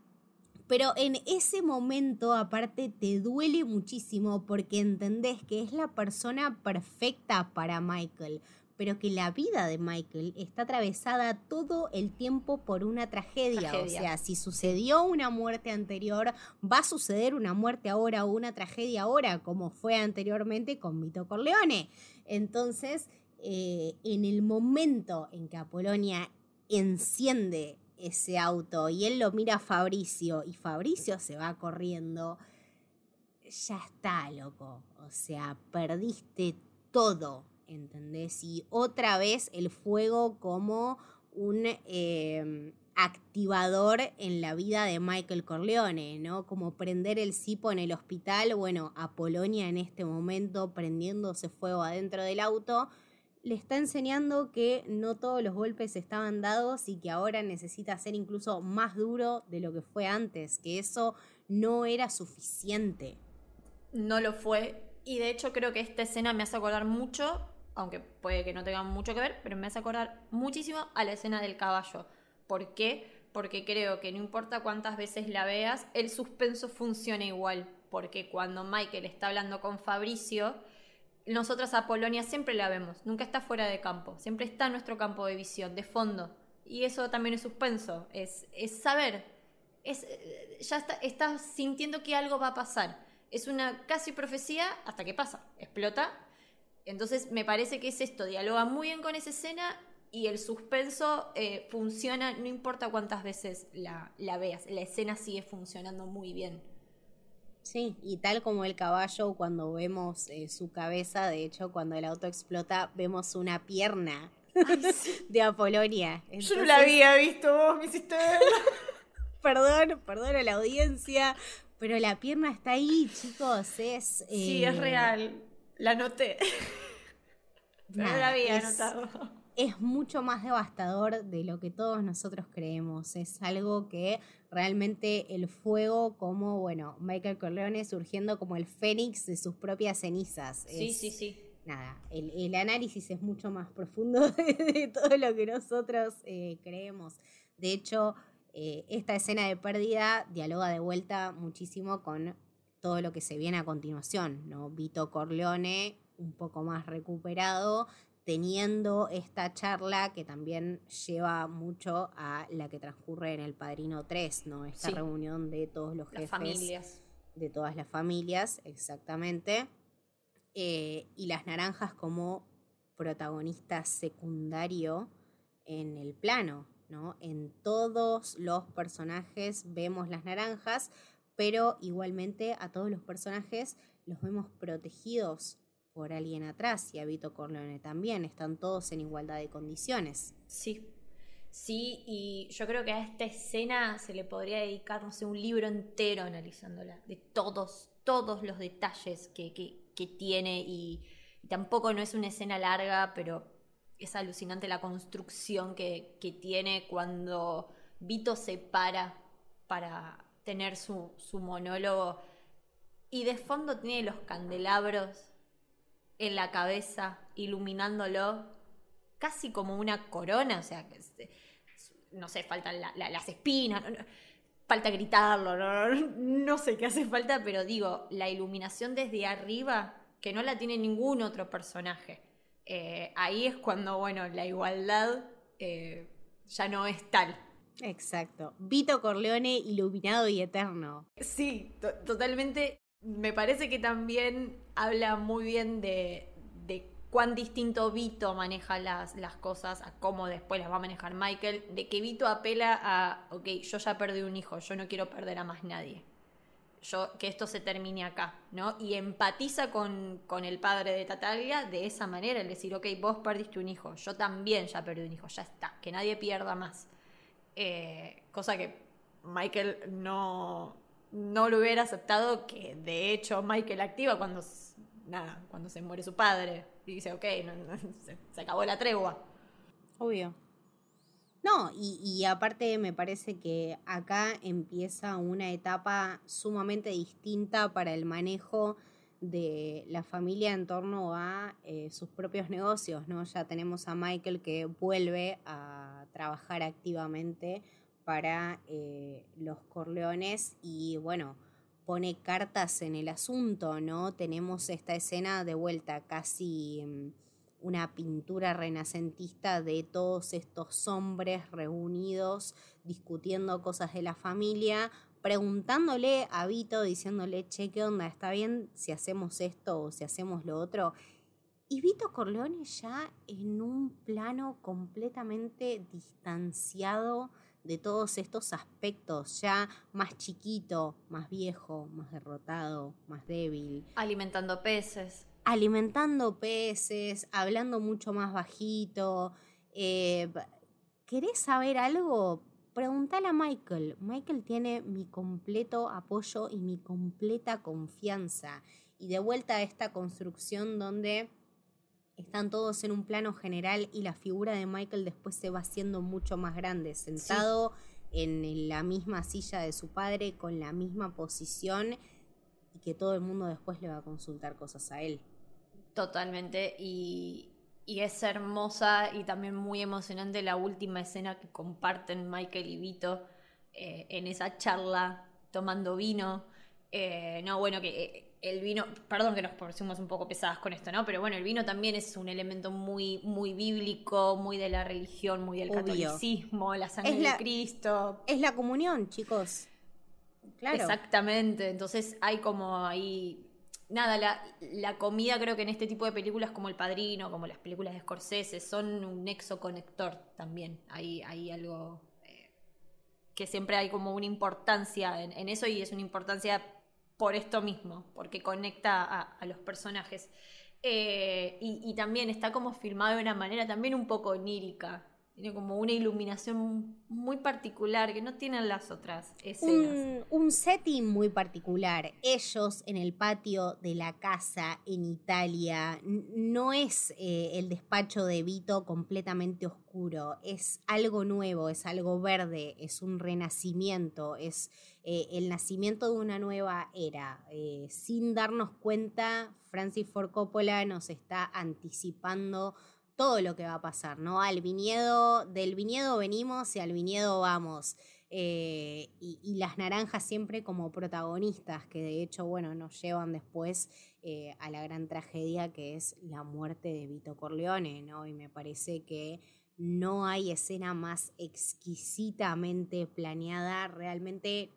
Pero en ese momento, aparte, te duele muchísimo porque entendés que es la persona perfecta para Michael pero que la vida de Michael está atravesada todo el tiempo por una tragedia. O sea, si sucedió una muerte anterior, va a suceder una muerte ahora o una tragedia ahora, como fue anteriormente con Vito Corleone. Entonces, eh, en el momento en que Apolonia enciende ese auto y él lo mira a Fabricio y Fabricio se va corriendo, ya está, loco. O sea, perdiste todo ¿entendés? Y otra vez el fuego como un em, activador en la vida de Michael Corleone, ¿no? Como prender el cipo en el hospital, bueno, Apolonia en este momento prendiéndose fuego adentro del auto, le está enseñando que no todos los golpes estaban dados y que ahora necesita ser incluso más duro de lo que fue antes, que eso no era suficiente. No lo fue. Y de hecho creo que esta escena me hace acordar mucho aunque puede que no tenga mucho que ver, pero me hace acordar muchísimo a la escena del caballo. ¿Por qué? Porque creo que no importa cuántas veces la veas, el suspenso funciona igual. Porque cuando Michael está hablando con Fabricio, nosotros a Polonia siempre la vemos, nunca está fuera de campo, siempre está en nuestro campo de visión, de fondo. Y eso también es suspenso, es, saber, es, ya está, estás sintiendo que algo va a pasar. Es una casi profecía hasta que pasa, explota entonces me parece que es esto, dialoga muy bien con esa escena y el suspenso eh, funciona, no importa cuántas veces la, veas, la escena sigue funcionando muy bien. Sí, y tal como el caballo, cuando vemos eh, su cabeza, de hecho, cuando el auto explota, vemos una pierna de Apolonia. Yo no la había visto, vos me hiciste perdón, perdón a la audiencia, pero la pierna está ahí, chicos, es... sí, es eh, real. La noté. no la había es, Es mucho más devastador de lo que todos nosotros creemos. Es algo que realmente el fuego, como, bueno, Michael Corleone surgiendo como el fénix de sus propias cenizas. Sí, sí, sí. Nada, el, análisis es mucho más profundo de, todo lo que nosotros eh, creemos. De hecho, eh, esta escena de pérdida dialoga de vuelta muchísimo con todo lo que se viene a continuación, ¿no? Vito Corleone un poco más recuperado, teniendo esta charla que también lleva mucho a la que transcurre en El Padrino 3, ¿no? Esta reunión de todos los jefes. familias. De todas las familias, exactamente. Eh, y las naranjas como protagonista secundario en el plano, ¿no? En todos los personajes vemos las naranjas, pero igualmente a todos los personajes los vemos protegidos por alguien atrás y a Vito Corleone también, están todos en igualdad de condiciones. Sí, sí, y yo creo que a esta escena se le podría dedicar, no sé, un libro entero analizándola, de todos, todos los detalles que, tiene y, tampoco no es una escena larga, pero es alucinante la construcción que, que tiene cuando Vito se para para tener su, monólogo y de fondo tiene los candelabros en la cabeza, iluminándolo, casi como una corona, o sea, no sé, faltan las espinas, falta gritarlo, no, sé qué hace falta, pero digo, la iluminación desde arriba, que no la tiene ningún otro personaje. Eh, ahí es cuando, bueno, la igualdad eh, ya no es tal. Exacto. Vito Corleone iluminado y eterno. Sí, totalmente. Me parece que también habla muy bien de, cuán distinto Vito maneja las, las, cosas, a cómo después las va a manejar Michael, de que Vito apela a, ok, yo ya perdí un hijo, yo no quiero perder a más nadie. yo que esto se termine acá, ¿no? Y empatiza con, el padre de Tatalia de esa manera, el decir, ok, vos perdiste un hijo, yo también ya perdí un hijo, ya está, que nadie pierda más. Eh, cosa que Michael no, no lo hubiera aceptado, que de hecho Michael activa cuando, nada, cuando se muere su padre. Y dice, ok, se acabó la tregua. Obvio. No, y, aparte me parece que acá empieza una etapa sumamente distinta para el manejo de la familia en torno a eh, sus propios negocios, ¿no? Ya tenemos a Michael que vuelve a trabajar activamente para eh, los Corleones y bueno, pone cartas en el asunto, ¿no? Tenemos esta escena de vuelta casi mm, una pintura renacentista de todos estos hombres reunidos discutiendo cosas de la familia, preguntándole a Vito, diciéndole, che, ¿qué onda? ¿Está bien si hacemos esto o si hacemos lo otro? Y Vito Corleone ya en un plano completamente distanciado de todos estos aspectos, ya más chiquito, más viejo, más derrotado, más débil. Alimentando peces alimentando peces, hablando mucho más bajito. Eh, ¿Querés saber algo? Pregúntale a Michael. Michael tiene mi completo apoyo y mi completa confianza. Y de vuelta a esta construcción donde están todos en un plano general y la figura de Michael después se va haciendo mucho más grande, sentado en la misma silla de su padre, con la misma posición y que todo el mundo después le va a consultar cosas a él. Totalmente, y, es hermosa y también muy emocionante la última escena que comparten Michael y Vito eh, en esa charla tomando vino. Eh, no, bueno, que eh, el vino, perdón que nos pusimos un poco pesadas con esto, ¿no? Pero bueno, el vino también es un elemento muy, muy bíblico, muy de la religión, muy del catolicismo, la sangre de Cristo. Es la comunión, chicos. Claro. Exactamente. Entonces hay como ahí nada, la, comida creo que en este tipo de películas como El Padrino, como las películas de Scorsese, son un nexo conector también. Hay, hay algo eh, que siempre hay como una importancia en, eso y es una importancia por esto mismo, porque conecta a, los personajes. Eh, y, y, también está como filmado de una manera también un poco onírica. Tiene como una iluminación muy particular que no tienen las otras escenas. Un, setting muy particular. Ellos en el patio de la casa en Italia. No es eh, el despacho de Vito completamente oscuro. Es algo nuevo, es algo verde, es un renacimiento, es eh, el nacimiento de una nueva era. Eh, sin darnos cuenta, Francis Ford Coppola nos está anticipando todo lo que va a pasar, ¿no? Al viñedo, del viñedo venimos y al viñedo vamos. Eh, y, las naranjas siempre como protagonistas, que de hecho, bueno, nos llevan después eh, a la gran tragedia que es la muerte de Vito Corleone, ¿no? Y me parece que no hay escena más exquisitamente planeada, realmente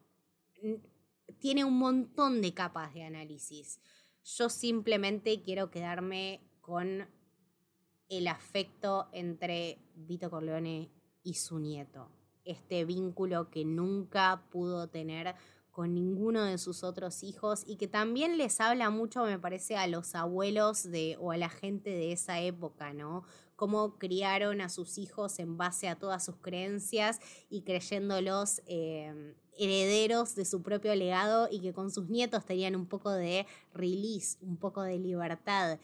tiene un montón de capas de análisis. Yo simplemente quiero quedarme con el afecto entre Vito Corleone y su nieto. Este vínculo que nunca pudo tener con ninguno de sus otros hijos y que también les habla mucho, me parece, a los abuelos de, o a la gente de esa época, ¿no? Cómo criaron a sus hijos en base a todas sus creencias y creyéndolos eh, herederos de su propio legado y que con sus nietos tenían un poco de release, un poco de libertad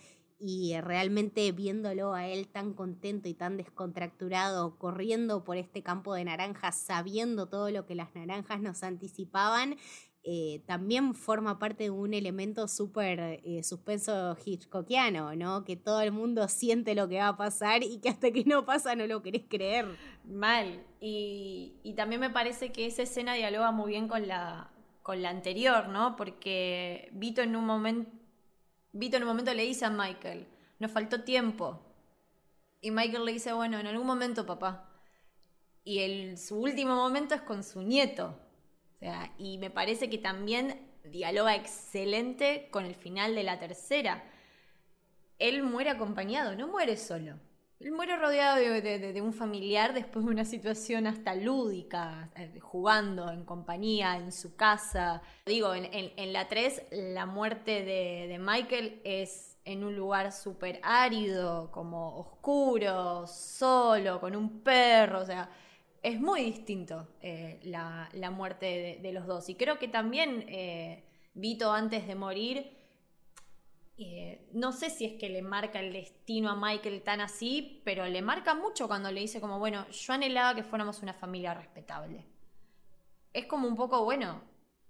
y realmente viéndolo a él tan contento y tan descontracturado, corriendo por este campo de naranjas, sabiendo todo lo que las naranjas nos anticipaban, eh, también forma parte de un elemento súper eh, suspenso hitchcockiano, ¿no? Que todo el mundo siente lo que va a pasar y que hasta que no pasa no lo querés creer. Mal. Y, y también me parece que esa escena dialoga muy bien con la, con la anterior, ¿no? Porque Vito en un momento Vito en un momento le dice a Michael, nos faltó tiempo. Y Michael le dice, bueno, en algún momento, papá. Y el, su último momento es con su nieto. O sea, y me parece que también dialoga excelente con el final de la tercera. Él muere acompañado, no muere solo. Muere rodeado de, un familiar después de una situación hasta lúdica, eh, jugando en compañía, en su casa. Digo, en, la 3 la muerte de, Michael es en un lugar súper árido, como oscuro, solo, con un perro, o sea, es muy distinto eh, la, muerte de, los dos. Y creo que también eh, Vito antes de morir eh, no sé si es que le marca el destino a Michael tan así, pero le marca mucho cuando le dice como, bueno, yo anhelaba que fuéramos una familia respetable. Es como un poco, bueno,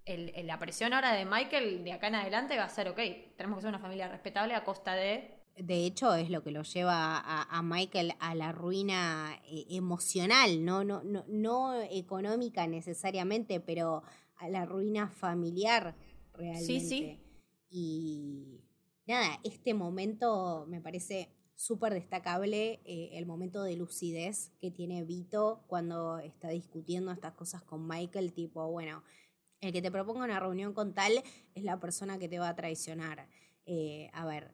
la presión ahora de Michael de acá en adelante va a ser, ok, tenemos que ser una familia respetable a costa de... De hecho, es lo que lo lleva a, Michael a la ruina eh, emocional, ¿no? No, no, no económica necesariamente, pero a la ruina familiar realmente. Sí, sí. Y nada, este momento me parece súper destacable, eh, el momento de lucidez que tiene Vito cuando está discutiendo estas cosas con Michael, tipo, bueno, el que te proponga una reunión con tal es la persona que te va a traicionar. Eh, a ver,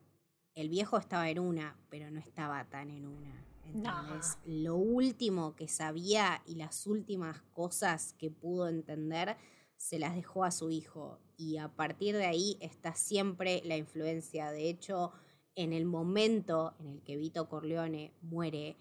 el viejo estaba en una, pero no estaba tan en una. Entonces, lo último que sabía y las últimas cosas que pudo entender se las dejó a su hijo y a partir de ahí está siempre la influencia. De hecho, en el momento en el que Vito Corleone muere,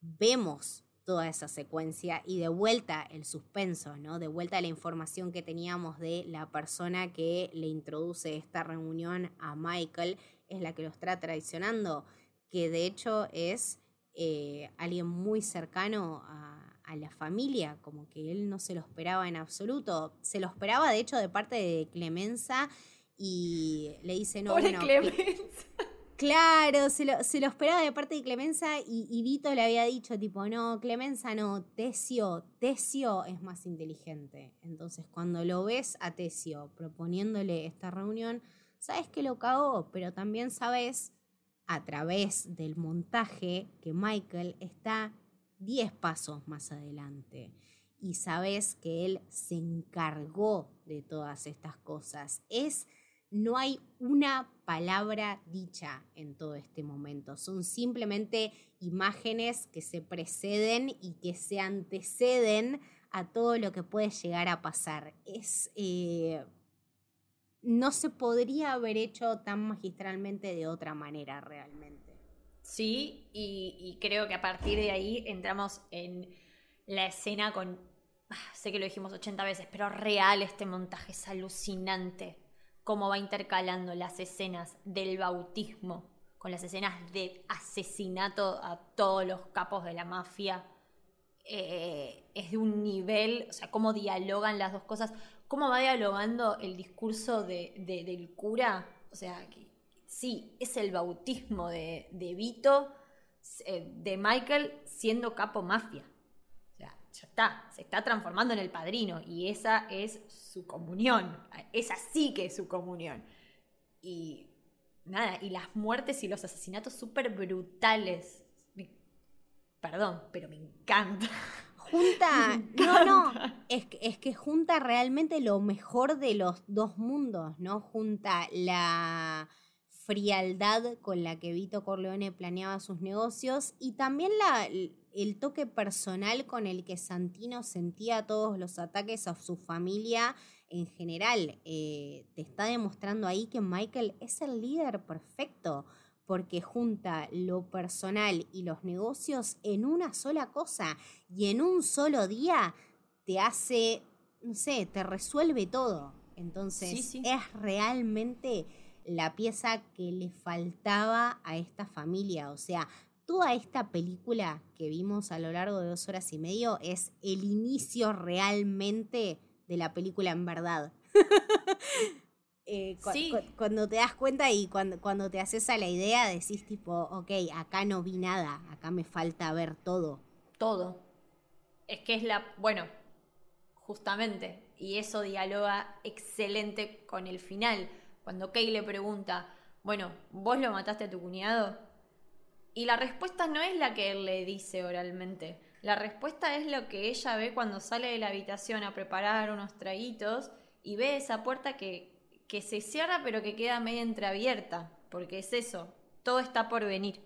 vemos toda esa secuencia y de vuelta el suspenso, ¿no? De vuelta la información que teníamos de la persona que le introduce esta reunión a Michael, es la que lo está traicionando, que de hecho es eh, alguien muy cercano a, a la familia, como que él no se lo esperaba en absoluto. Se lo esperaba, de hecho, de parte de Clemenza y le dice, no, bueno, Clemenza. Claro, se lo, se lo, esperaba de parte de Clemenza y, y, Vito le había dicho, tipo, no, Clemenza no, Tesio, Tesio es más inteligente. Entonces, cuando lo ves a Tesio proponiéndole esta reunión, sabes que lo cagó, pero también sabes a través del montaje que Michael está 10 pasos más adelante y sabes que Él se encargó de todas estas cosas. Es, no hay una palabra dicha en todo este momento, son simplemente imágenes que se preceden y que se anteceden a todo lo que puede llegar a pasar. Es, eh, no se podría haber hecho tan magistralmente de otra manera realmente. Sí, y, creo que a partir de ahí entramos en la escena con, ah, sé que lo dijimos 80 veces, pero real este montaje es alucinante, cómo va intercalando las escenas del bautismo con las escenas de asesinato a todos los capos de la mafia. Eh, es de un nivel, o sea, cómo dialogan las dos cosas, cómo va dialogando el discurso de, del cura, o sea, que sí, es el bautismo de, de Vito, eh, de Michael siendo capo mafia. O sea, ya está, se está transformando en el padrino y esa es su comunión, esa sí que es su comunión. Y nada, y las muertes y los asesinatos súper brutales. perdón, pero me encanta. Junta, no, no, es es que junta realmente lo mejor de los dos mundos, ¿no? Junta la frialdad con la que Vito Corleone planeaba sus negocios y también la, el toque personal con el que Santino sentía todos los ataques a su familia en general. Eh, te está demostrando ahí que Michael es el líder perfecto porque junta lo personal y los negocios en una sola cosa y en un solo día te hace, no sé, te resuelve todo. Entonces es realmente la pieza que le faltaba a esta familia. O sea, toda esta película que vimos a lo largo de dos horas y medio es el inicio realmente de la película en verdad. Eh, cuando te das cuenta y cuando, cuando te haces a la idea, decís tipo, ok, acá no vi nada, acá me falta ver todo. Todo. Es que es la, bueno, justamente, y eso dialoga excelente con el final cuando Kay le pregunta, bueno, ¿vos lo mataste a tu cuñado? Y la respuesta no es la que él le dice oralmente. La respuesta es lo que ella ve cuando sale de la habitación a preparar unos traguitos y ve esa puerta que, se cierra pero que queda medio entreabierta. Porque es eso, todo está por venir.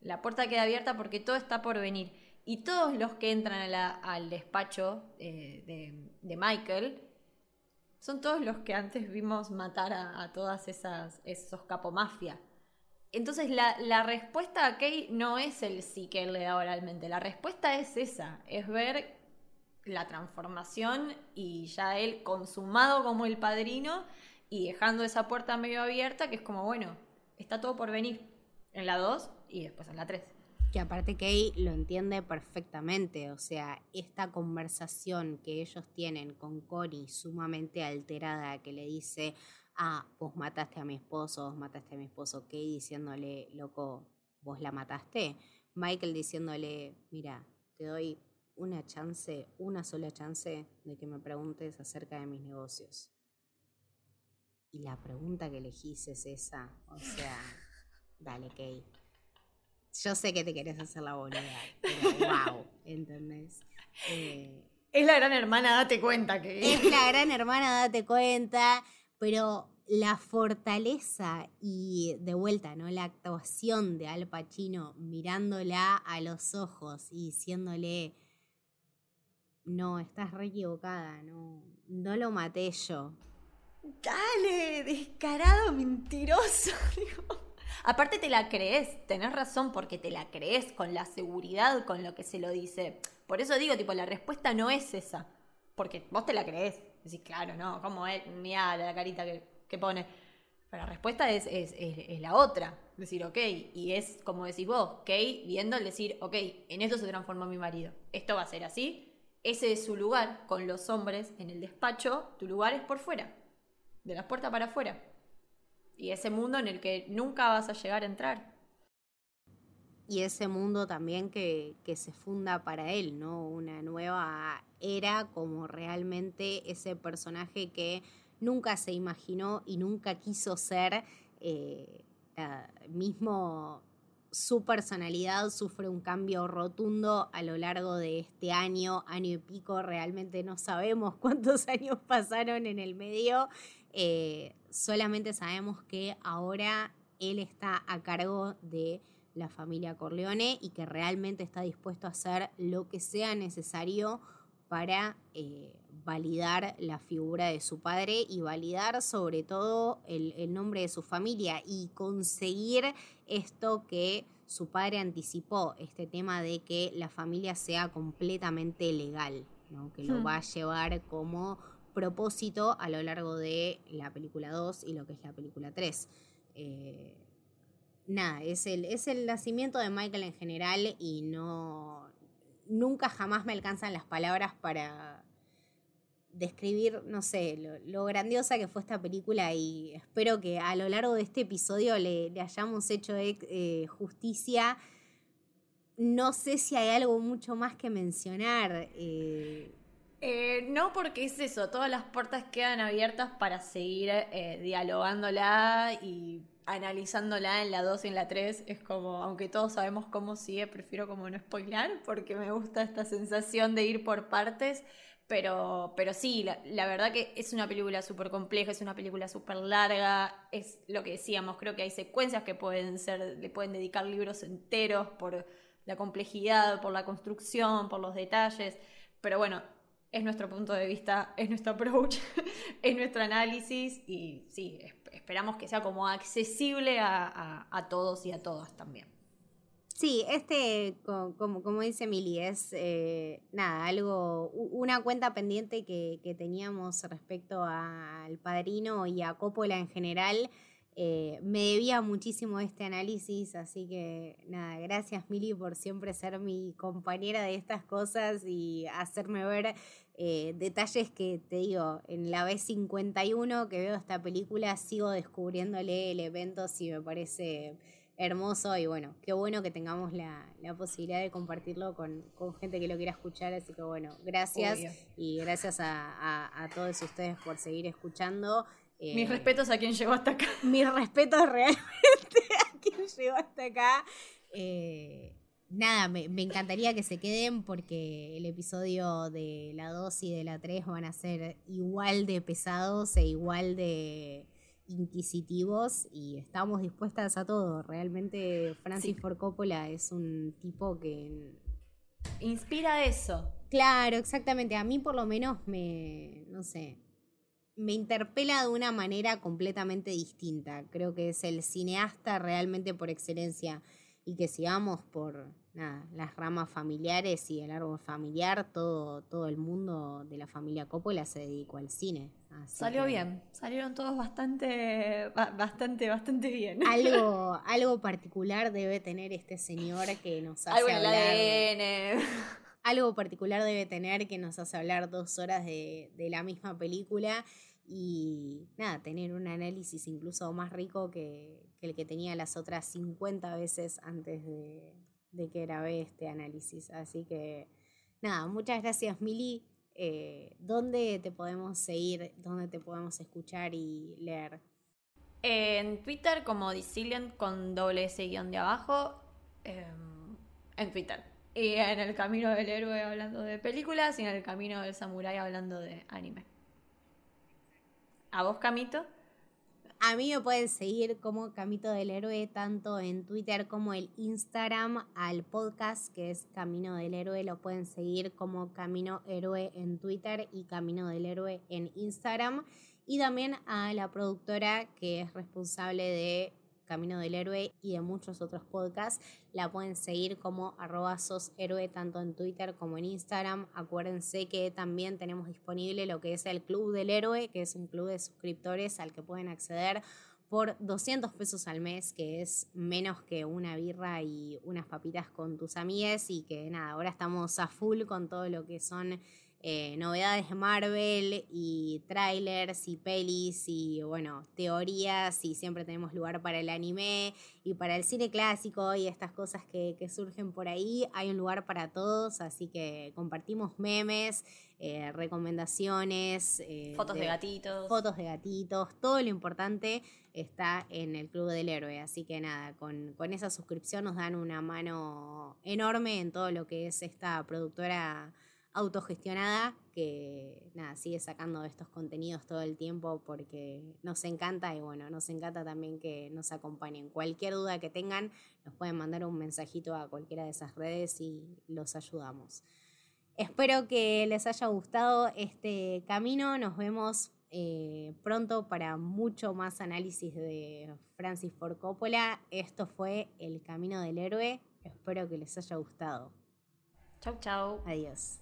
La puerta queda abierta porque todo está por venir. Y todos los que entran al despacho eh, de, Michael son todos los que antes vimos matar a, todas esas esos capomafia. Entonces la, respuesta a Kay no es el sí que él le da oralmente, la respuesta es esa, es ver la transformación y ya él consumado como el padrino y dejando esa puerta medio abierta que es como, bueno, está todo por venir en la 2 y después en la 3. Que aparte Kay lo entiende perfectamente, o sea, esta conversación que ellos tienen con Connie sumamente alterada que le dice, ah, vos mataste a mi esposo, vos mataste a mi esposo, Kay diciéndole, loco, vos la mataste. Michael diciéndole, mira, te doy una chance, una sola chance de que me preguntes acerca de mis negocios. Y la pregunta que elegís es esa, o sea, dale, Kay. Yo sé que te querés hacer la boluda, pero wow, ¿entendés? Eh, es la gran hermana, date cuenta que. Es la gran hermana, date cuenta pero la fortaleza y de vuelta, ¿no? La actuación de Al Pacino mirándola a los ojos y diciéndole, no, estás re equivocada, no, no lo maté yo. Dale, descarado, mentiroso. Aparte te la crees, tenés razón porque te la crees con la seguridad con lo que se lo dice. Por eso digo, tipo, la respuesta no es esa, porque vos te la crees. Decís, claro, no, ¿cómo es? Mira la carita que, pone. Pero la respuesta es, es, la otra. Decir, ok, y es como decís vos, ok, viendo el decir, ok, en esto se transformó mi marido. Esto va a ser así. Ese es su lugar con los hombres en el despacho. Tu lugar es por fuera, de la puerta para afuera. Y ese mundo en el que nunca vas a llegar a entrar. Y ese mundo también que, se funda para él, ¿no? Una nueva era como realmente ese personaje que nunca se imaginó y nunca quiso ser, eh, mismo su personalidad sufre un cambio rotundo a lo largo de este año, año y pico, realmente no sabemos cuántos años pasaron en el medio, eh, solamente sabemos que ahora él está a cargo de la familia Corleone y que realmente está dispuesto a hacer lo que sea necesario para eh, validar la figura de su padre y validar sobre todo el, nombre de su familia y conseguir esto que su padre anticipó, este tema de que la familia sea completamente legal, que lo hmm. va a llevar como propósito a lo largo de la película 2 y lo que es la película 3 nada, es el, es el nacimiento de Michael en general y no. Nunca jamás me alcanzan las palabras para describir, no sé, lo, grandiosa que fue esta película y espero que a lo largo de este episodio le, hayamos hecho eh, justicia. No sé si hay algo mucho más que mencionar. Eh. Eh, no, porque es eso, todas las puertas quedan abiertas para seguir dialogándola y analizándola en la 2 y en la 3, es como, aunque todos sabemos cómo sigue, prefiero como no spoilar, porque me gusta esta sensación de ir por partes. Pero, pero sí, la, verdad que es una película súper compleja, es una película súper larga, es lo que decíamos, creo que hay secuencias que pueden ser, le pueden dedicar libros enteros por la complejidad, por la construcción, por los detalles, pero bueno, es nuestro punto de vista, es nuestro approach, es nuestro análisis y sí, esperamos que sea como accesible a, todos y a todas también. Sí, este, como, como dice Mili, es eh, nada, algo, una cuenta pendiente que, que teníamos respecto al padrino y a Coppola en general. Eh, me debía muchísimo este análisis, así que nada, gracias Mili por siempre ser mi compañera de estas cosas y hacerme ver eh, detalles que te digo, en la vez 51 que veo esta película sigo descubriéndole elementos y me parece hermoso y bueno, qué bueno que tengamos la, posibilidad de compartirlo con, gente que lo quiera escuchar, así que bueno, gracias y gracias a, todos ustedes por seguir escuchando. Mis eh, respetos a quien llegó hasta acá. Mis respetos realmente a quien llegó hasta acá. Eh, nada, me, encantaría que se queden porque el episodio de la 2 y de la 3 van a ser igual de pesados e igual de inquisitivos y estamos dispuestas a todo. Realmente Francis Ford Coppola es un tipo que... Inspira eso. Claro, exactamente. A mí por lo menos me, no sé, me interpela de una manera completamente distinta. Creo que es el cineasta realmente por excelencia y que sigamos por nada, las ramas familiares y el árbol familiar, todo, todo el mundo de la familia Coppola se dedicó al cine. Salió bien, salieron todos bastante, bastante, bastante bien. Algo, algo particular debe tener este señor que nos hace algo hablar. Algo particular debe tener que nos hace hablar dos horas de, de la misma película y nada, tener un análisis incluso más rico que, el que tenía las otras 50 veces antes de, que grabé este análisis. Así que nada, muchas gracias Mili. Eh, ¿Dónde te podemos seguir? ¿Dónde te podemos escuchar y leer? En Twitter como Disilient con doble S guion de abajo. Em, en Twitter. Y en el camino del héroe hablando de películas y en el camino del samurái hablando de anime. ¿A vos, Camito? A mí me pueden seguir como Camito del Héroe tanto en Twitter como en Instagram. Al podcast que es Camino del Héroe lo pueden seguir como Camino Héroe en Twitter y Camino del Héroe en Instagram. Y también a la productora que es responsable de Camino del Héroe y de muchos otros podcasts. La pueden seguir como arroba sos tanto en Twitter como en Instagram. Acuérdense que también tenemos disponible lo que es el Club del Héroe, que es un club de suscriptores al que pueden acceder por 200 pesos al mes, que es menos que una birra y unas papitas con tus amigas y que nada, ahora estamos a full con todo lo que son eh, novedades de Marvel y trailers y pelis y bueno, teorías y siempre tenemos lugar para el anime y para el cine clásico y estas cosas que, surgen por ahí. Hay un lugar para todos, así que compartimos memes, eh, recomendaciones. Eh, fotos de, gatitos. Fotos de gatitos, todo lo importante está en el Club del Héroe, así que nada, con, con esa suscripción nos dan una mano enorme en todo lo que es esta productora autogestionada que nada, sigue sacando estos contenidos todo el tiempo porque nos encanta y bueno, nos encanta también que nos acompañen. Cualquier duda que tengan, nos pueden mandar un mensajito a cualquiera de esas redes y los ayudamos. Espero que les haya gustado este camino. Nos vemos eh, pronto para mucho más análisis de Francis Ford Coppola. Esto fue El Camino del Héroe. Espero que les haya gustado. Chau, chau. Adiós.